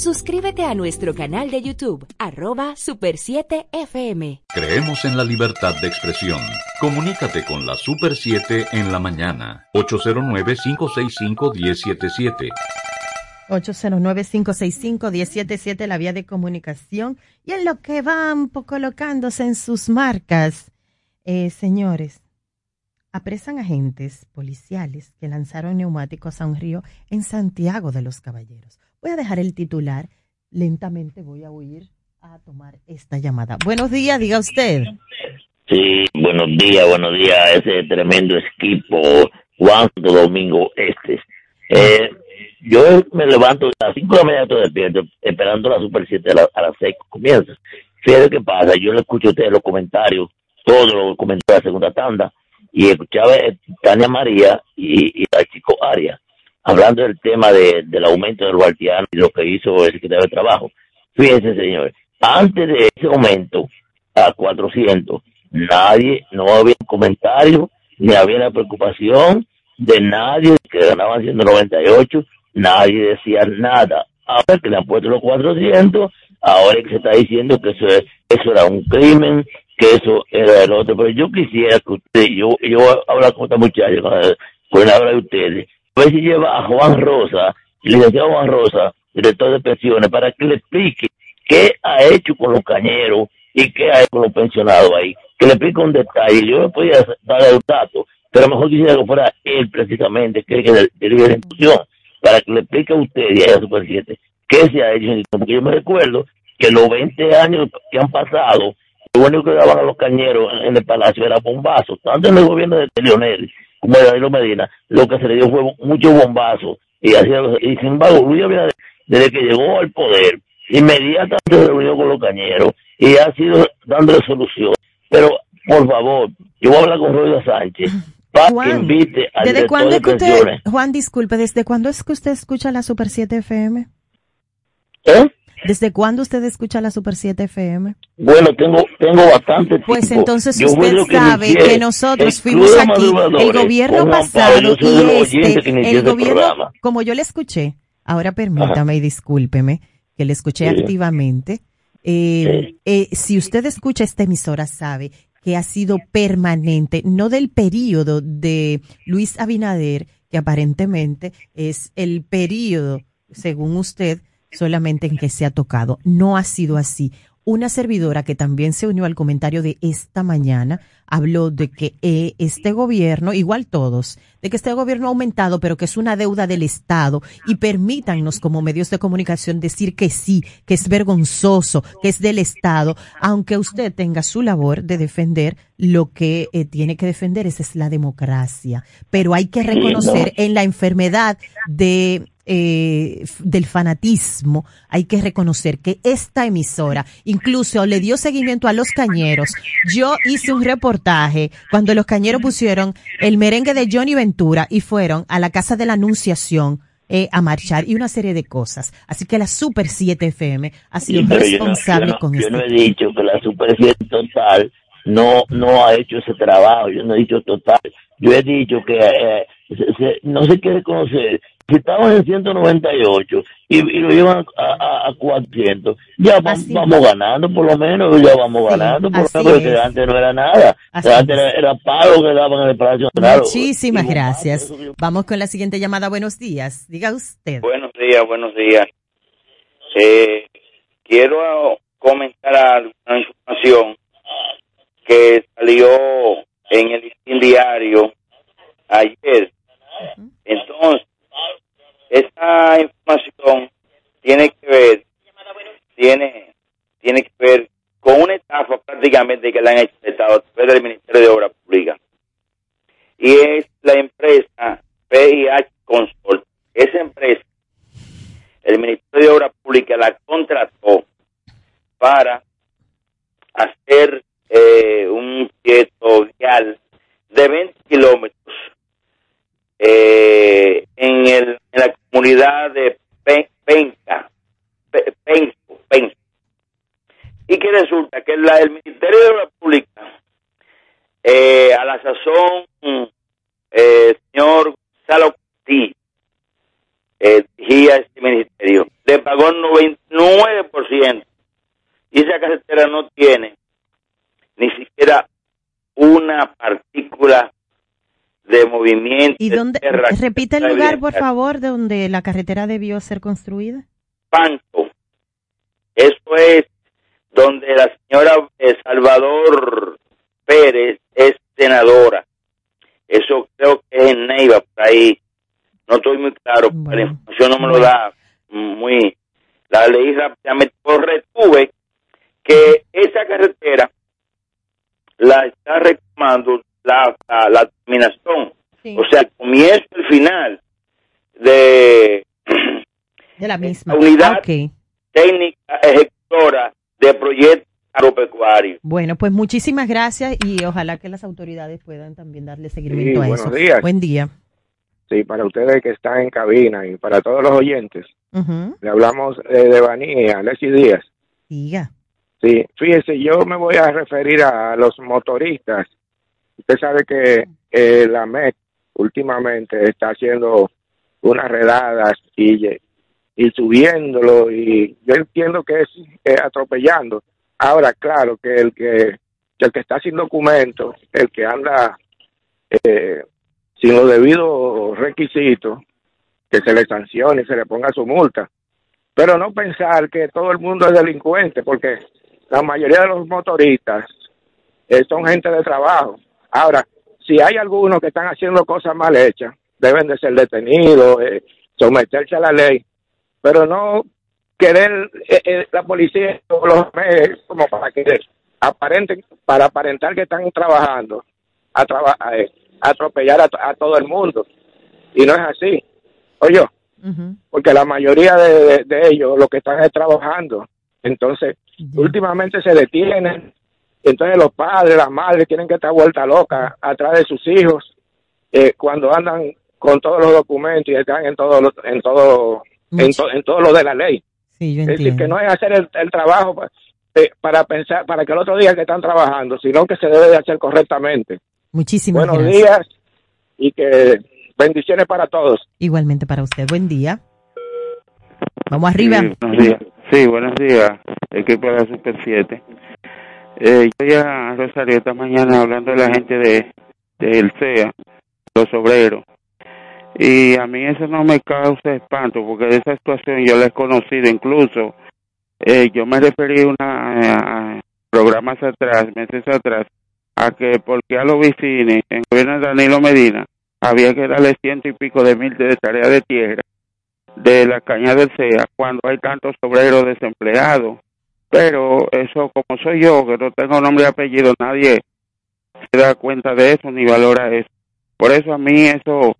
Suscríbete a nuestro canal de YouTube, arroba Super 7 FM. Creemos en la libertad de expresión. Comunícate con la Super 7 en la mañana. 809-565-1077. 809-565-1077, la vía de comunicación. Y en lo que van colocándose en sus marcas, eh, señores, apresan agentes policiales que lanzaron neumáticos a un río en Santiago de los Caballeros. Voy a dejar el titular. Lentamente voy a huir a tomar esta llamada. Buenos días, diga usted. Sí, buenos días, buenos días a ese tremendo equipo Juan Domingo Este. Eh, yo me levanto a las 5 de la mañana, estoy despierto, esperando la Super 7 a, a las 6 comienza. Fíjate qué pasa, yo le escucho a ustedes los comentarios, todos los comentarios de la segunda tanda, y escuchaba Tania María y, y chico Arias hablando del tema de, del aumento del guardián y lo que hizo el secretario de Trabajo. Fíjense, señores, antes de ese aumento a 400, nadie, no había comentario, ni había la preocupación de nadie que ganaban 198, nadie decía nada. Ahora que le han puesto los 400, ahora es que se está diciendo que eso, eso era un crimen, que eso era el otro. Pero yo quisiera que usted, yo, yo hablar con esta muchacha, con, con la de ustedes, a ver si lleva a Juan Rosa, el licenciado Juan Rosa, director de pensiones, para que le explique qué ha hecho con los cañeros y qué ha hecho con los pensionados ahí. Que le explique un detalle. Yo me podía dar el dato, pero mejor quisiera que fuera él precisamente, que es el la institución, para que le explique a usted y a su presidente qué se ha hecho. Porque yo me recuerdo que los 20 años que han pasado, lo único que daban a los cañeros en el palacio era bombazos, tanto en el gobierno de Leonel como de Danilo Medina, lo que se le dio fue mucho bombazo. Y, así, y sin embargo, Luis Abinader, desde que llegó al poder, inmediatamente se reunió con los cañeros y ha sido dando solución. Pero, por favor, yo voy a hablar con Roy Sánchez para que invite al ¿Desde cuándo es que usted. Juan, disculpe, ¿desde cuándo es que usted escucha la Super 7 FM? ¿Eh? ¿Desde cuándo usted escucha la Super 7 FM? Bueno, tengo, tengo bastante tiempo. Pues entonces Yo usted que sabe que nosotros fuimos aquí, el gobierno pasado y este, el gobierno, programa. como yo le escuché, ahora permítame y discúlpeme que le escuché Sí. activamente, eh, eh, si usted escucha esta emisora sabe que ha sido permanente, no del periodo de Luis Abinader, que aparentemente es el periodo, según usted, solamente en que se ha tocado. No ha sido así. Una servidora que también se unió al comentario de esta mañana habló de que eh, este gobierno, igual todos, de que este gobierno ha aumentado, pero que es una deuda del Estado y permítannos como medios de comunicación decir que sí, que es vergonzoso, que es del Estado, aunque usted tenga su labor de defender lo que eh, tiene que defender, esa es la democracia. Pero hay que reconocer en la enfermedad de eh, del fanatismo, hay que reconocer que esta emisora incluso le dio seguimiento a los cañeros. Yo hice un reportaje cuando los cañeros pusieron el merengue de Johnny Ventura y fueron a la casa de la Anunciación eh, a marchar y una serie de cosas. Así que la Super 7 FM ha sido Sí, pero yo no- responsable yo no, con yo esto. no he dicho que la superficie total no no ha hecho ese trabajo, yo no he dicho total, yo he dicho que eh, se- se- no se quiere conocer si estamos en 198 y, y lo llevan a, a, a 400, ya va- vamos ganando por lo menos, ya vamos ganando, por así lo menos, es. que antes no era nada, antes es. era, era pago que daban en el Palacio Nacional. Muchísimas gracias. Vamos con la siguiente llamada. Buenos días. Diga usted. Buenos días, buenos días. Eh, quiero comentar alguna información que salió en el diario ayer. Entonces, esta información tiene que ver, tiene, tiene que ver con una estafa prácticamente que le han hecho Estado a través del Ministerio de Obras Públicas. Y es la empresa PIH Consort. Esa empresa el Ministerio de Obras Públicas la contrató para hacer eh, un proyecto vial de 20 kilómetros eh, en, el, en la comunidad de Pe- Penca, Pe- Penco, Penco. Y que resulta que la, el Ministerio de Obras Públicas, eh, a la sazón, eh, señor Gonzalo Castillo, eh, este ministerio. Le pagó el 99%. Y esa carretera no tiene ni siquiera una partícula de movimiento. ¿Y de dónde? tierra Repite el lugar, por favor, de donde la carretera debió ser construida. Panto. Eso es donde la señora eh, Salvador Pérez es senadora. Eso creo que es en Neiva, por ahí. No estoy muy claro, porque la información no me lo da muy... La leí rápidamente, pues retuve que esa carretera la está reclamando la, la, la terminación. O sea, el comienzo y el final de De la misma. la unidad Ah, técnica ejecutora de proyectos agropecuarios. Bueno, pues muchísimas gracias y ojalá que las autoridades puedan también darle seguimiento a buenos eso. días. Buen día. Sí, para ustedes que están en cabina y para todos los oyentes, le hablamos eh, de Baní, Alexis Díaz. Diga. Sí, fíjese, yo me voy a referir a los motoristas. Usted sabe que eh, la MEC últimamente está haciendo unas redadas y, y subiéndolo y yo entiendo que es eh, atropellando. Ahora, claro, que el que, el que está sin documentos, el que anda eh, sin los debidos requisitos, que se le sancione y se le ponga su multa. Pero no pensar que todo el mundo es delincuente, porque la mayoría de los motoristas eh, son gente de trabajo. Ahora, si hay algunos que están haciendo cosas mal hechas, deben de ser detenidos, eh, someterse a la ley, pero no querer eh, eh, la policía o los medios como para que aparenten, para aparentar que están trabajando, a, traba- a, atropellar a, a todo el mundo. Y no es así. Oye, porque la mayoría de, de- de ellos lo que están es trabajando. Entonces, últimamente se detienen. Entonces los padres, las madres tienen que estar vuelta loca atrás de sus hijos eh, cuando andan con todos los documentos y están en todo lo, en todo en, to- en todo lo de la ley. Sí, yo Es decir, entiendo. que no es hacer el, el trabajo pa- eh, para pensar para que el otro día que están trabajando, sino que se debe de hacer correctamente. Muchísimas Buenos gracias. días y que bendiciones para todos. Igualmente para usted. Buen día. Vamos arriba. Sí, buenos días. Sí, buenos días, equipo de la Super 7. Eh, yo ya, Rosario, esta mañana hablando de la gente de del CEA, los obreros. Y a mí eso no me causa espanto, porque de esa situación yo la he conocido. Incluso eh, yo me referí una, a programas atrás, meses atrás, a que porque a los vecinos, en gobierno de Danilo Medina, había que darle ciento y pico de mil de tarea de tierra de la caña del CEA cuando hay tantos obreros desempleados. Pero eso, como soy yo, que no tengo nombre y apellido, nadie se da cuenta de eso ni valora eso. Por eso a mí eso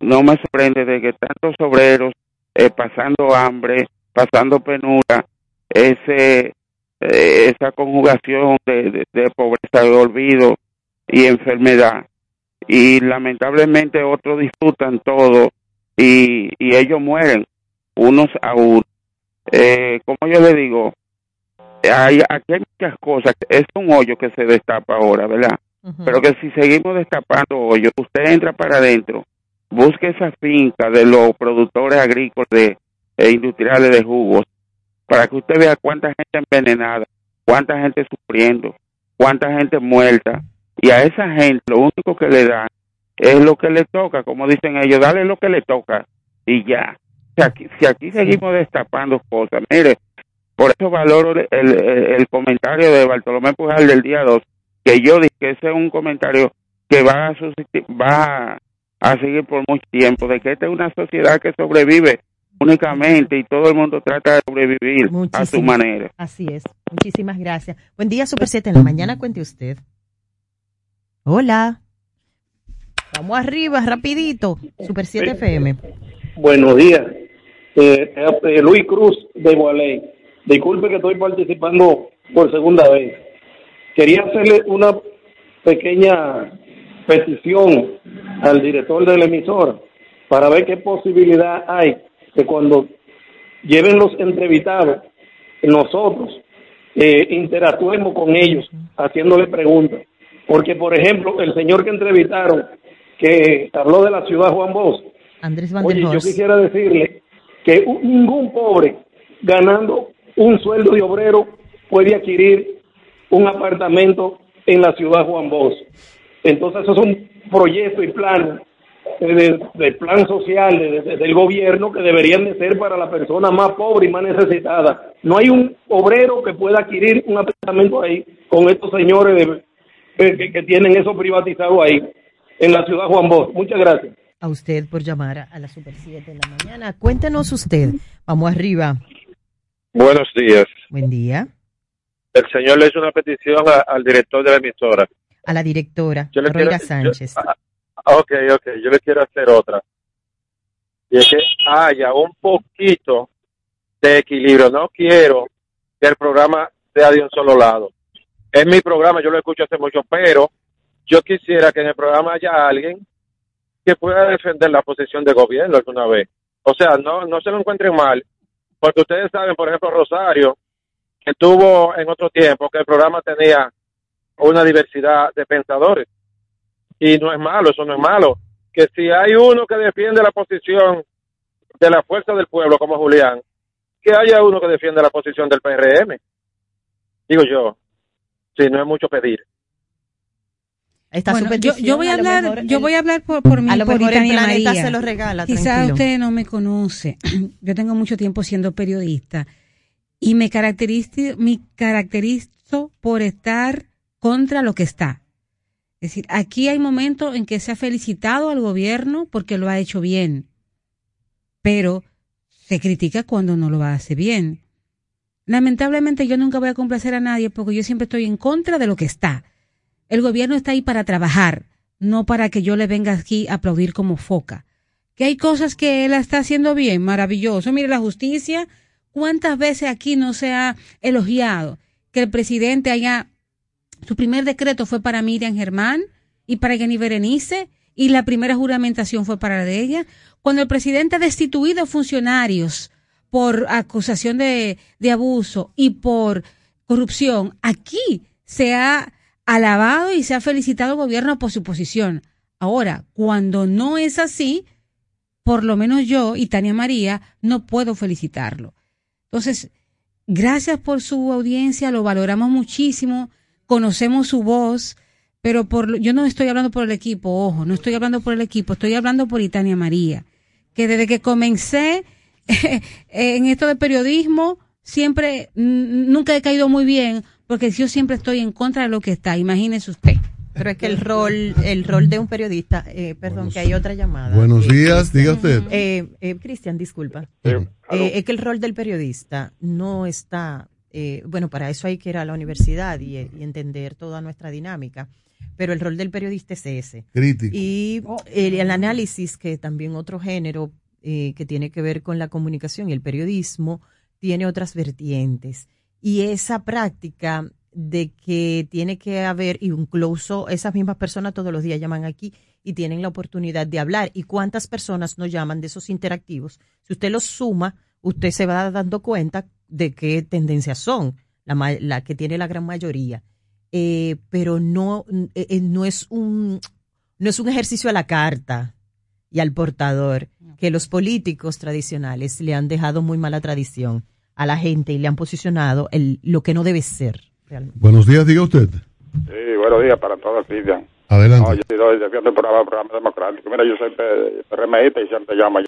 no me sorprende de que tantos obreros eh, pasando hambre, pasando penura, ese eh, esa conjugación de, de, pobreza, de olvido y enfermedad. Y lamentablemente otros disfrutan todo y, y ellos mueren unos a uno. Eh, como yo le digo, hay, aquí hay muchas cosas. Es un hoyo que se destapa ahora, ¿verdad? Pero que si seguimos destapando hoyos, usted entra para adentro busque esa finca de los productores agrícolas de, e industriales de jugos para que usted vea cuánta gente envenenada, cuánta gente sufriendo, cuánta gente muerta. Y a esa gente lo único que le dan es lo que le toca, como dicen ellos, dale lo que le toca y ya. Si aquí, si aquí seguimos destapando cosas, mire, por eso valoro el, el, el comentario de Bartolomé Pujal del día 2, que yo dije que ese es un comentario que va a, suscitar- va a seguir por mucho tiempo, de que esta es una sociedad que sobrevive únicamente y todo el mundo trata de sobrevivir a su manera. Así es. Muchísimas gracias. Buen día, Super 7 en la mañana. Cuente usted. Hola. Vamos arriba, rapidito. Super 7 FM. Buenos días. Eh, eh, Luis Cruz de Gualey. Disculpe que estoy participando por segunda vez. Quería hacerle una pequeña petición al director de la emisora para ver qué posibilidad hay que cuando lleven los entrevistados, nosotros eh, interactuemos con ellos haciéndole preguntas. Porque, por ejemplo, el señor que entrevistaron, que habló de la ciudad Juan Bosch, Andrés Van Oye, yo quisiera decirle que ningún pobre ganando un sueldo de obrero puede adquirir un apartamento en la ciudad Juan Bosch. Entonces, eso es un proyecto y plan eh, de, de plan social de- de- del gobierno que deberían de ser para la persona más pobre y más necesitada. No hay un obrero que pueda adquirir un apartamento ahí con estos señores de- que- que, tienen eso privatizado ahí en la ciudad Juan Bosch. Muchas gracias. A usted por llamar a- la Super 7 en la mañana. Cuéntenos usted. Vamos arriba. Buenos días. Buen día. El señor le hizo una petición a- al director de la emisora. A la directora, Yo le Roira quiero- Sánchez. yo- ah, ok, ok, yo le quiero hacer otra. Y es que haya un poquito de equilibrio. No quiero que el programa sea de un solo lado. Es mi programa, yo lo escucho hace mucho, pero yo quisiera que en el programa haya alguien que pueda defender la posición de gobierno alguna vez. O sea, no, no se lo encuentren mal, porque ustedes saben, por ejemplo, Rosario, que tuvo en otro tiempo que el programa tenía una diversidad de pensadores. Y no es malo, eso no es malo. Que si hay uno que defiende la posición de la fuerza del pueblo, como Julián, que haya uno que defiende la posición del PRM. Digo yo, si no es mucho pedir. Bueno, yo, voy a hablar, mejor yo el- voy a hablar por, por mi a lo por mejor el Tania planeta María. se lo regala, Quizás usted no me conoce. Yo tengo mucho tiempo siendo periodista y me caracterizo, me caracterizo por estar contra lo que está. Es decir, aquí hay momentos en que se ha felicitado al gobierno porque lo ha hecho bien, pero se critica cuando no lo hace bien. Lamentablemente yo nunca voy a complacer a nadie porque yo siempre estoy en contra de lo que está. El gobierno está ahí para trabajar, no para que yo le venga aquí a aplaudir como foca. Que hay cosas que él está haciendo bien, maravilloso. Mire, la justicia, ¿cuántas veces aquí no se ha elogiado que el presidente haya... Su primer decreto fue para Miriam Germán y para Jenny Berenice y la primera juramentación fue para de ella. Cuando el presidente ha destituido funcionarios por acusación de, de abuso y por corrupción, aquí se ha alabado y se ha felicitado al gobierno por su posición. Ahora, cuando no es así, por lo menos yo y María no puedo felicitarlo. Entonces, gracias por su audiencia, lo valoramos muchísimo, conocemos su voz, pero por, yo no estoy hablando por el equipo, ojo, no estoy hablando por el equipo, estoy hablando por Itania María, que desde que comencé en esto de periodismo, siempre, nunca he caído muy bien, porque yo siempre estoy en contra de lo que está, imagínese usted. Pero es que el rol, el rol de un periodista, eh, perdón, que hay otra llamada. Buenos Eh, días, usted. Eh, eh, Cristian, disculpa. Eh, Eh, es que el rol del periodista no está, eh, bueno, para eso hay que ir a la universidad y, y entender toda nuestra dinámica, pero el rol del periodista es ese. Crítico. Y el, el análisis, que también otro género eh, que tiene que ver con la comunicación y el periodismo, tiene otras vertientes. Y esa práctica de que tiene que haber, incluso esas mismas personas todos los días llaman aquí y tienen la oportunidad de hablar. ¿Y cuántas personas nos llaman de esos interactivos? Si usted los suma, usted se va dando cuenta de qué tendencias son, la, la que tiene la gran mayoría. Eh, pero no, eh, eh, no, es un, no es un ejercicio a la carta. y al portador que los políticos tradicionales le han dejado muy mala tradición a la gente y le han posicionado el, lo que no debe ser. Realmente. Buenos días, diga usted. Sí, buenos días para todos, Cristian. Adelante. No, yo soy defiendo el programa, programa democrático. Mira, yo soy PRMista y siempre llamo.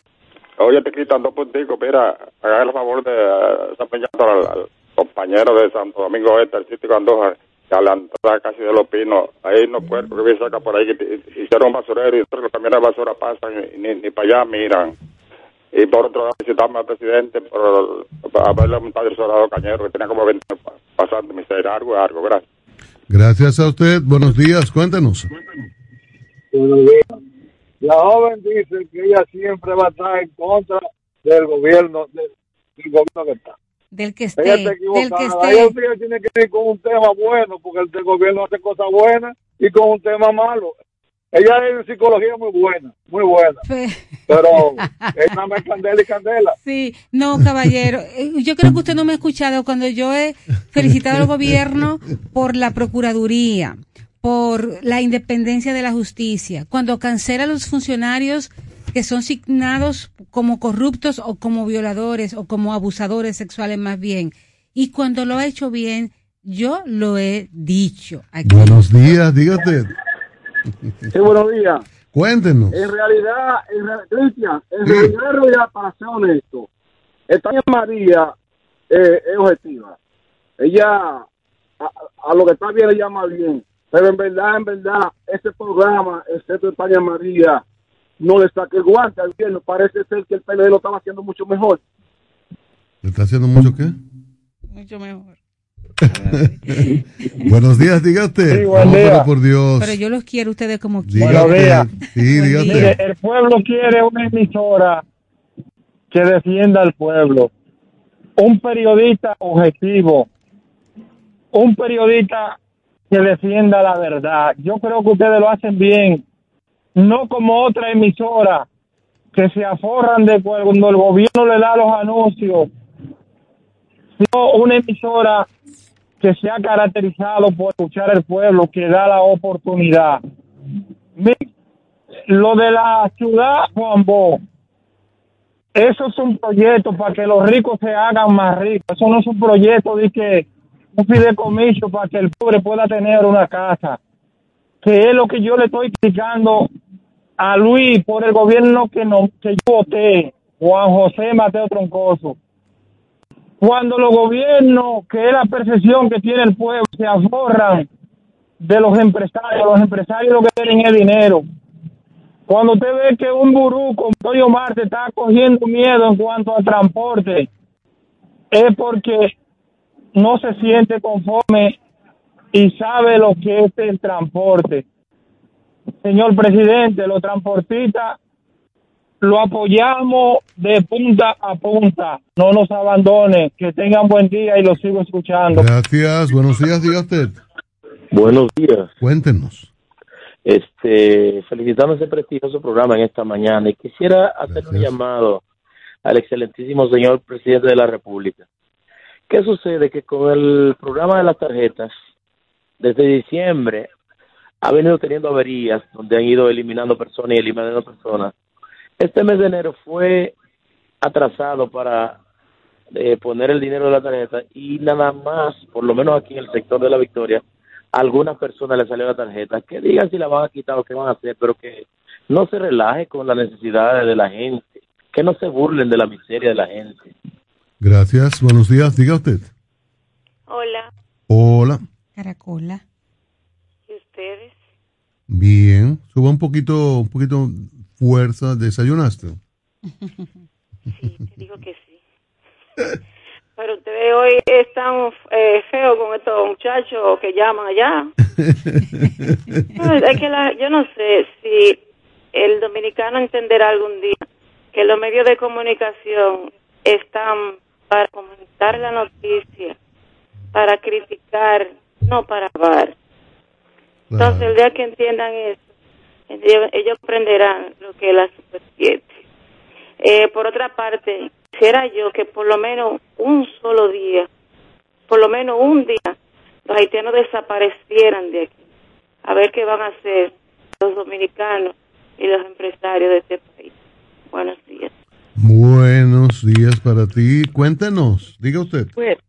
Oye, te quitan dos punticos. Mira, haga el favor de eh, desempeñando al, al compañero de Santo Domingo Este, el sitio Andújar, que a la entrada casi de los pinos. Ahí no puertos que vi cerca por ahí, que hicieron un basurero y los camiones de basura pasan y ni, ni para allá miran. Y por otro lado, visitamos al presidente por, para verle un padre soldado cañero que tenía como 20 años pa- pasando miseria. Algo, algo, gracias. Gracias a usted. Buenos días, cuéntenos. La joven dice que ella siempre va a estar en contra del gobierno, del, del gobierno que está. Del que esté, está del que. Ella tiene que ir con un tema bueno, porque el, del gobierno hace cosas buenas y con un tema malo. Ella es de psicología muy buena, muy buena. Pero es nada más candela y candela. Sí, no, caballero. Eh, Yo creo que usted no me ha escuchado cuando yo he felicitado al gobierno por la Procuraduría, por la independencia de la justicia, cuando cancela a los funcionarios que son signados como corruptos o como violadores o como abusadores sexuales más bien. Y cuando lo ha hecho bien, yo lo he dicho aquí. Buenos días, diga usted. Sí, buenos días. Cuéntenos. En realidad, en real- Cristian, en realidad, en realidad, para ser honesto, esta María eh, es objetiva. Ella a, a lo que está bien le llama bien, pero en verdad, en verdad, ese programa, excepto España María, no le saque el guante al gobierno. Parece ser que el PLD lo estaba haciendo mucho mejor. ¿Le está haciendo mucho qué? Mucho mejor. Buenos días, diga usted. Sí, buen No, día. pero por Dios. Pero yo los quiero ustedes como usted. Sí, Mire, el pueblo quiere una emisora que defienda al pueblo, un periodista objetivo, un periodista que defienda la verdad. Yo creo que ustedes lo hacen bien, no como otra emisora que se aforran de cuando el gobierno le da los anuncios, sino una emisora que se ha caracterizado por escuchar al pueblo, que da la oportunidad. Lo de la ciudad Juan Bo, eso es un proyecto para que los ricos se hagan más ricos. Eso no es un proyecto de que un fideicomiso para que el pobre pueda tener una casa. Que es lo que yo le estoy criticando a Luis por el gobierno que no que yo voté, Juan José Mateo Troncoso. Cuando los gobiernos, que es la percepción que tiene el pueblo, se aforran de los empresarios, los empresarios lo que tienen es dinero. Cuando usted ve que un gurú como Antonio Marte está cogiendo miedo en cuanto al transporte, es porque no se siente conforme y sabe lo que es el transporte. Señor presidente, los transportistas lo apoyamos de punta a punta. No nos abandone. Que tengan buen día y lo sigo escuchando. Gracias. Buenos días, diga usted. Buenos días. Cuéntenos. Este, felicitando ese prestigioso programa en esta mañana y quisiera hacer un llamado al excelentísimo señor presidente de la República. ¿Qué sucede? Que con el programa de las tarjetas, desde diciembre, ha venido teniendo averías donde han ido eliminando personas y eliminando personas. Este mes de enero fue atrasado para eh, poner el dinero de la tarjeta y nada más, por lo menos aquí en el sector de la Victoria, a algunas personas le salió la tarjeta. Que digan si la van a quitar o qué van a hacer, pero que no se relaje con las necesidades de la gente, que no se burlen de la miseria de la gente. Gracias. Buenos días, diga usted. Hola, Hola. Caracola. ¿y ustedes? Bien. Suba un poquito, un poquito fuerza. ¿Desayunaste? Sí, te digo que sí. Pero ustedes hoy están eh, feos con estos muchachos que llaman allá. No, es que la- yo no sé si el dominicano entenderá algún día que los medios de comunicación están para comentar la noticia, para criticar, no para hablar. Entonces, el día que entiendan eso, ellos, ellos aprenderán lo que es la Super 7. Eh, por otra parte, quisiera yo que por lo menos un solo día, por lo menos un día, los haitianos desaparecieran de aquí. A ver qué van a hacer los dominicanos y los empresarios de este país. Buenos días. Buenos días para ti. Cuéntenos, diga usted. Bueno,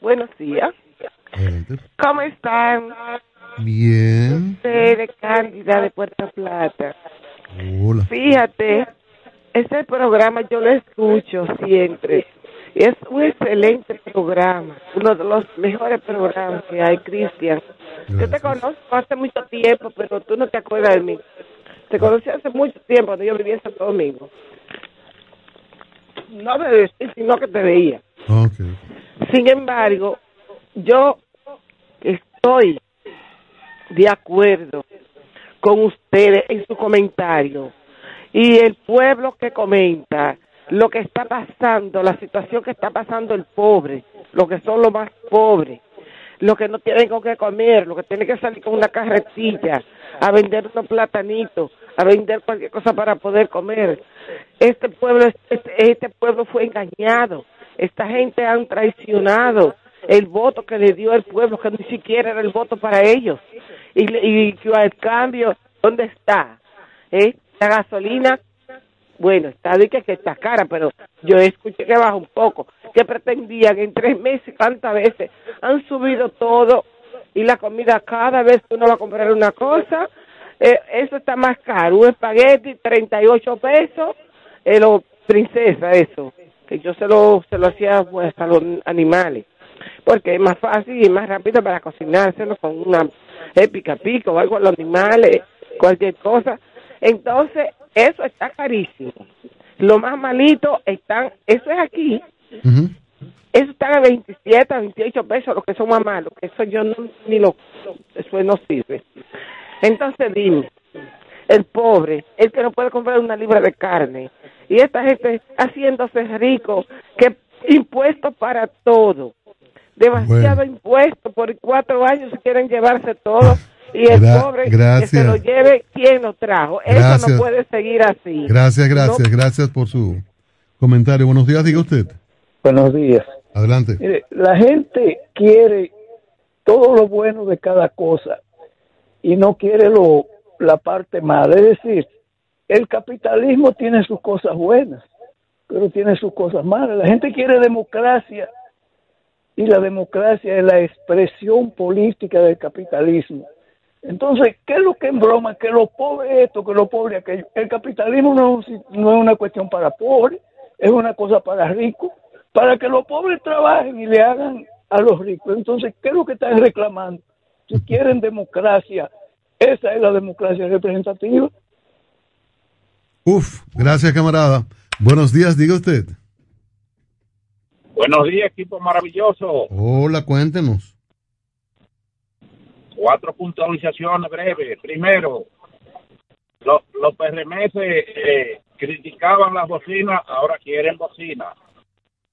buenos días. ¿Cómo están? Bien. De Cándida de Puerto Plata. Hola. Fíjate, ese programa yo lo escucho siempre. Es un excelente programa, uno de los mejores programas que hay, Cristian. Yo te conozco hace mucho tiempo, pero tú no te acuerdas de mí. Te conocí hace mucho tiempo, cuando yo vivía en Santo Domingo. No me decís, sino que te veía. Ok. Sin embargo, yo estoy de acuerdo con ustedes en su comentario. Y el pueblo que comenta lo que está pasando, la situación que está pasando el pobre, lo que son los más pobres, los que no tienen con qué comer, los que tienen que salir con una carretilla a vender unos platanitos, a vender cualquier cosa para poder comer. Este pueblo, este, este pueblo fue engañado, esta gente han traicionado el voto que le dio el pueblo, que ni siquiera era el voto para ellos. Y, y, que al cambio, ¿dónde está? ¿Eh? La gasolina, bueno, está de que, que está cara, pero yo escuché que baja un poco. que pretendían en tres meses? ¿Cuántas veces? Han subido todo y la comida cada vez que uno va a comprar una cosa, eh, eso está más caro. Un espagueti, 38 pesos, eh, lo, princesa, eso, que yo se lo, se lo hacía pues, a los animales porque es más fácil y más rápido para cocinárselo con una eh, pica pico o algo a los animales, cualquier cosa. Entonces, eso está carísimo. Lo más malito están, eso es aquí, eso está a 27, a 28 pesos, los que son más malos, que eso yo no, ni lo, eso no sirve. Entonces, dime, el pobre, el que no puede comprar una libra de carne, y esta gente haciéndose rico, que impuestos para todo, demasiado impuesto, por cuatro años quieren llevarse todo, y el Gra- pobre que se lo lleve quien lo trajo. Eso Gracias. no puede seguir así. Gracias, gracias, No- gracias por su comentario. Buenos días, diga usted. Buenos días. Adelante. Mire, la gente quiere todo lo bueno de cada cosa y no quiere lo, la parte mala. Es decir, el capitalismo tiene sus cosas buenas, pero tiene sus cosas malas. La gente quiere democracia y la democracia es la expresión política del capitalismo. Entonces, ¿qué es lo que embroma? Que los pobres esto, que los pobres aquello. El capitalismo no, no es una cuestión para pobres, es una cosa para ricos, para que los pobres trabajen y le hagan a los ricos. Entonces, ¿qué es lo que están reclamando? Si quieren democracia, esa es la democracia representativa. Uf, gracias, camarada. Buenos días, diga usted. Buenos días, equipo maravilloso. Hola, cuéntenos. Cuatro puntualizaciones breves. Primero, los, los PRMS eh, criticaban las bocinas, ahora quieren bocinas.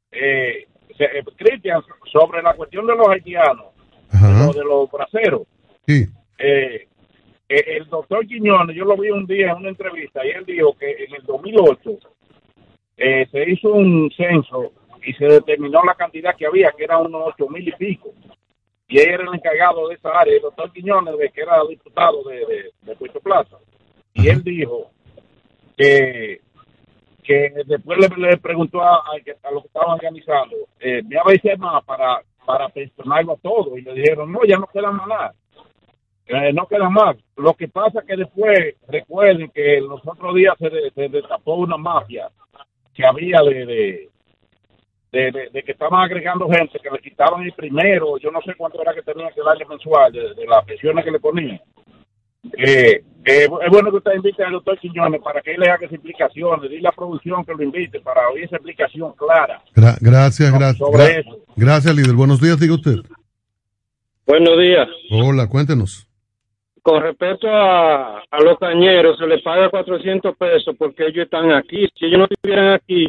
Eh, se- eh, Cristian, sobre la cuestión de los haitianos, o de los braceros, Sí. eh, eh, el doctor Quiñones, yo lo vi un día en una entrevista y él dijo que en el 2008 eh, se hizo un censo y se determinó la cantidad que había, que era unos ocho mil y pico. Y él era el encargado de esa área, el doctor Quiñones, de que era diputado de, de, de Puerto Plaza. Y él dijo que, que después le, le preguntó a, a los que estaban organizando, eh, me a veces más para, para personarlo a todo. Y le dijeron, no, ya no queda más nada. Eh, no queda más. Lo que pasa que después, recuerden que los otros días se, de- se destapó una mafia que había de, de, de, de- de que estaban agregando gente, que le quitaban el primero, yo no sé cuánto era que tenían que darle mensual de, de las pensiones que le ponían. Eh, eh, es bueno que usted invite al doctor Quiñones para que él le haga esas explicaciones, dile a la producción que lo invite para oír esa explicación clara. Gra- gracias, gracias. sobre gra- eso. gracias, líder. Buenos días, diga usted. Buenos días. Hola, cuéntenos. Con respecto a, a los cañeros, se les paga 400 pesos porque ellos están aquí. Si ellos no estuvieran aquí,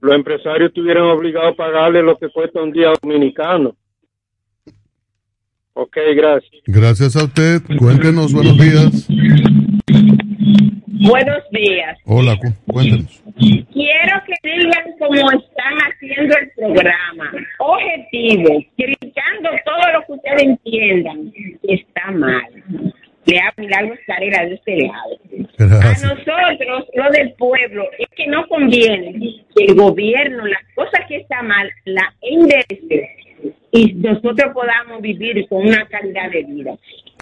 los empresarios estuvieran obligados a pagarle lo que cuesta un día dominicano. Ok, gracias. Gracias a usted. Cuéntenos, buenos días. Buenos días. Hola, cu- cuéntenos. Quiero que digan cómo están haciendo el programa. Objetivo, criticando todo lo que ustedes entiendan. Está mal. Le hablo Milagros Carrera de este lado. A nosotros, lo del pueblo, es que no conviene que el gobierno, las cosas que está mal, la enderece y nosotros podamos vivir con una calidad de vida.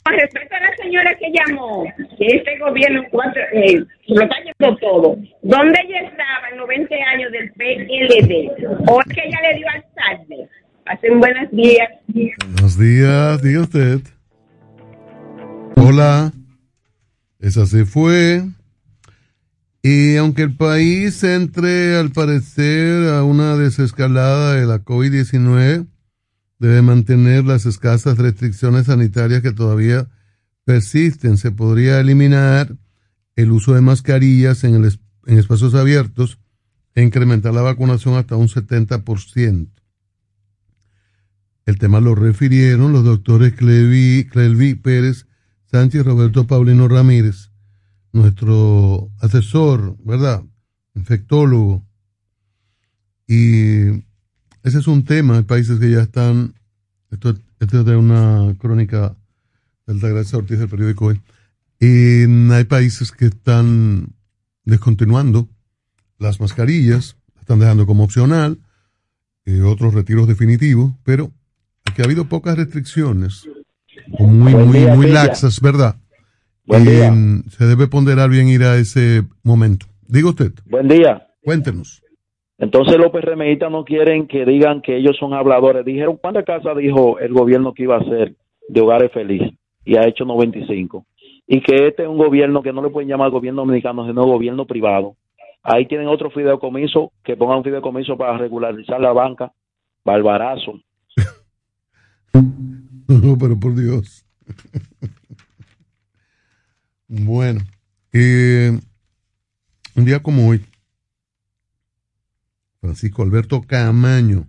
Con respecto a la señora que llamó, que este gobierno cuatro, eh, lo está yendo todo, ¿dónde ella estaba en los 20 años del PLD? ¿O es que ella le dio Alzheimer? Pasen buenos días. Buenos días, diga usted. Hola. Esa se fue. Y aunque el país entre al parecer a una desescalada de la COVID-19, debe mantener las escasas restricciones sanitarias que todavía persisten. Se podría eliminar el uso de mascarillas en, el, en espacios abiertos e incrementar la vacunación hasta un 70%. El tema lo refirieron los doctores Clevi, Clelvi Pérez Sánchez Roberto Paulino Ramírez, nuestro asesor, ¿verdad? Infectólogo. Y ese es un tema, hay países que ya están, esto, es de una crónica del Altagracia Ortiz del periódico hoy, y hay países que están descontinuando las mascarillas, están dejando como opcional, eh, otros retiros definitivos, pero aquí ha habido pocas restricciones, muy, Buen muy, día, muy laxas, ¿verdad? Buen día. Se debe ponderar bien ir a ese momento. Diga usted, Buen día. cuéntenos. Entonces López Remedita no quieren que digan que ellos son habladores. Dijeron, ¿cuántas casas dijo el gobierno que iba a hacer de hogares felices? Y ha hecho 95. Y que este es un gobierno que no le pueden llamar gobierno dominicano, sino gobierno privado. Ahí tienen otro fideicomiso, que pongan un fideicomiso para regularizar la banca. Barbarazo. No, pero por Dios. bueno, eh, un día como hoy, Francisco Alberto Camaño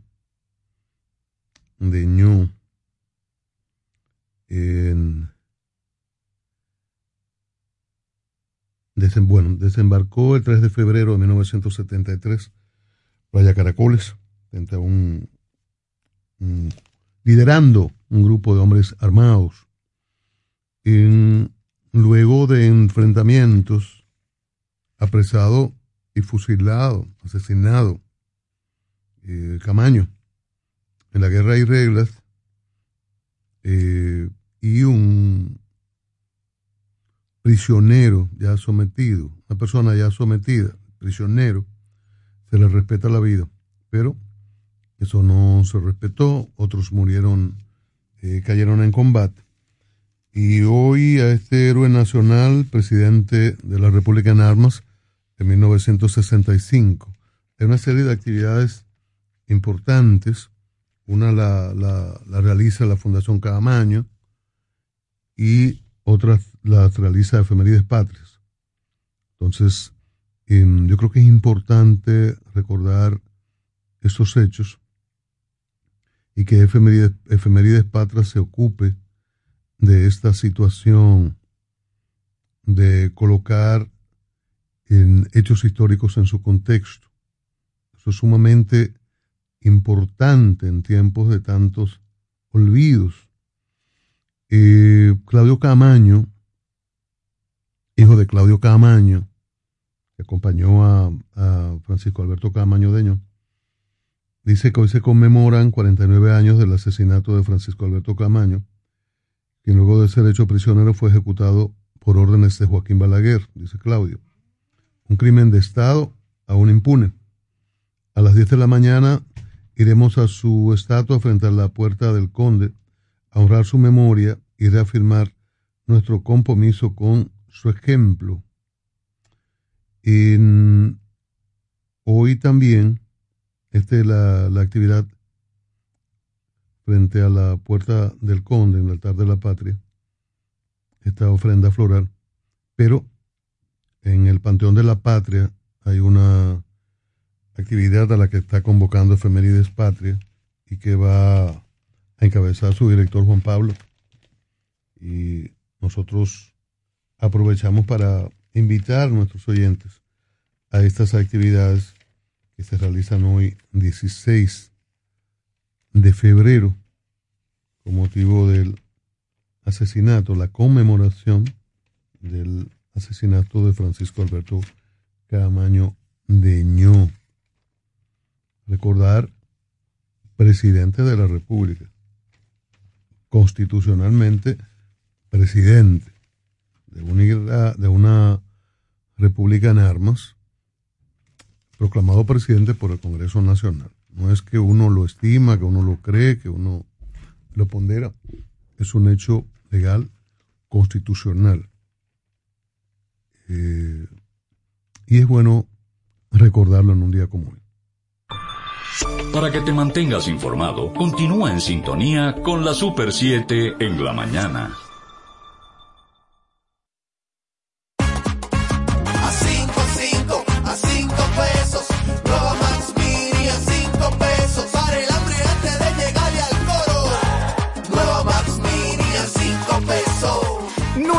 de Ñu, en, bueno, desembarcó el 3 de febrero de 1973, Playa Caracoles, frente un- liderando un grupo de hombres armados. En- luego de enfrentamientos, apresado y fusilado, asesinado, eh, Camaño, en la guerra hay reglas, eh, y un prisionero ya sometido, una persona ya sometida, prisionero, se le respeta la vida, pero eso no se respetó, otros murieron, eh, cayeron en combate. Y hoy a este héroe nacional, presidente de la República en Armas, en 1965, hay una serie de actividades importantes. Una la, la, realiza la Fundación Camaño y otras las realiza Efemérides Patrias. Entonces, em, yo creo que es importante recordar estos hechos y que Efemérides, Efemérides Patrias se ocupe de esta situación de colocar en hechos históricos en su contexto. Eso es sumamente importante en tiempos de tantos olvidos. Eh, Claudio Camaño, hijo de Claudio Camaño, que acompañó a, a Francisco Alberto Camaño Deño, dice que hoy se conmemoran 49 años del asesinato de Francisco Alberto Camaño, quien luego de ser hecho prisionero fue ejecutado por órdenes de Joaquín Balaguer, dice Claudio. Un crimen de Estado aún impune. A las 10 de la mañana iremos a su estatua frente a la puerta del conde a honrar su memoria y reafirmar nuestro compromiso con su ejemplo. En- hoy también, esta es la, la actividad frente a la puerta del conde, en el altar de la patria, esta ofrenda floral, pero en el Panteón de la Patria hay una actividad a la que está convocando Efemérides Patria y que va a encabezar su director Juan Pablo. Y nosotros aprovechamos para invitar a nuestros oyentes a estas actividades que se realizan hoy 16 de febrero con motivo del asesinato, la conmemoración del asesinato de Francisco Alberto Camaño Deñó. Recordar, presidente de la República, constitucionalmente presidente de una, de una república en armas, proclamado presidente por el Congreso Nacional. No es que uno lo estima, que uno lo cree, que uno lo pondera. Es un hecho legal, constitucional. Eh, y es bueno recordarlo en un día como hoy. Para que te mantengas informado, continúa en sintonía con la Super 7 en la mañana.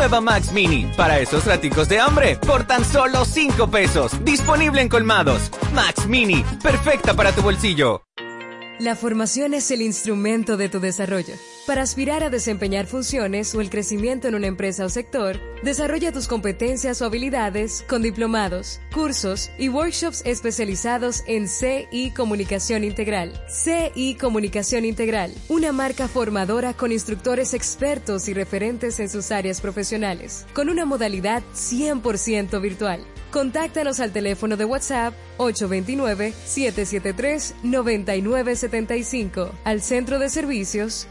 Max Mini, para esos raticos de hambre, por tan solo 5 pesos. Disponible en colmados. Max Mini, perfecta para tu bolsillo. La formación es el instrumento de tu desarrollo. Para aspirar a desempeñar funciones o el crecimiento en una empresa o sector, desarrolla tus competencias o habilidades con diplomados, cursos y workshops especializados en CI Comunicación Integral. CI Comunicación Integral, una marca formadora con instructores expertos y referentes en sus áreas profesionales, con una modalidad 100% virtual. Contáctanos al teléfono de WhatsApp 829-773-9975, al centro de servicios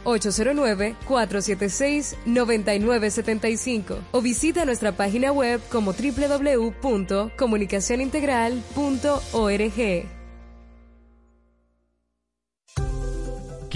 809-476-9975 o visita nuestra página web como www.comunicacionintegral.org.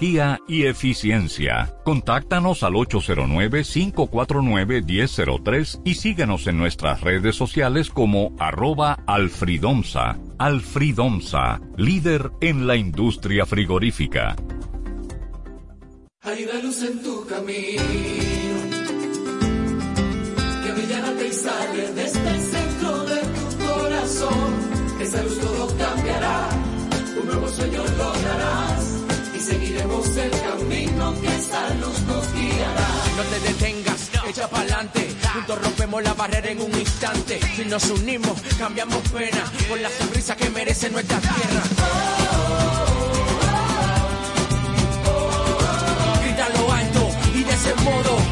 y eficiencia. Contáctanos al 809-549-1003 y síguenos en nuestras redes sociales como arroba alfridomsa. Alfridomsa, líder en la industria frigorífica. Hay una luz en tu camino que y sale desde el centro de tu corazón. Esa luz todo cambiará, un nuevo sueño lograrás seguiremos el camino que esa luz nos guiará. No te detengas, echa pa'lante. Juntos rompemos la barrera en un instante. Si nos unimos, cambiamos pena por la sonrisa que merece nuestra tierra. Grita lo alto y de ese modo.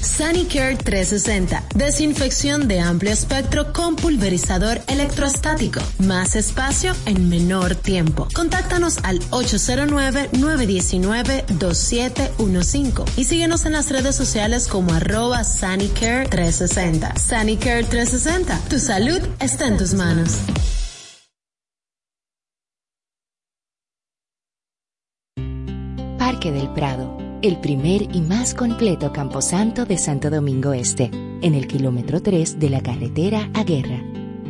Sanicare 360. Desinfección de amplio espectro con pulverizador electrostático. Más espacio en menor tiempo. Contáctanos al 809-919-2715 y síguenos en las redes sociales como arroba Sanicare 360. Sanicare 360. Tu salud está en tus manos. Parque del Prado, el primer y más completo camposanto de Santo Domingo Este, en el kilómetro 3 de la carretera a Guerra.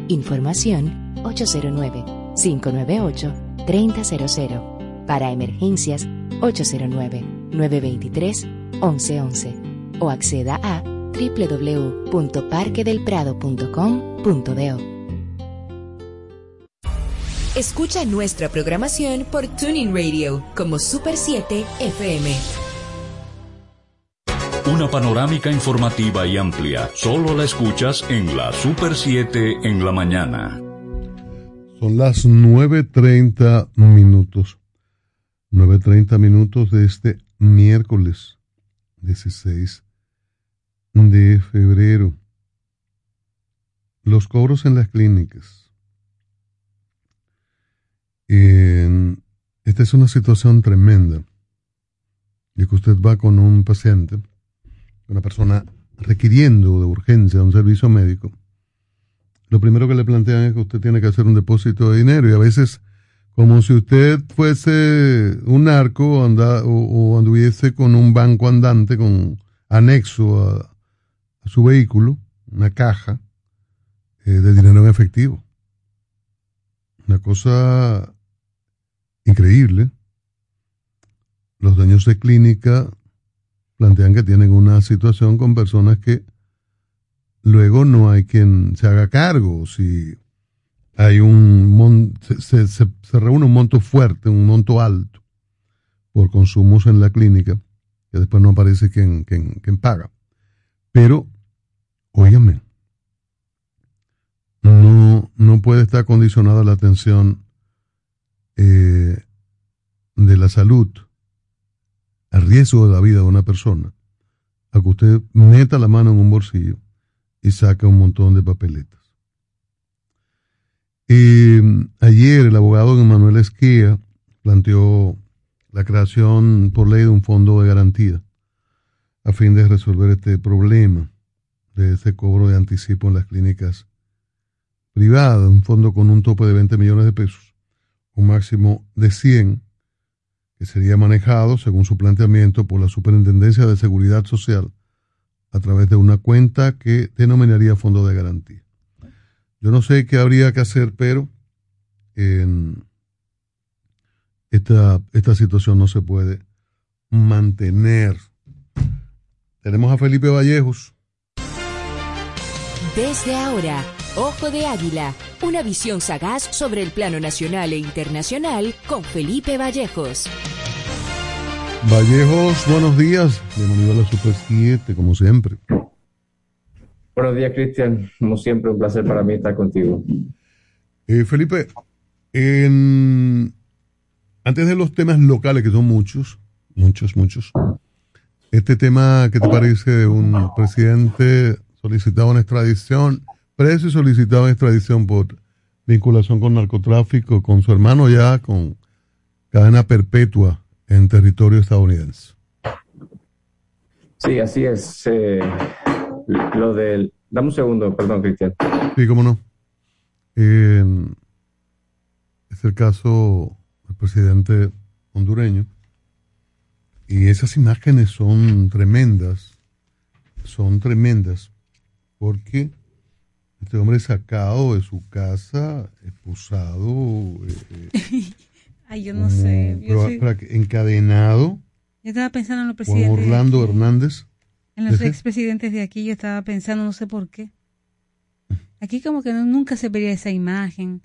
Información 809-598-3000. Para emergencias 809-923-1111 o acceda a www.parquedelprado.com.do. Escucha nuestra programación por Tuning Radio como Super 7 FM. Una panorámica informativa y amplia. Solo la escuchas en la Super 7 en la mañana. Son las 9.30 minutos. 9.30 minutos de este miércoles 16 de febrero. Los cobros en las clínicas. Esta es una situación tremenda. De que usted va con un paciente, una persona requiriendo de urgencia un servicio médico, lo primero que le plantean es que usted tiene que hacer un depósito de dinero y a veces como si usted fuese un narco anda, o, anduviese con un banco andante con anexo a, su vehículo, una caja eh, de dinero en efectivo. Una cosa increíble. Los dueños de clínica plantean que tienen una situación con personas que luego no hay quien se haga cargo. Si hay un se, se, reúne un monto fuerte, un monto alto por consumos en la clínica, que después no aparece quien, quien, paga. Pero, óigame, no, no puede estar condicionada la atención eh, de la salud riesgo de la vida de una persona a que usted meta la mano en un bolsillo y saca un montón de papeletas. Y ayer el abogado Manuel Esquía planteó la creación por ley de un fondo de garantía a fin de resolver este problema de ese cobro de anticipo en las clínicas privadas, un fondo con un tope de 20 millones de pesos, un máximo de 100, que sería manejado, según su planteamiento, por la Superintendencia de Seguridad Social a través de una cuenta que denominaría fondo de garantía. Yo no sé qué habría que hacer, pero esta, esta situación no se puede mantener. Tenemos a Felipe Vallejos. Desde ahora, Ojo de Águila, una visión sagaz sobre el plano nacional e internacional con Felipe Vallejos. Vallejos, buenos días. Bienvenido a la Super 7, como siempre. Buenos días, Cristian. Como siempre, un placer para mí estar contigo. Eh, Felipe, antes de los temas locales, que son muchos, muchos, muchos, este tema, ¿qué te parece de un presidente solicitado en extradición, preso y solicitado en extradición por vinculación con narcotráfico, con su hermano ya, con cadena perpetua en territorio estadounidense? Sí, así es. Eh, lo del... Dame un segundo, perdón, Cristian. Sí, cómo no. es el caso del presidente hondureño. Y esas imágenes son tremendas, son tremendas, porque este hombre sacado de su casa, expulsado. Eh, Ay, yo no sé. encadenado. Yo estaba pensando en los presidentes. Orlando Hernández. En los expresidentes de aquí yo estaba pensando, no sé por qué. Aquí como que nunca se vería esa imagen,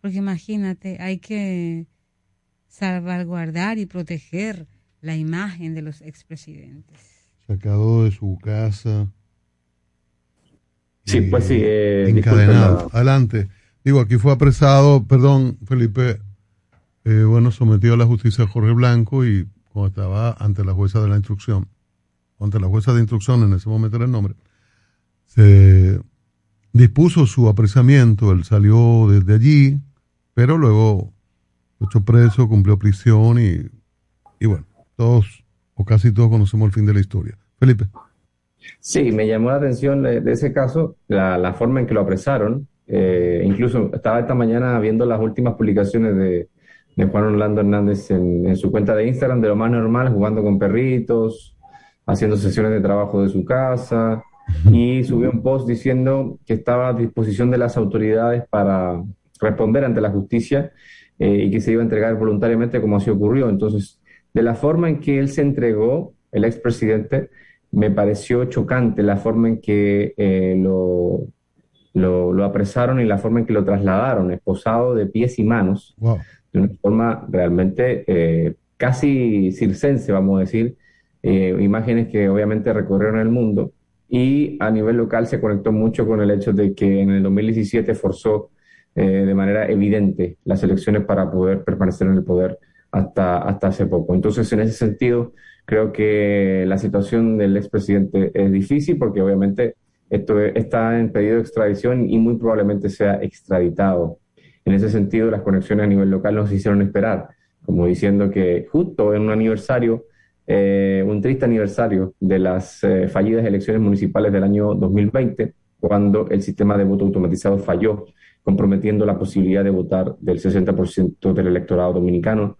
porque imagínate, hay que salvaguardar y proteger la imagen de los expresidentes. Sacado de su casa. Sí, pues sí. Eh, encadenado. Adelante. Digo, aquí fue apresado, perdón, Felipe, eh, bueno, sometido a la justicia Jorge Blanco y cuando estaba ante la jueza de la instrucción, ante la jueza de instrucción, en ese momento era el nombre, se dispuso su apresamiento, él salió desde allí, pero luego fue hecho preso, cumplió prisión y, y bueno, todos o casi todos conocemos el fin de la historia. Felipe. Sí, me llamó la atención de, ese caso la, forma en que lo apresaron. Eh, incluso estaba esta mañana viendo las últimas publicaciones de, Juan Orlando Hernández en, en, su cuenta de Instagram, de lo más normal, jugando con perritos, haciendo sesiones de trabajo de su casa y subió un post diciendo que estaba a disposición de las autoridades para responder ante la justicia eh, y que se iba a entregar voluntariamente como así ocurrió. Entonces, de la forma en que él se entregó, el expresidente, me pareció chocante la forma en que eh, lo, lo, apresaron y la forma en que lo trasladaron, esposado de pies y manos, de una forma realmente eh, casi circense, vamos a decir, eh, imágenes que obviamente recorrieron el mundo. Y a nivel local se conectó mucho con el hecho de que en el 2017 forzó eh, de manera evidente las elecciones para poder permanecer en el poder hasta, hasta hace poco. Entonces, en ese sentido, creo que la situación del expresidente es difícil porque obviamente esto está en pedido de extradición y muy probablemente sea extraditado. En ese sentido, las conexiones a nivel local nos hicieron esperar, como diciendo que justo en un aniversario eh, un triste aniversario de las eh, fallidas elecciones municipales del año 2020, cuando el sistema de voto automatizado falló, comprometiendo la posibilidad de votar del 60% del electorado dominicano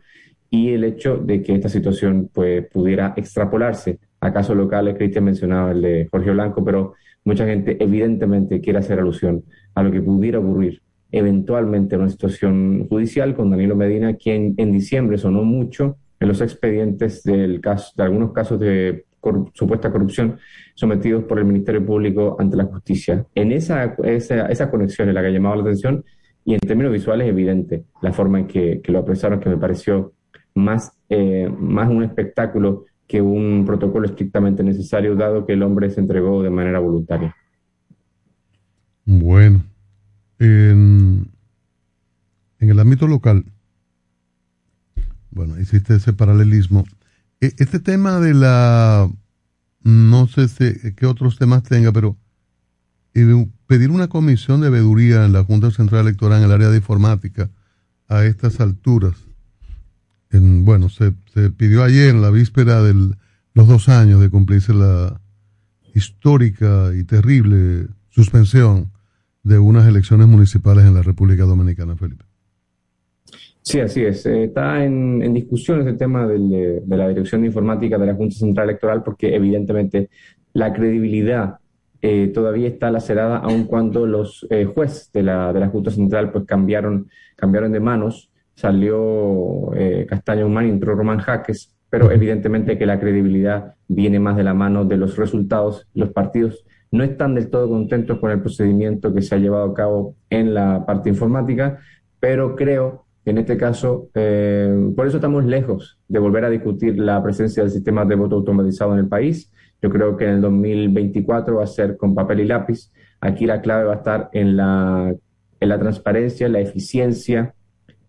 y el hecho de que esta situación pues, pudiera extrapolarse a casos locales. Cristian mencionaba el de Jorge Blanco, pero mucha gente evidentemente quiere hacer alusión a lo que pudiera ocurrir eventualmente en una situación judicial con Danilo Medina, quien en diciembre sonó mucho en los expedientes del caso, de algunos casos de supuesta corrupción sometidos por el Ministerio Público ante la justicia. En esa, esa, esa conexión la que ha llamado la atención y en términos visuales es evidente la forma en que, lo apresaron, que me pareció más, eh, más un espectáculo que un protocolo estrictamente necesario, dado que el hombre se entregó de manera voluntaria. Bueno, en, el ámbito local, bueno, hiciste ese paralelismo. E, este tema de la, no sé si, qué otros temas tenga, pero eh, pedir una comisión de veeduría en la Junta Central Electoral en el área de informática a estas alturas. En, bueno, se, pidió ayer, en la víspera de los dos años de cumplirse la histórica y terrible suspensión de unas elecciones municipales en la República Dominicana, Felipe. Sí, así es. Eh, está en, discusión ese tema de, la Dirección de Informática de la Junta Central Electoral porque evidentemente la credibilidad eh, todavía está lacerada aun cuando los eh, jueces de la, de la Junta Central pues cambiaron, cambiaron de manos. Salió Castaño Humán y entró Román Jaques, pero evidentemente que la credibilidad viene más de la mano de los resultados. Los partidos no están del todo contentos con el procedimiento que se ha llevado a cabo en la parte informática, pero creo en este caso, eh, por eso estamos lejos de volver a discutir la presencia del sistema de voto automatizado en el país. Yo creo que en el 2024 va a ser con papel y lápiz. Aquí la clave va a estar en la, en la transparencia, la eficiencia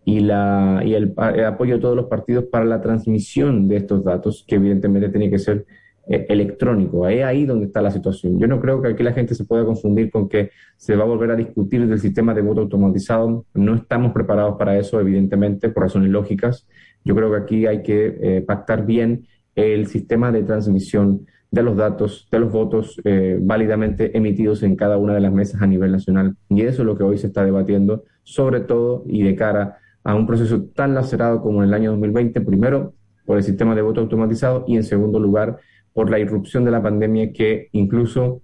y, la, y el, el apoyo de todos los partidos para la transmisión de estos datos, que evidentemente tiene que ser eh, electrónico. Es ahí donde está la situación. Yo no creo que aquí la gente se pueda confundir con que se va a volver a discutir del sistema de voto automatizado. No estamos preparados para eso, evidentemente, por razones lógicas. Yo creo que aquí hay que eh, pactar bien el sistema de transmisión de los datos, de los votos eh, válidamente emitidos en cada una de las mesas a nivel nacional. Y eso es lo que hoy se está debatiendo, sobre todo y de cara a un proceso tan lacerado como en el año 2020, primero por el sistema de voto automatizado y en segundo lugar por la irrupción de la pandemia que incluso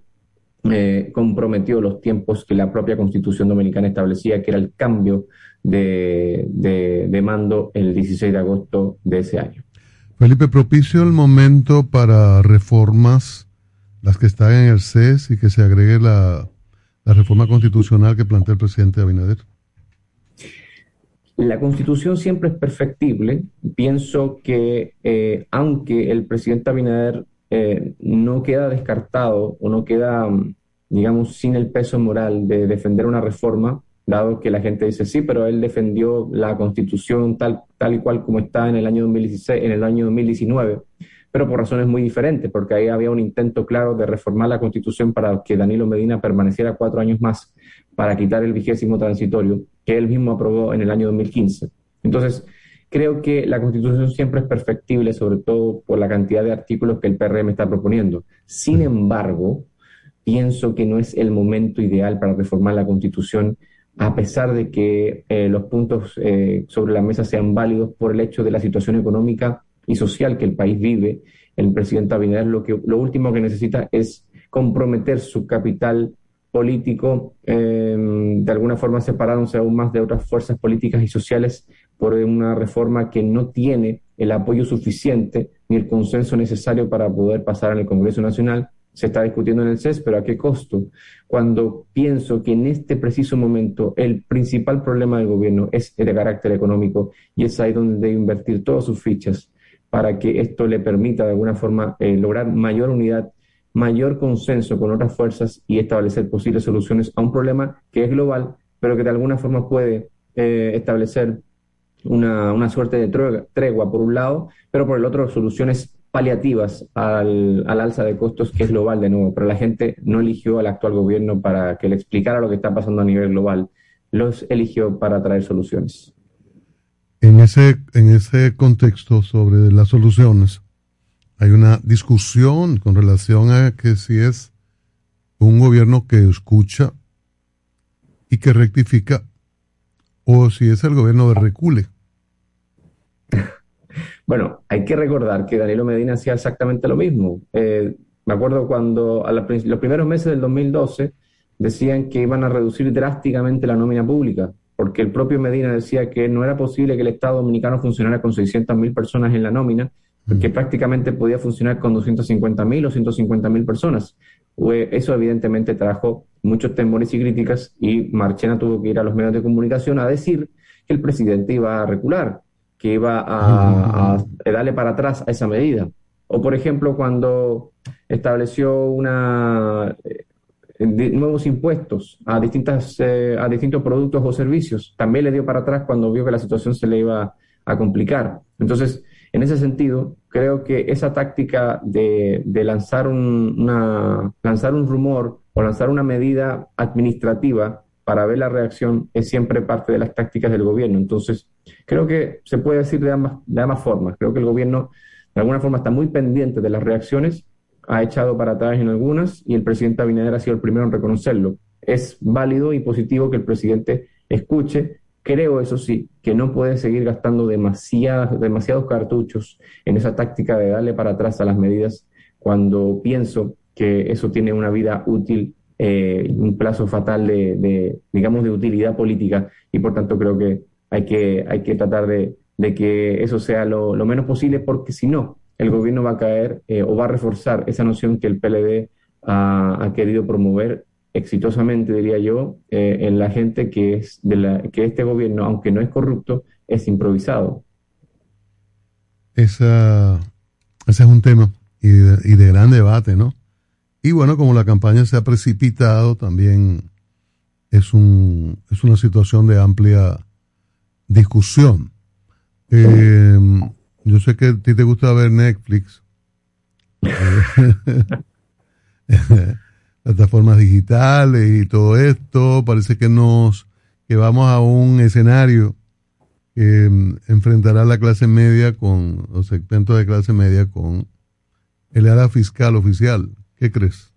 eh, comprometió los tiempos que la propia Constitución Dominicana establecía, que era el cambio de, de, mando el 16 de agosto de ese año. Felipe, propicio el momento para reformas, las que están en el CES y que se agregue la, la reforma constitucional que plantea el presidente Abinader. La constitución siempre es perfectible. Pienso que eh, aunque el presidente Abinader eh, no queda descartado o no queda, mm, digamos, sin el peso moral de defender una reforma, dado que la gente dice sí, pero él defendió la constitución tal, tal y cual como está en el año 2016, en el año 2019, pero por razones muy diferentes, porque ahí había un intento claro de reformar la constitución para que Danilo Medina permaneciera cuatro años más para quitar el vigésimo transitorio que él mismo aprobó en el año 2015. Entonces, Creo que la Constitución siempre es perfectible, sobre todo por la cantidad de artículos que el PRM está proponiendo. Sin embargo, pienso que no es el momento ideal para reformar la Constitución, a pesar de que eh, los puntos eh, sobre la mesa sean válidos por el hecho de la situación económica y social que el país vive. El presidente Abinader lo, que, lo último que necesita es comprometer su capital político, em, de alguna forma separándose aún más de otras fuerzas políticas y sociales por una reforma que no tiene el apoyo suficiente ni el consenso necesario para poder pasar en el Congreso Nacional. Se está discutiendo en el CES, pero ¿a qué costo? Cuando pienso que en este preciso momento el principal problema del gobierno es de carácter económico y es ahí donde debe invertir todas sus fichas para que esto le permita de alguna forma eh, lograr mayor unidad mayor consenso con otras fuerzas y establecer posibles soluciones a un problema que es global, pero que de alguna forma puede eh, establecer una, una, suerte de tregua, por un lado, pero por el otro soluciones paliativas al, al, alza de costos que es global de nuevo, pero la gente no eligió al actual gobierno para que le explicara lo que está pasando a nivel global, los eligió para traer soluciones. En ese, en ese contexto sobre las soluciones, hay una discusión con relación a que si es un gobierno que escucha y que rectifica, o si es el gobierno de recule. Bueno, hay que recordar que Danilo Medina hacía exactamente lo mismo. Eh, me acuerdo cuando a los primeros meses del 2012 decían que iban a reducir drásticamente la nómina pública, porque el propio Medina decía que no era posible que el Estado dominicano funcionara con 600.000 personas en la nómina, porque prácticamente podía funcionar con 250.000 o 150.000 personas. Eso evidentemente trajo muchos temores y críticas y Marchena tuvo que ir a los medios de comunicación a decir que el presidente iba a recular, que iba a, darle para atrás a esa medida. O por ejemplo, cuando estableció una eh, nuevos impuestos a distintas eh, a distintos productos o servicios, también le dio para atrás cuando vio que la situación se le iba a complicar. Entonces, en ese sentido, creo que esa táctica de, lanzar, un, una, lanzar un rumor o lanzar una medida administrativa para ver la reacción es siempre parte de las tácticas del gobierno. Entonces, creo que se puede decir de ambas, de ambas formas. Creo que el gobierno, de alguna forma, está muy pendiente de las reacciones, ha echado para atrás en algunas y el presidente Abinader ha sido el primero en reconocerlo. Es válido y positivo que el presidente escuche Creo, eso sí, que no puede seguir gastando demasiados cartuchos en esa táctica de darle para atrás a las medidas cuando pienso que eso tiene una vida útil, eh, un plazo fatal de, digamos, de utilidad política. Y por tanto creo que hay que, hay que tratar de, que eso sea lo, menos posible porque si no, el gobierno va a caer eh, o va a reforzar esa noción que el PLD ha querido promover exitosamente, diría yo, eh, en la gente que, es de la, que este gobierno, aunque no es corrupto, es improvisado. Esa, ese es un tema y de, y de gran debate, ¿no? Y bueno, como la campaña se ha precipitado, también es, un, es una situación de amplia discusión. Eh, yo sé que a ti te gusta ver Netflix. plataformas digitales y todo esto. Parece que nos que vamos a un escenario que mm, enfrentará la clase media con los segmentos de clase media con el área fiscal oficial. ¿Qué crees?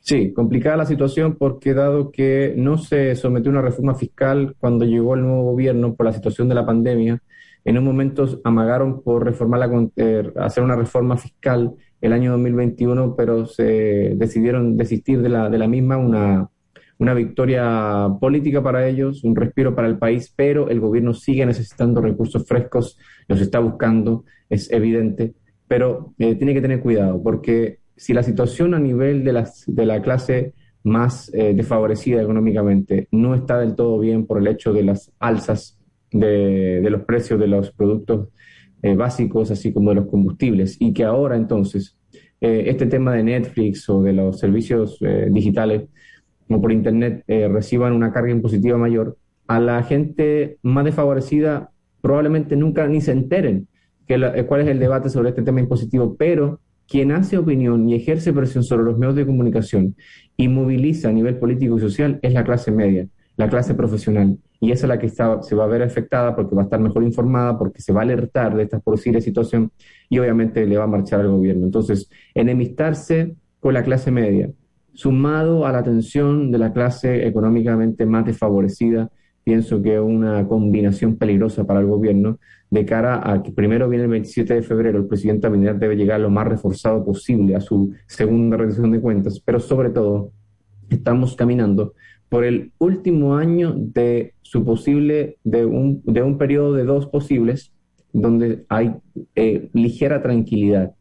Sí, complicada la situación porque dado que no se sometió una reforma fiscal cuando llegó el nuevo gobierno por la situación de la pandemia, en un momento amagaron por reformar la, eh, hacer una reforma fiscal el año 2021, pero se decidieron desistir de la, de la misma, una, una victoria política para ellos, un respiro para el país, pero el gobierno sigue necesitando recursos frescos, los está buscando, es evidente, pero eh, tiene que tener cuidado, porque si la situación a nivel de, las, de la clase más eh, desfavorecida económicamente no está del todo bien por el hecho de las alzas de, de los precios de los productos eh, básicos, así como de los combustibles, y que ahora entonces eh, este tema de Netflix o de los servicios eh, digitales como por Internet reciban una carga impositiva mayor, a la gente más desfavorecida probablemente nunca ni se enteren que cuál es el debate sobre este tema impositivo, pero quien hace opinión y ejerce presión sobre los medios de comunicación y moviliza a nivel político y social es la clase media, la clase profesional y esa es la que está, se va a ver afectada porque va a estar mejor informada, porque se va a alertar de esta posible situación y obviamente le va a marchar al gobierno. Entonces, enemistarse con la clase media, sumado a la atención de la clase económicamente más desfavorecida, pienso que es una combinación peligrosa para el gobierno de cara a que primero viene el 27 de febrero, el presidente Abinader debe llegar lo más reforzado posible a su segunda rendición de cuentas, pero sobre todo estamos caminando por el último año de su posible, de un, de un periodo de dos posibles, donde hay eh, ligera tranquilidad.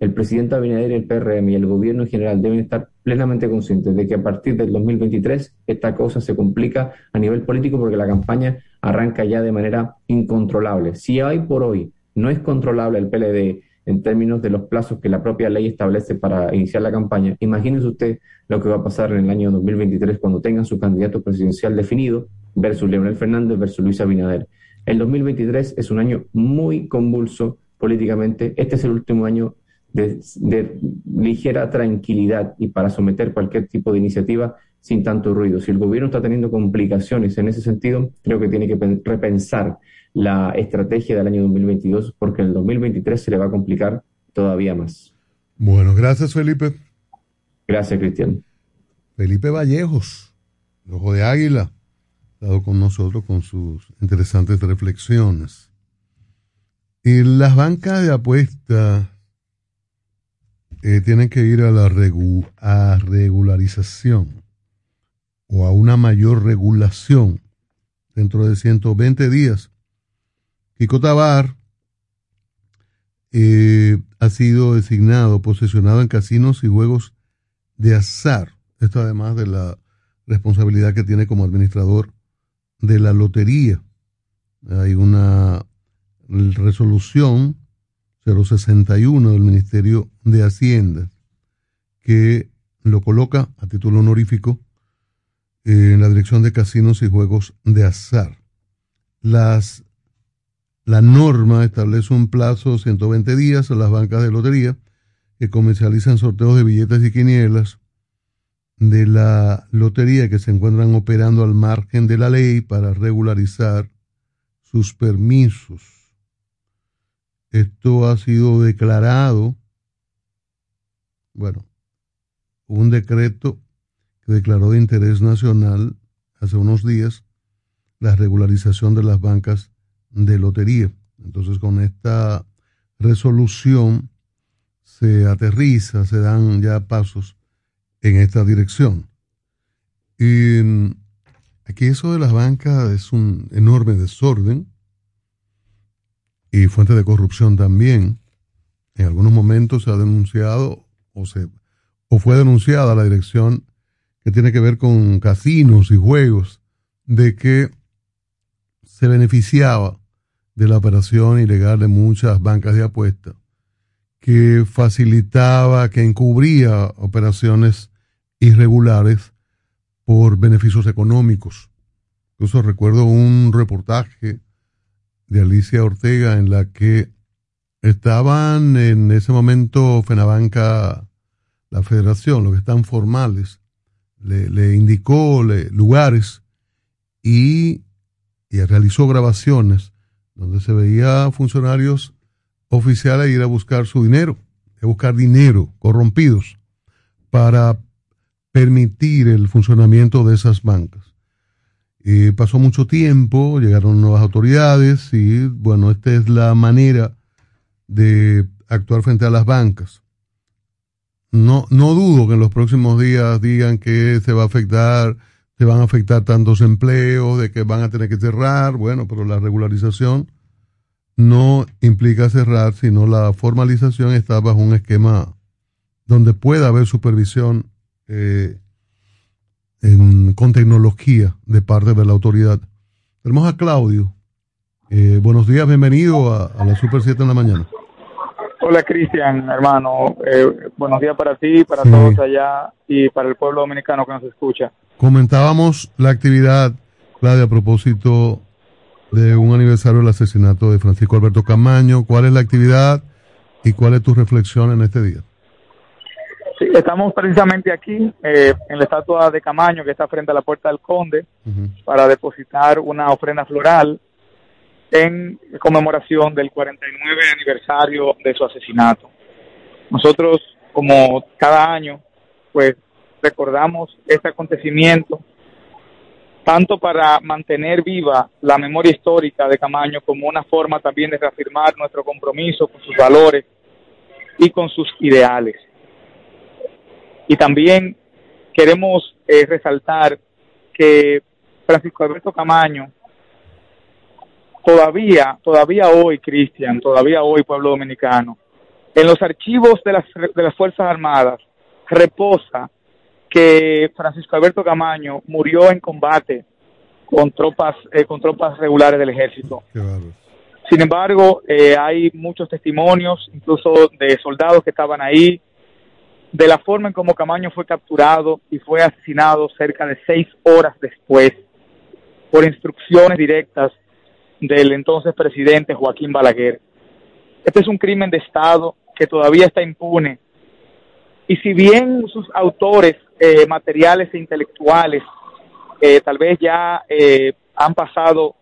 El presidente Abinader el PRM y el gobierno en general deben estar plenamente conscientes de que a partir del 2023 esta cosa se complica a nivel político porque la campaña arranca ya de manera incontrolable. Si hoy por hoy no es controlable el PLD en términos de los plazos que la propia ley establece para iniciar la campaña. Imagínense usted lo que va a pasar en el año 2023 cuando tengan su candidato presidencial definido versus Leonel Fernández versus Luis Abinader. El 2023 es un año muy convulso políticamente. Este es el último año de, de, ligera tranquilidad y para someter cualquier tipo de iniciativa sin tanto ruido. Si el gobierno está teniendo complicaciones en ese sentido, creo que tiene que repensar la estrategia del año 2022 porque en el 2023 se le va a complicar todavía más. Bueno, gracias Felipe. Gracias Cristian. Felipe Vallejos, el Ojo de Águila, estado con nosotros con sus interesantes reflexiones. Y las bancas de apuestas eh, tienen que ir a la regu- a regularización o a una mayor regulación dentro de 120 días. Kiko Tabar eh, ha sido designado, posesionado en casinos y juegos de azar. Esto además de la responsabilidad que tiene como administrador de la lotería. Hay una resolución 061 del Ministerio de Hacienda que lo coloca a título honorífico eh, en la dirección de casinos y juegos de azar. Las, la norma establece un plazo de 120 días a las bancas de lotería que comercializan sorteos de billetes y quinielas de la lotería que se encuentran operando al margen de la ley para regularizar sus permisos. Esto ha sido declarado, bueno, un decreto que declaró de interés nacional hace unos días la regularización de las bancas de lotería. Entonces con esta resolución se aterriza, se dan ya pasos en esta dirección. Y mm, aquí eso de las bancas es un enorme desorden y fuente de corrupción también. En algunos momentos se ha denunciado o se o fue denunciada la dirección que tiene que ver con casinos y juegos de que se beneficiaba de la operación ilegal de muchas bancas de apuestas, que facilitaba, que encubría operaciones irregulares por beneficios económicos. Incluso recuerdo un reportaje de Alicia Ortega en la que estaban en ese momento Fenabanca, la federación, los que están formales, le, indicó lugares y realizó grabaciones donde se veía funcionarios oficiales ir a buscar su dinero, a buscar dinero corrompidos para permitir el funcionamiento de esas bancas. Pasó mucho tiempo, llegaron nuevas autoridades y bueno, esta es la manera de actuar frente a las bancas. No, no dudo que en los próximos días digan que se va a afectar, se van a afectar tantos empleos, de que van a tener que cerrar, bueno, pero la regularización no implica cerrar, sino la formalización está bajo un esquema donde pueda haber supervisión eh, en- con tecnología de parte de la autoridad. Tenemos a Claudio. Eh, buenos días, bienvenido a, a la Super 7 en la mañana. Hola Cristian, hermano. Eh, buenos días para ti, para Sí. todos allá y para el pueblo dominicano que nos escucha. Comentábamos la actividad, Claudia, a propósito de un aniversario del asesinato de Francisco Alberto Camaño. ¿Cuál es la actividad y cuál es tu reflexión en este día? Sí, estamos precisamente aquí eh, en la estatua de Camaño que está frente a la puerta del Conde para depositar una ofrenda floral en conmemoración del 49 aniversario de su asesinato. Nosotros, como cada año, pues recordamos este acontecimiento tanto para mantener viva la memoria histórica de Camaño como una forma también de reafirmar nuestro compromiso con sus valores y con sus ideales. Y también queremos eh, resaltar que Francisco Alberto Camaño todavía, todavía hoy, Cristian, todavía hoy, pueblo dominicano, en los archivos de las, de las Fuerzas Armadas reposa que Francisco Alberto Camaño murió en combate con tropas, eh, con tropas regulares del ejército. Sin embargo, eh, hay muchos testimonios, incluso de soldados que estaban ahí, de la forma en cómo Camaño fue capturado y fue asesinado cerca de seis horas después por instrucciones directas del entonces presidente Joaquín Balaguer. Este es un crimen de Estado que todavía está impune. Y si bien sus autores eh, materiales e intelectuales eh, tal vez ya eh, han pasado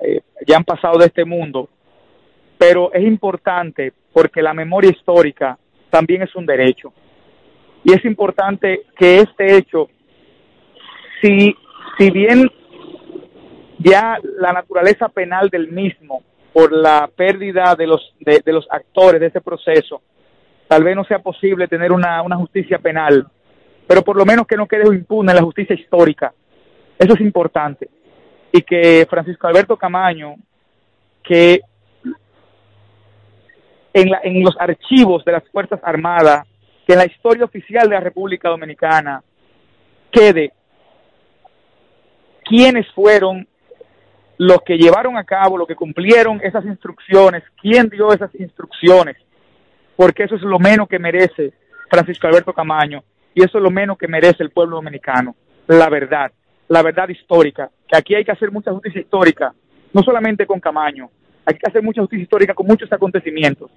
eh, ya han pasado de este mundo, pero es importante porque la memoria histórica también es un derecho. Y es importante que este hecho, si, si bien ya la naturaleza penal del mismo, por la pérdida de los, de, de los actores de ese proceso, tal vez no sea posible tener una, una justicia penal, pero por lo menos que no quede impune la justicia histórica. Eso es importante. Y que Francisco Alberto Camaño, que en, la, en los archivos de las Fuerzas Armadas, que en la historia oficial de la República Dominicana quede quiénes fueron los que llevaron a cabo, los que cumplieron esas instrucciones, quién dio esas instrucciones, porque eso es lo menos que merece Francisco Alberto Camaño y eso es lo menos que merece el pueblo dominicano, la verdad, la verdad histórica, que aquí hay que hacer mucha justicia histórica, no solamente con Camaño, hay que hacer mucha justicia histórica con muchos acontecimientos.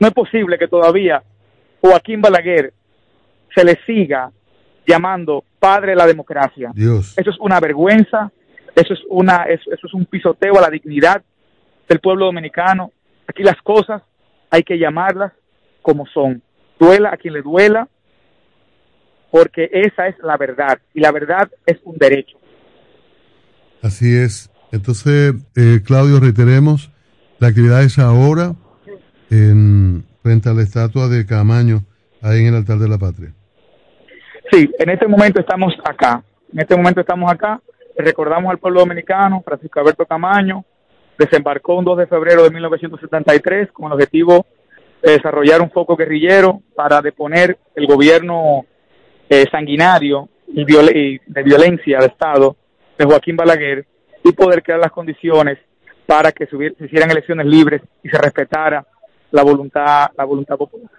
No es posible que todavía Joaquín Balaguer se le siga llamando padre de la democracia. Dios. Eso es una vergüenza, eso es una eso, eso es un pisoteo a la dignidad del pueblo dominicano. Aquí las cosas hay que llamarlas como son. Duela a quien le duela, porque esa es la verdad y la verdad es un derecho. Así es. Entonces, eh, Claudio, reiteremos, la actividad es ahora en, frente a la estatua de Camaño, ahí en el altar de la patria. Sí, en este momento estamos acá. En este momento estamos acá. Recordamos al pueblo dominicano, Francisco Alberto Camaño, desembarcó un 2 de febrero de 1973 con el objetivo desarrollar un foco guerrillero para deponer el gobierno eh, sanguinario y, de violencia de Estado de Joaquín Balaguer y poder crear las condiciones para que se, hicieran elecciones libres y se respetara la voluntad la voluntad popular.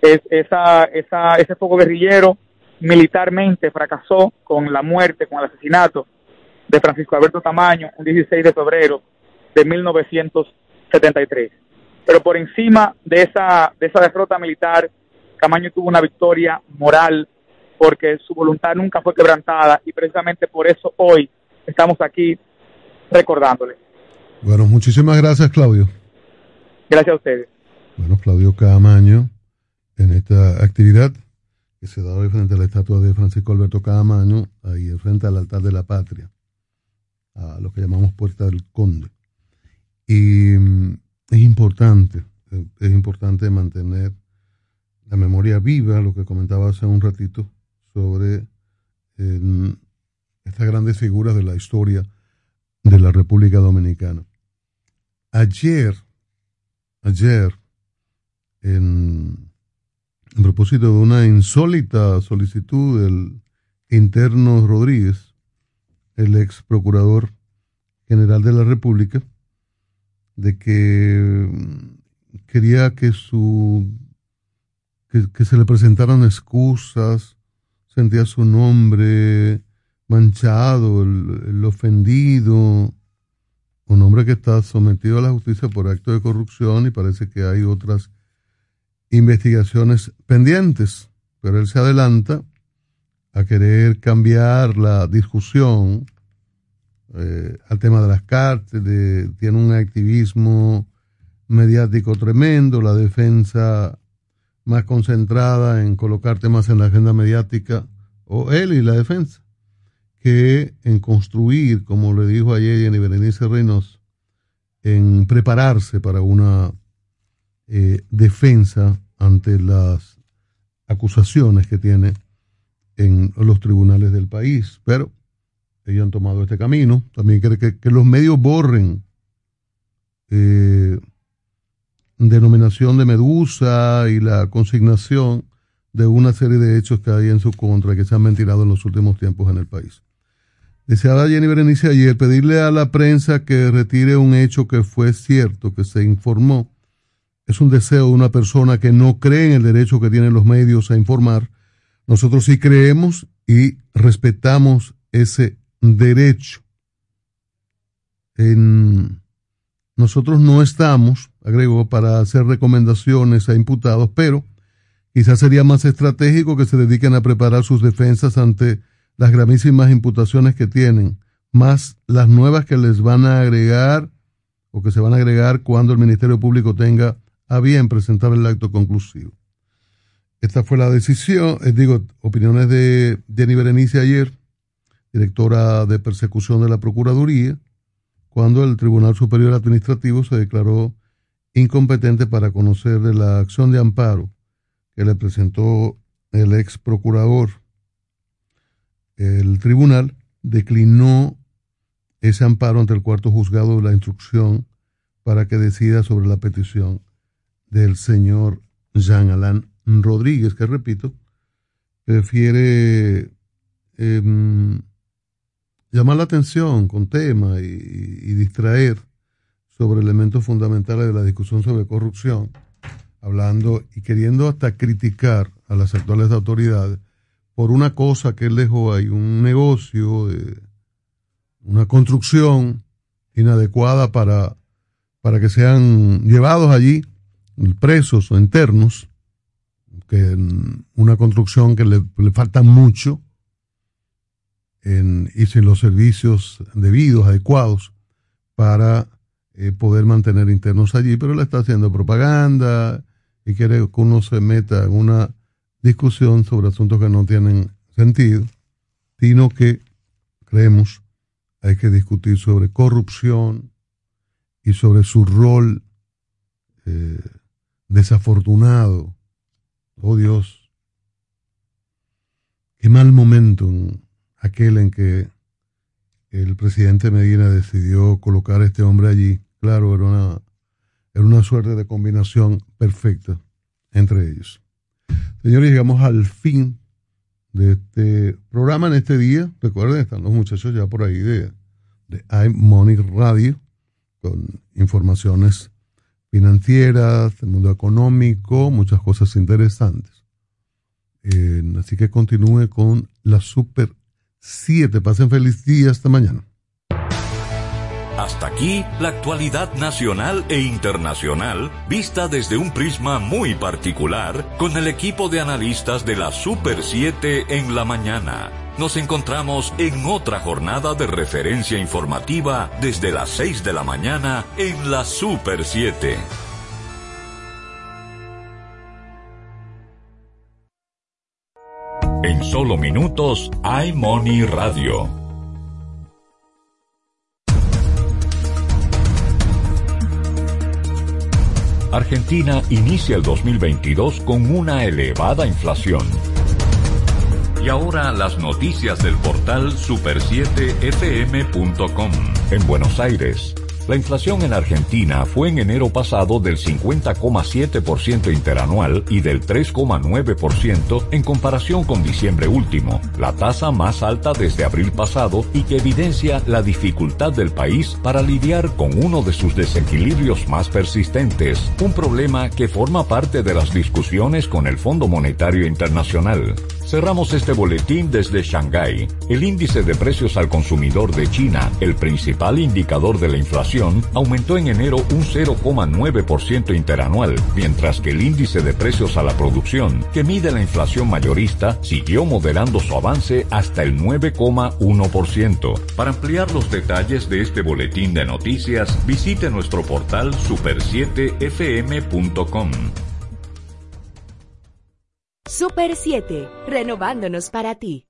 Es, esa, esa, ese foco guerrillero militarmente fracasó con la muerte, con el asesinato de Francisco Alberto Tamaño un 16 de febrero de 1973. Pero por encima de esa, de esa derrota militar, Camaño tuvo una victoria moral porque su voluntad nunca fue quebrantada y precisamente por eso hoy estamos aquí recordándole. Bueno, muchísimas gracias, Claudio. Gracias a ustedes. Bueno, Claudio Camaño, en esta actividad que se da hoy frente a la estatua de Francisco Alberto Camaño, ahí frente al altar de la patria, a lo que llamamos Puerta del Conde. Y mm, es importante, es importante mantener la memoria viva, lo que comentaba hace un ratito, sobre eh, estas grandes figuras de la historia de la República Dominicana. Ayer, ayer, en, en propósito de una insólita solicitud del interno Rodríguez, el ex procurador general de la República, de que mm, quería que su que, se le presentaran excusas, sentía su nombre manchado, el, el, ofendido, un hombre que está sometido a la justicia por acto de corrupción y parece que hay otras investigaciones pendientes, pero él se adelanta a querer cambiar la discusión eh, al tema de las cárceles, tiene un activismo mediático tremendo, la defensa más concentrada en colocar temas en la agenda mediática, o él y la defensa, que en construir, como le dijo ayer Jenny Berenice Reynoso, en prepararse para una eh, defensa ante las acusaciones que tiene en los tribunales del país. Pero ellos han tomado este camino. También quiere que, los medios borren eh, denominación de Medusa y la consignación de una serie de hechos que hay en su contra que se han ventilado en los últimos tiempos en el país. Deseaba Jenny Berenice ayer pedirle a la prensa que retire un hecho que fue cierto, que se informó. Es un deseo de una persona que no cree en el derecho que tienen los medios a informar. Nosotros sí creemos y respetamos ese derecho. En, nosotros no estamos, agrego, para hacer recomendaciones a imputados, pero quizás sería más estratégico que se dediquen a preparar sus defensas ante las gravísimas imputaciones que tienen, más las nuevas que les van a agregar o que se van a agregar cuando el Ministerio Público tenga a bien presentar el acto conclusivo. esta fue la decisión, eh, digo, opiniones de Jenny Berenice ayer, directora de persecución de la Procuraduría, cuando el Tribunal Superior Administrativo se declaró incompetente para conocer de la acción de amparo que le presentó el ex procurador. El tribunal declinó ese amparo ante el cuarto juzgado de la instrucción para que decida sobre la petición del señor Jean Alain Rodríguez, que repito, prefiere em, llamar la atención con tema y, distraer sobre elementos fundamentales de la discusión sobre corrupción, hablando y queriendo hasta criticar a las actuales autoridades por una cosa que él dejó ahí, un negocio, de una construcción inadecuada para, para que sean llevados allí presos o internos, que una construcción que le falta mucho en, y sin los servicios debidos, adecuados, para eh, poder mantener internos allí, pero le está haciendo propaganda y quiere que uno se meta en una discusión sobre asuntos que no tienen sentido, sino que creemos hay que discutir sobre corrupción y sobre su rol eh, desafortunado. Oh Dios, qué mal momento en aquel en que el presidente Medina decidió colocar a este hombre allí. Claro, era una, era una suerte de combinación perfecta entre ellos. Señores, llegamos al fin de este programa en este día. Recuerden, están los muchachos ya por ahí de, de iMoney Radio con informaciones financieras, del mundo económico, muchas cosas interesantes. Eh, así que continúe con la Super 7. Pasen feliz día esta mañana. Hasta aquí la actualidad nacional e internacional vista desde un prisma muy particular con el equipo de analistas de la Super 7 en la mañana. Nos encontramos en otra jornada de referencia informativa desde las 6 de la mañana en la Super 7. En solo minutos, iMoney Radio. Argentina inicia el 2022 con una elevada inflación. Y ahora las noticias del portal super7fm.com. En Buenos Aires, la inflación en Argentina fue en enero pasado del 50,7% interanual y del 3,9% en comparación con diciembre último, la tasa más alta desde abril pasado y que evidencia la dificultad del país para lidiar con uno de sus desequilibrios más persistentes, un problema que forma parte de las discusiones con el Fondo Monetario Internacional. Cerramos este boletín desde Shanghái. El índice de precios al consumidor de China, el principal indicador de la inflación, aumentó en enero un 0,9% interanual, mientras que el índice de precios a la producción, que mide la inflación mayorista, siguió moderando su avance hasta el 9,1%. Para ampliar los detalles de este boletín de noticias, visite nuestro portal super7fm.com. Super 7, renovándonos para ti.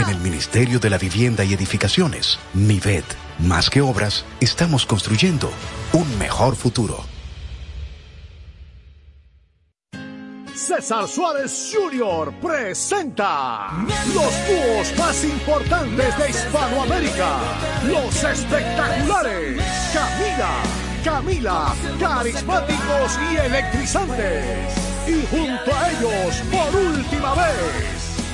En el Ministerio de la Vivienda y Edificaciones, MIVED, más que obras, estamos construyendo un mejor futuro. César Suárez Jr. presenta los dúos más importantes de Hispanoamérica, los espectaculares Camila, Camila, carismáticos y electrizantes. Y junto a ellos, por última vez,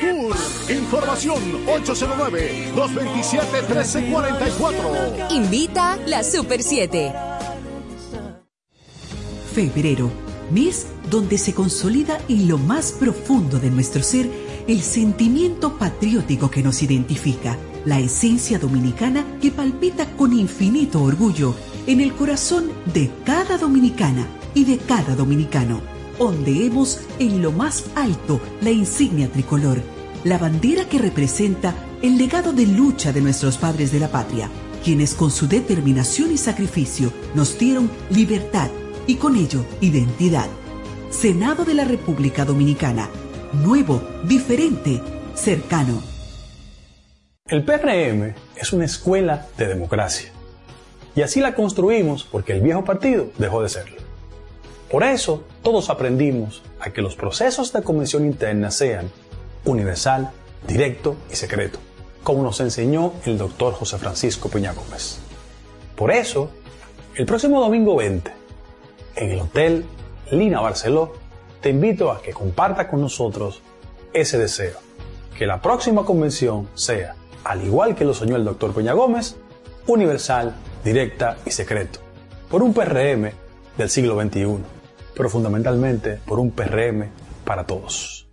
tour. Información 809-227-1344. Invita la Super 7. Febrero, mes donde se consolida en lo más profundo de nuestro ser el sentimiento patriótico que nos identifica, la esencia dominicana que palpita con infinito orgullo en el corazón de cada dominicana y de cada dominicano. Ondeemos en lo más alto la insignia tricolor, la bandera que representa el legado de lucha de nuestros padres de la patria, quienes con su determinación y sacrificio nos dieron libertad y con ello identidad. Senado de la República Dominicana. Nuevo, diferente, cercano. El PRM es una escuela de democracia. Y así la construimos porque el viejo partido dejó de serlo. Por eso, todos aprendimos a que los procesos de convención interna sean universal, directo y secreto, como nos enseñó el doctor José Francisco Peña Gómez. Por eso, el próximo domingo 20, en el Hotel Lina Barceló, te invito a que comparta con nosotros ese deseo. Que la próxima convención sea, al igual que lo soñó el doctor Peña Gómez, universal, directa y secreto. Por un PRM del siglo XXI, pero fundamentalmente por un PRM para todos.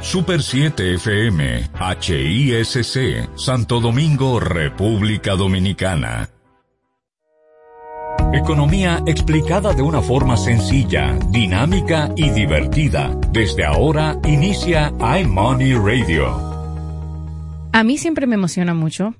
Super 7 FM, HISC, Santo Domingo, República Dominicana. Economía explicada de una forma sencilla, dinámica y divertida. Desde ahora inicia iMoney Radio. A mí siempre me emociona mucho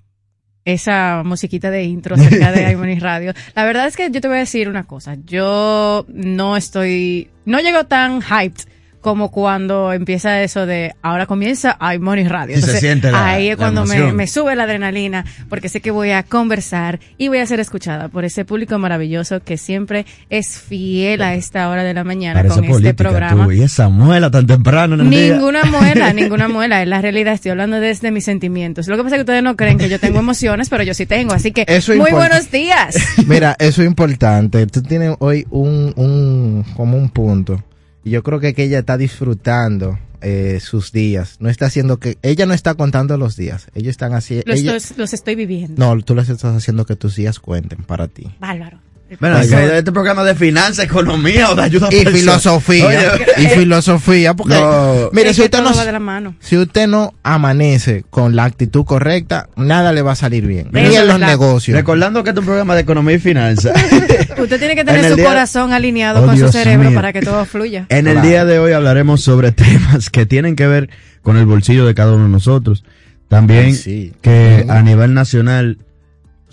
esa musiquita de intro cerca de iMoney Radio. La verdad es que yo te voy a decir una cosa. Yo no estoy, no llego tan hyped como cuando empieza eso de ahora comienza iMoney Radio. Sí, se siente la- ahí es cuando me, sube la adrenalina porque sé que voy a conversar y voy a ser escuchada por ese público maravilloso que siempre es fiel a esta hora de la mañana Parece con este programa. tú, y esa muela tan temprano en el día. Ninguna muela, ninguna muela. Es la realidad. Estoy hablando desde mis sentimientos. Lo que pasa es que ustedes no creen que yo tengo emociones, pero yo sí tengo. Así que, Eso muy importa. buenos días. Mira, eso es importante. Tú tienes hoy un, un como un punto. Y yo creo que, que ella está disfrutando eh, sus días. No está haciendo que ella no está contando los días. Ellos están así. Los, ella- estoy, los estoy viviendo. no, tú les estás haciendo que tus días cuenten para ti. Bárbaro. Bueno, que este programa de finanzas, economía o de ayuda y filosofía Oye, y filosofía porque No. mire Es si usted no va de la mano. si usted no amanece con la actitud correcta nada le va a salir bien ni en los negocios Recordando que este es un programa de economía y finanzas. Usted tiene que tener su día- corazón alineado Oh, con Dios su cerebro mío. para que todo fluya. En el día de hoy hablaremos sobre temas que tienen que ver con el bolsillo de cada uno de nosotros. También Ay, sí. que a nivel nacional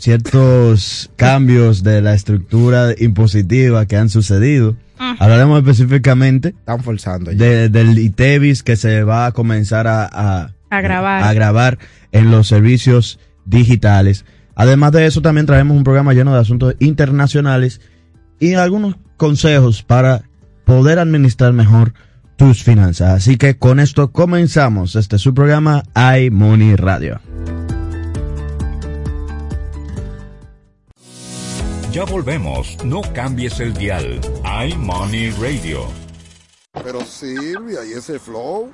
ciertos cambios de la estructura impositiva que han sucedido. Hablaremos específicamente están forzando ya. de- del ITEVIS que se va a comenzar a, a, A grabar. a grabar en los servicios digitales. Además de eso, también traemos un programa lleno de asuntos internacionales y algunos consejos para poder administrar mejor tus finanzas. Así que con esto comenzamos este es su programa iMoney Radio. Ya volvemos, no cambies el dial. iMoney Radio. Pero Silvia, ¿y ese flow?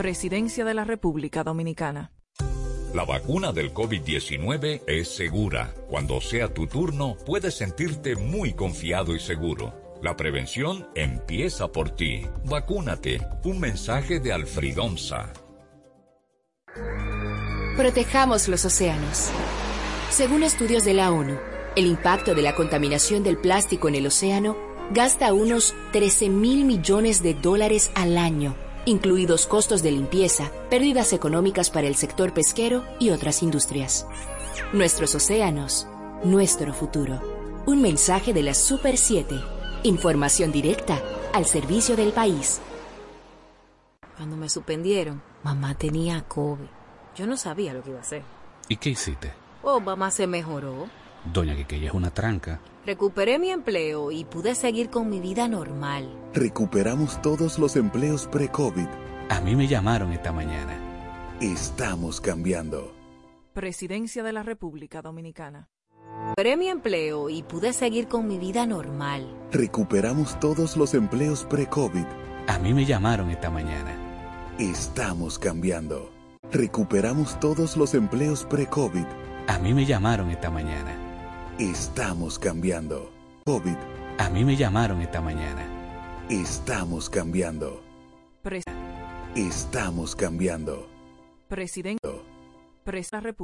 Presidencia de la República Dominicana. La vacuna del COVID-19 es segura. Cuando sea tu turno, puedes sentirte muy confiado y seguro. La prevención empieza por ti. Vacúnate. Un mensaje de Alfredomsa. Protejamos los océanos. Según estudios de la ONU, el impacto de la contaminación del plástico en el océano gasta unos 13 mil millones de dólares al año, incluidos costos de limpieza, pérdidas económicas para el sector pesquero y otras industrias. Nuestros océanos, nuestro futuro. Un mensaje de la Super 7. Información directa al servicio del país. Cuando me suspendieron, mamá tenía COVID. Yo no sabía lo que iba a hacer. ¿Y qué hiciste? Oh, mamá se mejoró. Doña Quiqueya es una tranca. Recuperé mi empleo y pude seguir con mi vida normal. Recuperamos todos los empleos pre-COVID. A mí me llamaron esta mañana. Estamos cambiando. Presidencia de la República Dominicana. Recuperé mi empleo y pude seguir con mi vida normal. Recuperamos todos los empleos pre-COVID. A mí me llamaron esta mañana. Estamos cambiando. Recuperamos todos los empleos pre-COVID. A mí me llamaron esta mañana. Estamos cambiando. COVID. A mí me llamaron esta mañana. Estamos cambiando. Pres- Estamos cambiando. Presidente. Presa República.